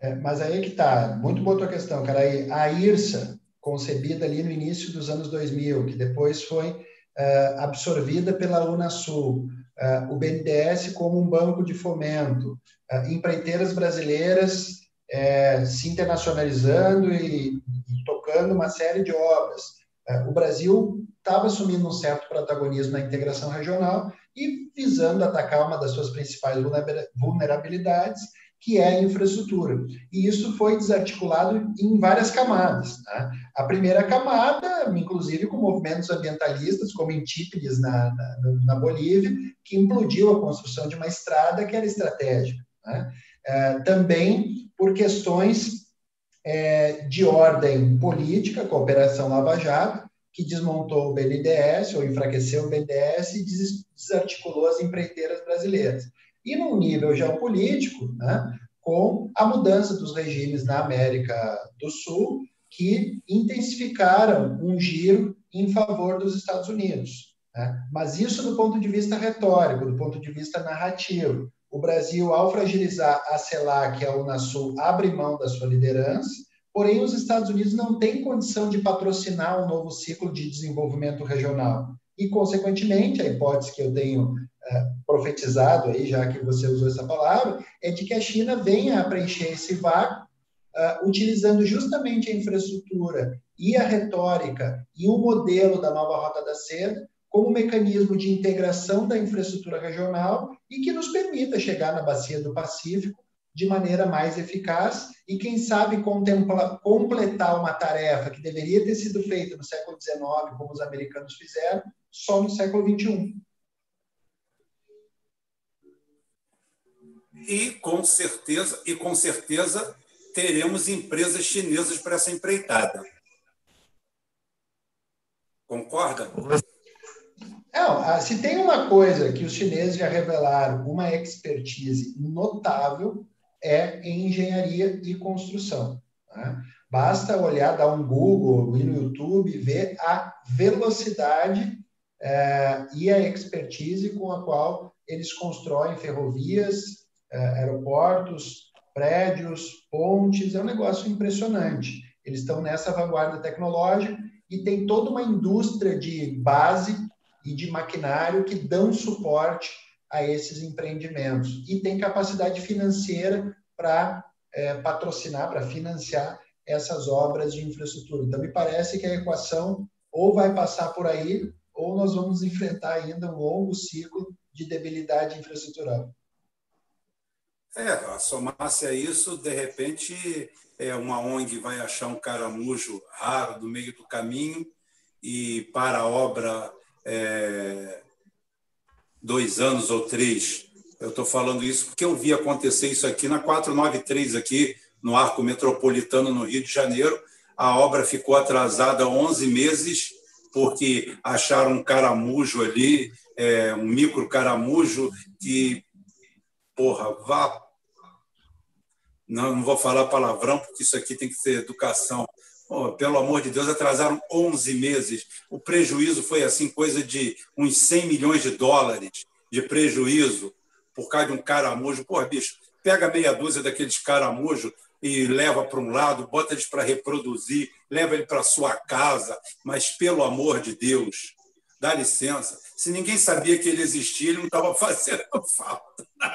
É, mas aí que está, muito boa tua questão, cara. A IRSA, concebida ali no início dos anos 2000, que depois foi é, absorvida pela Unasul, uh, o BNDES como um banco de fomento, uh, empreiteiras brasileiras uh, se internacionalizando e, e, tocando uma série de obras. O Brasil estava assumindo um certo protagonismo na integração regional e visando atacar uma das suas principais vulnerabilidades, que é a infraestrutura. E isso foi desarticulado em várias camadas. Né? A primeira camada, inclusive com movimentos ambientalistas, como Intípides na, na, na, Bolívia, que implodiu a construção de uma estrada que era estratégica. Né? É, também por questões é, de ordem política, com a Operação Lava Jato, que desmontou o BNDES, ou enfraqueceu o BNDES e desarticulou as empreiteiras brasileiras e num nível geopolítico, né, com a mudança dos regimes na América do Sul, que intensificaram um giro em favor dos Estados Unidos. Né? Mas isso do ponto de vista retórico, do ponto de vista narrativo. O Brasil, ao fragilizar a CELAC, a Unasul, abre mão da sua liderança, porém os Estados Unidos não têm condição de patrocinar um novo ciclo de desenvolvimento regional. E, consequentemente, a hipótese que eu tenho é, profetizado aí, já que você usou essa palavra, é de que a China venha a preencher esse vácuo, uh, utilizando justamente a infraestrutura e a retórica e o modelo da nova Rota da Seda como mecanismo de integração da infraestrutura regional e que nos permita chegar na bacia do Pacífico de maneira mais eficaz e, quem sabe, completar uma tarefa que deveria ter sido feita no século XIX, como os americanos fizeram, só no século XXI. E com certeza, e com certeza teremos empresas chinesas para essa empreitada. Concorda? Não, se tem uma coisa que os chineses já revelaram, uma expertise notável, é em engenharia e construção. Né? Basta olhar, dar um Google, ir no YouTube, ver a velocidade é, e a expertise com a qual eles constroem ferrovias, é, aeroportos, prédios, pontes. É um negócio impressionante. Eles estão nessa vanguarda tecnológica e tem toda uma indústria de base e de maquinário que dão suporte a esses empreendimentos e tem capacidade financeira para é, patrocinar, para financiar essas obras de infraestrutura. Então, me parece que a equação ou vai passar por aí ou nós vamos enfrentar ainda um longo ciclo de debilidade infraestrutural. É, somar-se a isso, de repente, é uma ONG vai achar um caramujo raro no meio do caminho e para a obra é, dois anos ou três. Eu estou falando isso porque eu vi acontecer isso aqui na 493, aqui no Arco Metropolitano, no Rio de Janeiro. A obra ficou atrasada 11 meses porque acharam um caramujo ali, é, um micro caramujo que, porra, vá. Não, não vou falar palavrão, porque isso aqui tem que ser educação. Oh, pelo amor de Deus, atrasaram 11 meses. O prejuízo foi assim, coisa de uns 100 milhões de dólares de prejuízo por causa de um caramujo. Pô, bicho, pega meia dúzia daqueles caramujos e leva para um lado, bota eles para reproduzir, leva ele para sua casa, mas pelo amor de Deus, dá licença. Se ninguém sabia que ele existia, ele não estava fazendo falta. Não,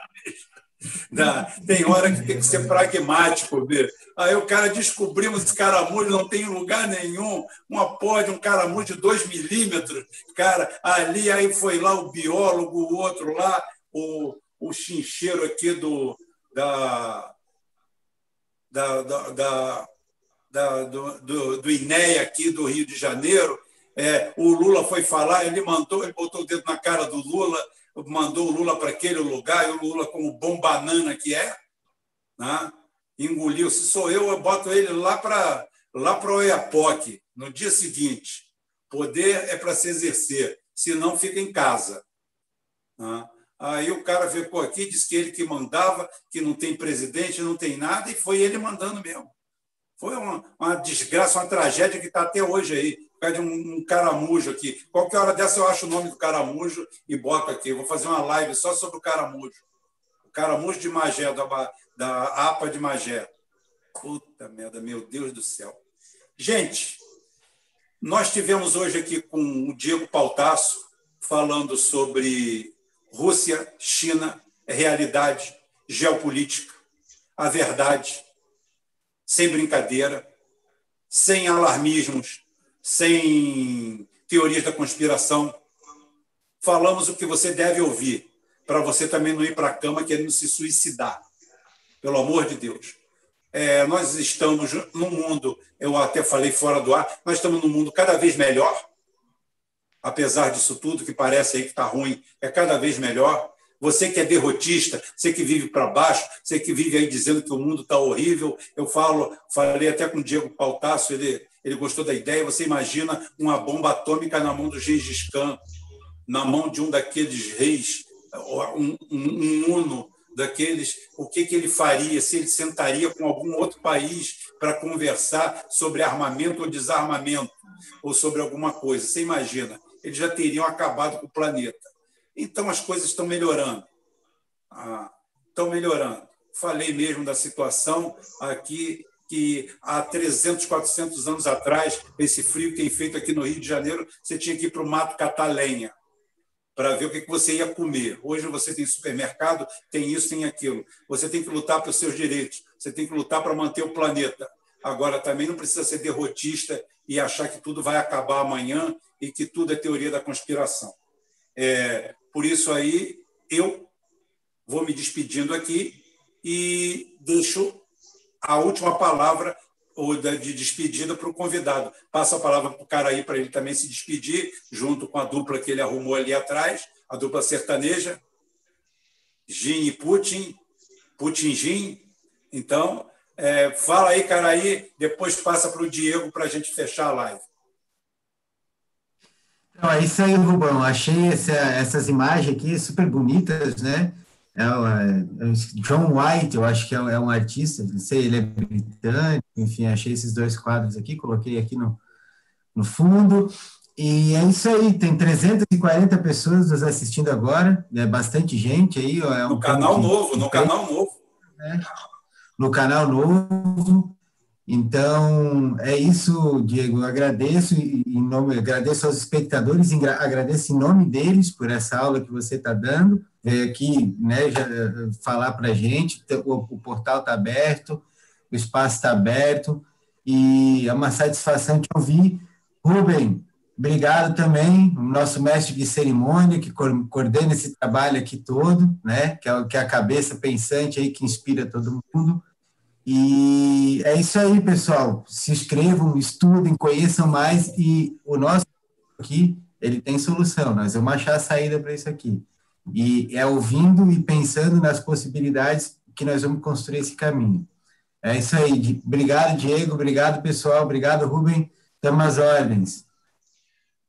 tem hora que tem que ser pragmático, ver. Aí o cara descobrimos esse caramujo, não tem lugar nenhum, uma porra de um caramujo de 2 milímetros, cara, ali, aí foi lá o biólogo, o outro lá, o, o chincheiro aqui do, da, da, da, da, da do, do, do INEA aqui do Rio de Janeiro, é, o Lula foi falar, ele mandou, ele botou o dedo na cara do Lula, mandou o Lula para aquele lugar, e o Lula, como bom banana que é, né, engoliu. Se sou eu, eu boto ele lá para lá o Oiapoque, no dia seguinte. Poder é para se exercer, senão fica em casa. Né? Aí o cara ficou aqui, disse que ele que mandava, que não tem presidente, não tem nada, e foi ele mandando mesmo. Foi uma, uma desgraça, uma tragédia que está até hoje aí pede um, um, caramujo aqui. Qualquer hora dessa eu acho o nome do caramujo e boto aqui. vou fazer uma live só sobre o caramujo. O caramujo de Magé, da, da APA de Magé. Puta merda, meu Deus do céu. Gente, nós tivemos hoje aqui com o Diego Pautasso falando sobre Rússia, China, realidade, geopolítica, a verdade, sem brincadeira, sem alarmismos, sem teorias da conspiração. Falamos o que você deve ouvir, para você também não ir para a cama querendo se suicidar. Pelo amor de Deus. É, nós estamos num mundo, eu até falei fora do ar, nós estamos num mundo cada vez melhor, apesar disso tudo que parece aí que está ruim, é cada vez melhor. Você que é derrotista, você que vive para baixo, você que vive aí dizendo que o mundo está horrível. Eu falo, falei até com o Diego Pautasso, ele ele gostou da ideia. Você imagina uma bomba atômica na mão do Gengis Khan, na mão de um daqueles reis um, um, um Uno daqueles, o que, que ele faria, se ele sentaria com algum outro país para conversar sobre armamento ou desarmamento, ou sobre alguma coisa. Você imagina, eles já teriam acabado com o planeta. Então, as coisas estão melhorando. Ah, estão melhorando. Falei mesmo da situação aqui que há 300, 400 anos atrás, esse frio que tem feito aqui no Rio de Janeiro, você tinha que ir para o mato catar lenha para ver o que você ia comer. Hoje você tem supermercado, tem isso, tem aquilo. Você tem que lutar pelos seus direitos, você tem que lutar para manter o planeta. Agora, também não precisa ser derrotista e achar que tudo vai acabar amanhã e que tudo é teoria da conspiração. É, por isso aí, eu vou me despedindo aqui e deixo a última palavra ou de despedida para o convidado. Passo a palavra para o cara aí para ele também se despedir, junto com a dupla que ele arrumou ali atrás, a dupla sertaneja, Gin e Putin, Putin Gin. Então, é, fala aí, cara aí, depois passa para o Diego para a gente fechar a live. Então, é isso aí, Rubão. Achei essa, essas imagens aqui super bonitas, né? É, é, John White, eu acho que é, é, um artista, não sei, ele é britânico, enfim, achei esses dois quadros aqui, coloquei aqui no, no fundo. E é isso aí, tem 340 pessoas nos assistindo agora, é bastante gente aí. É um no canal novo, no canal novo. Né? No canal novo. Então, é isso, Diego. Agradeço em nome, agradeço aos espectadores, agradeço em nome deles por essa aula que você está dando veio aqui né, já, eh, falar para a gente. O, o portal está aberto, o espaço está aberto e é uma satisfação te ouvir. Rubem, obrigado também, nosso mestre de cerimônia, que coordena esse trabalho aqui todo, né, que é, que é a cabeça pensante aí que inspira todo mundo. E é isso aí, pessoal. Se inscrevam, estudem, conheçam mais e o nosso aqui, ele tem solução. Nós vamos achar a saída para isso aqui. E é ouvindo e pensando nas possibilidades que nós vamos construir esse caminho. É isso aí. Obrigado, Diego. Obrigado, pessoal. Obrigado, Rubem. Estamos às ordens.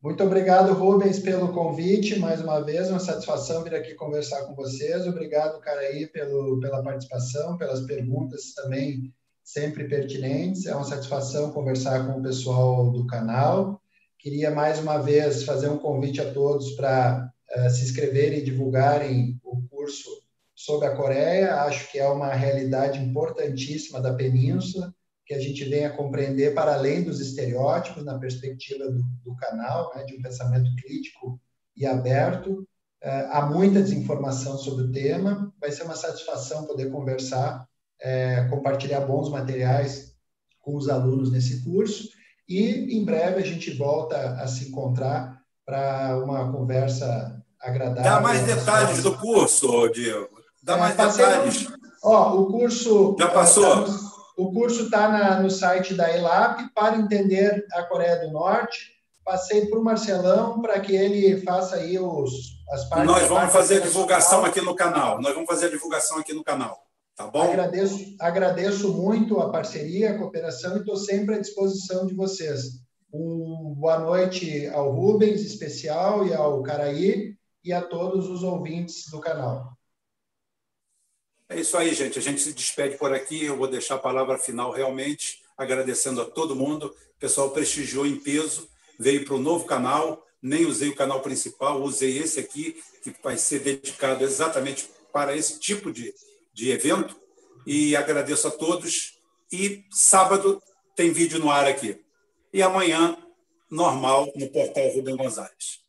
Muito obrigado, Rubens, pelo convite. Mais uma vez, uma satisfação vir aqui conversar com vocês. Obrigado, Caraí, pelo, pela participação, pelas perguntas também sempre pertinentes. É uma satisfação conversar com o pessoal do canal. Queria mais uma vez fazer um convite a todos para eh, se inscreverem e divulgarem o curso sobre a Coreia. Acho que é uma realidade importantíssima da península, que a gente venha compreender para além dos estereótipos, na perspectiva do, do canal, né, de um pensamento crítico e aberto. Uh, há muita desinformação sobre o tema, vai ser uma satisfação poder conversar, uh, compartilhar bons materiais com os alunos nesse curso. E em breve a gente volta a se encontrar para uma conversa agradável. Dá mais detalhes do curso, Diego. Dá é, mais detalhes. Ó, o curso. Já passou? No, o curso está no site da ELAP para entender a Coreia do Norte. Passei para o Marcelão para que ele faça aí os, as partes. Nós vamos fazer a divulgação aqui no canal. Nós vamos fazer a divulgação aqui no canal. Tá bom? Agradeço, agradeço muito a parceria, a cooperação e estou sempre à disposição de vocês. Um boa noite ao Rubens, especial, e ao Caraí e a todos os ouvintes do canal. É isso aí, gente. A gente se despede por aqui. Eu vou deixar a palavra final realmente, agradecendo a todo mundo. O pessoal prestigiou em peso, veio para o novo canal. Nem usei o canal principal, usei esse aqui, que vai ser dedicado exatamente para esse tipo de, de evento. E agradeço a todos. E sábado tem vídeo no ar aqui. E amanhã, normal, no portal Rubem Gonzalez.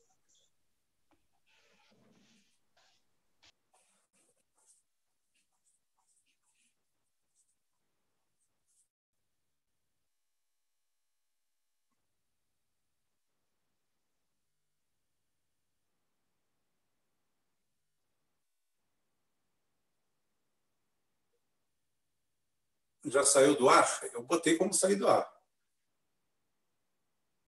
Já saiu do ar? Eu botei como sair do ar.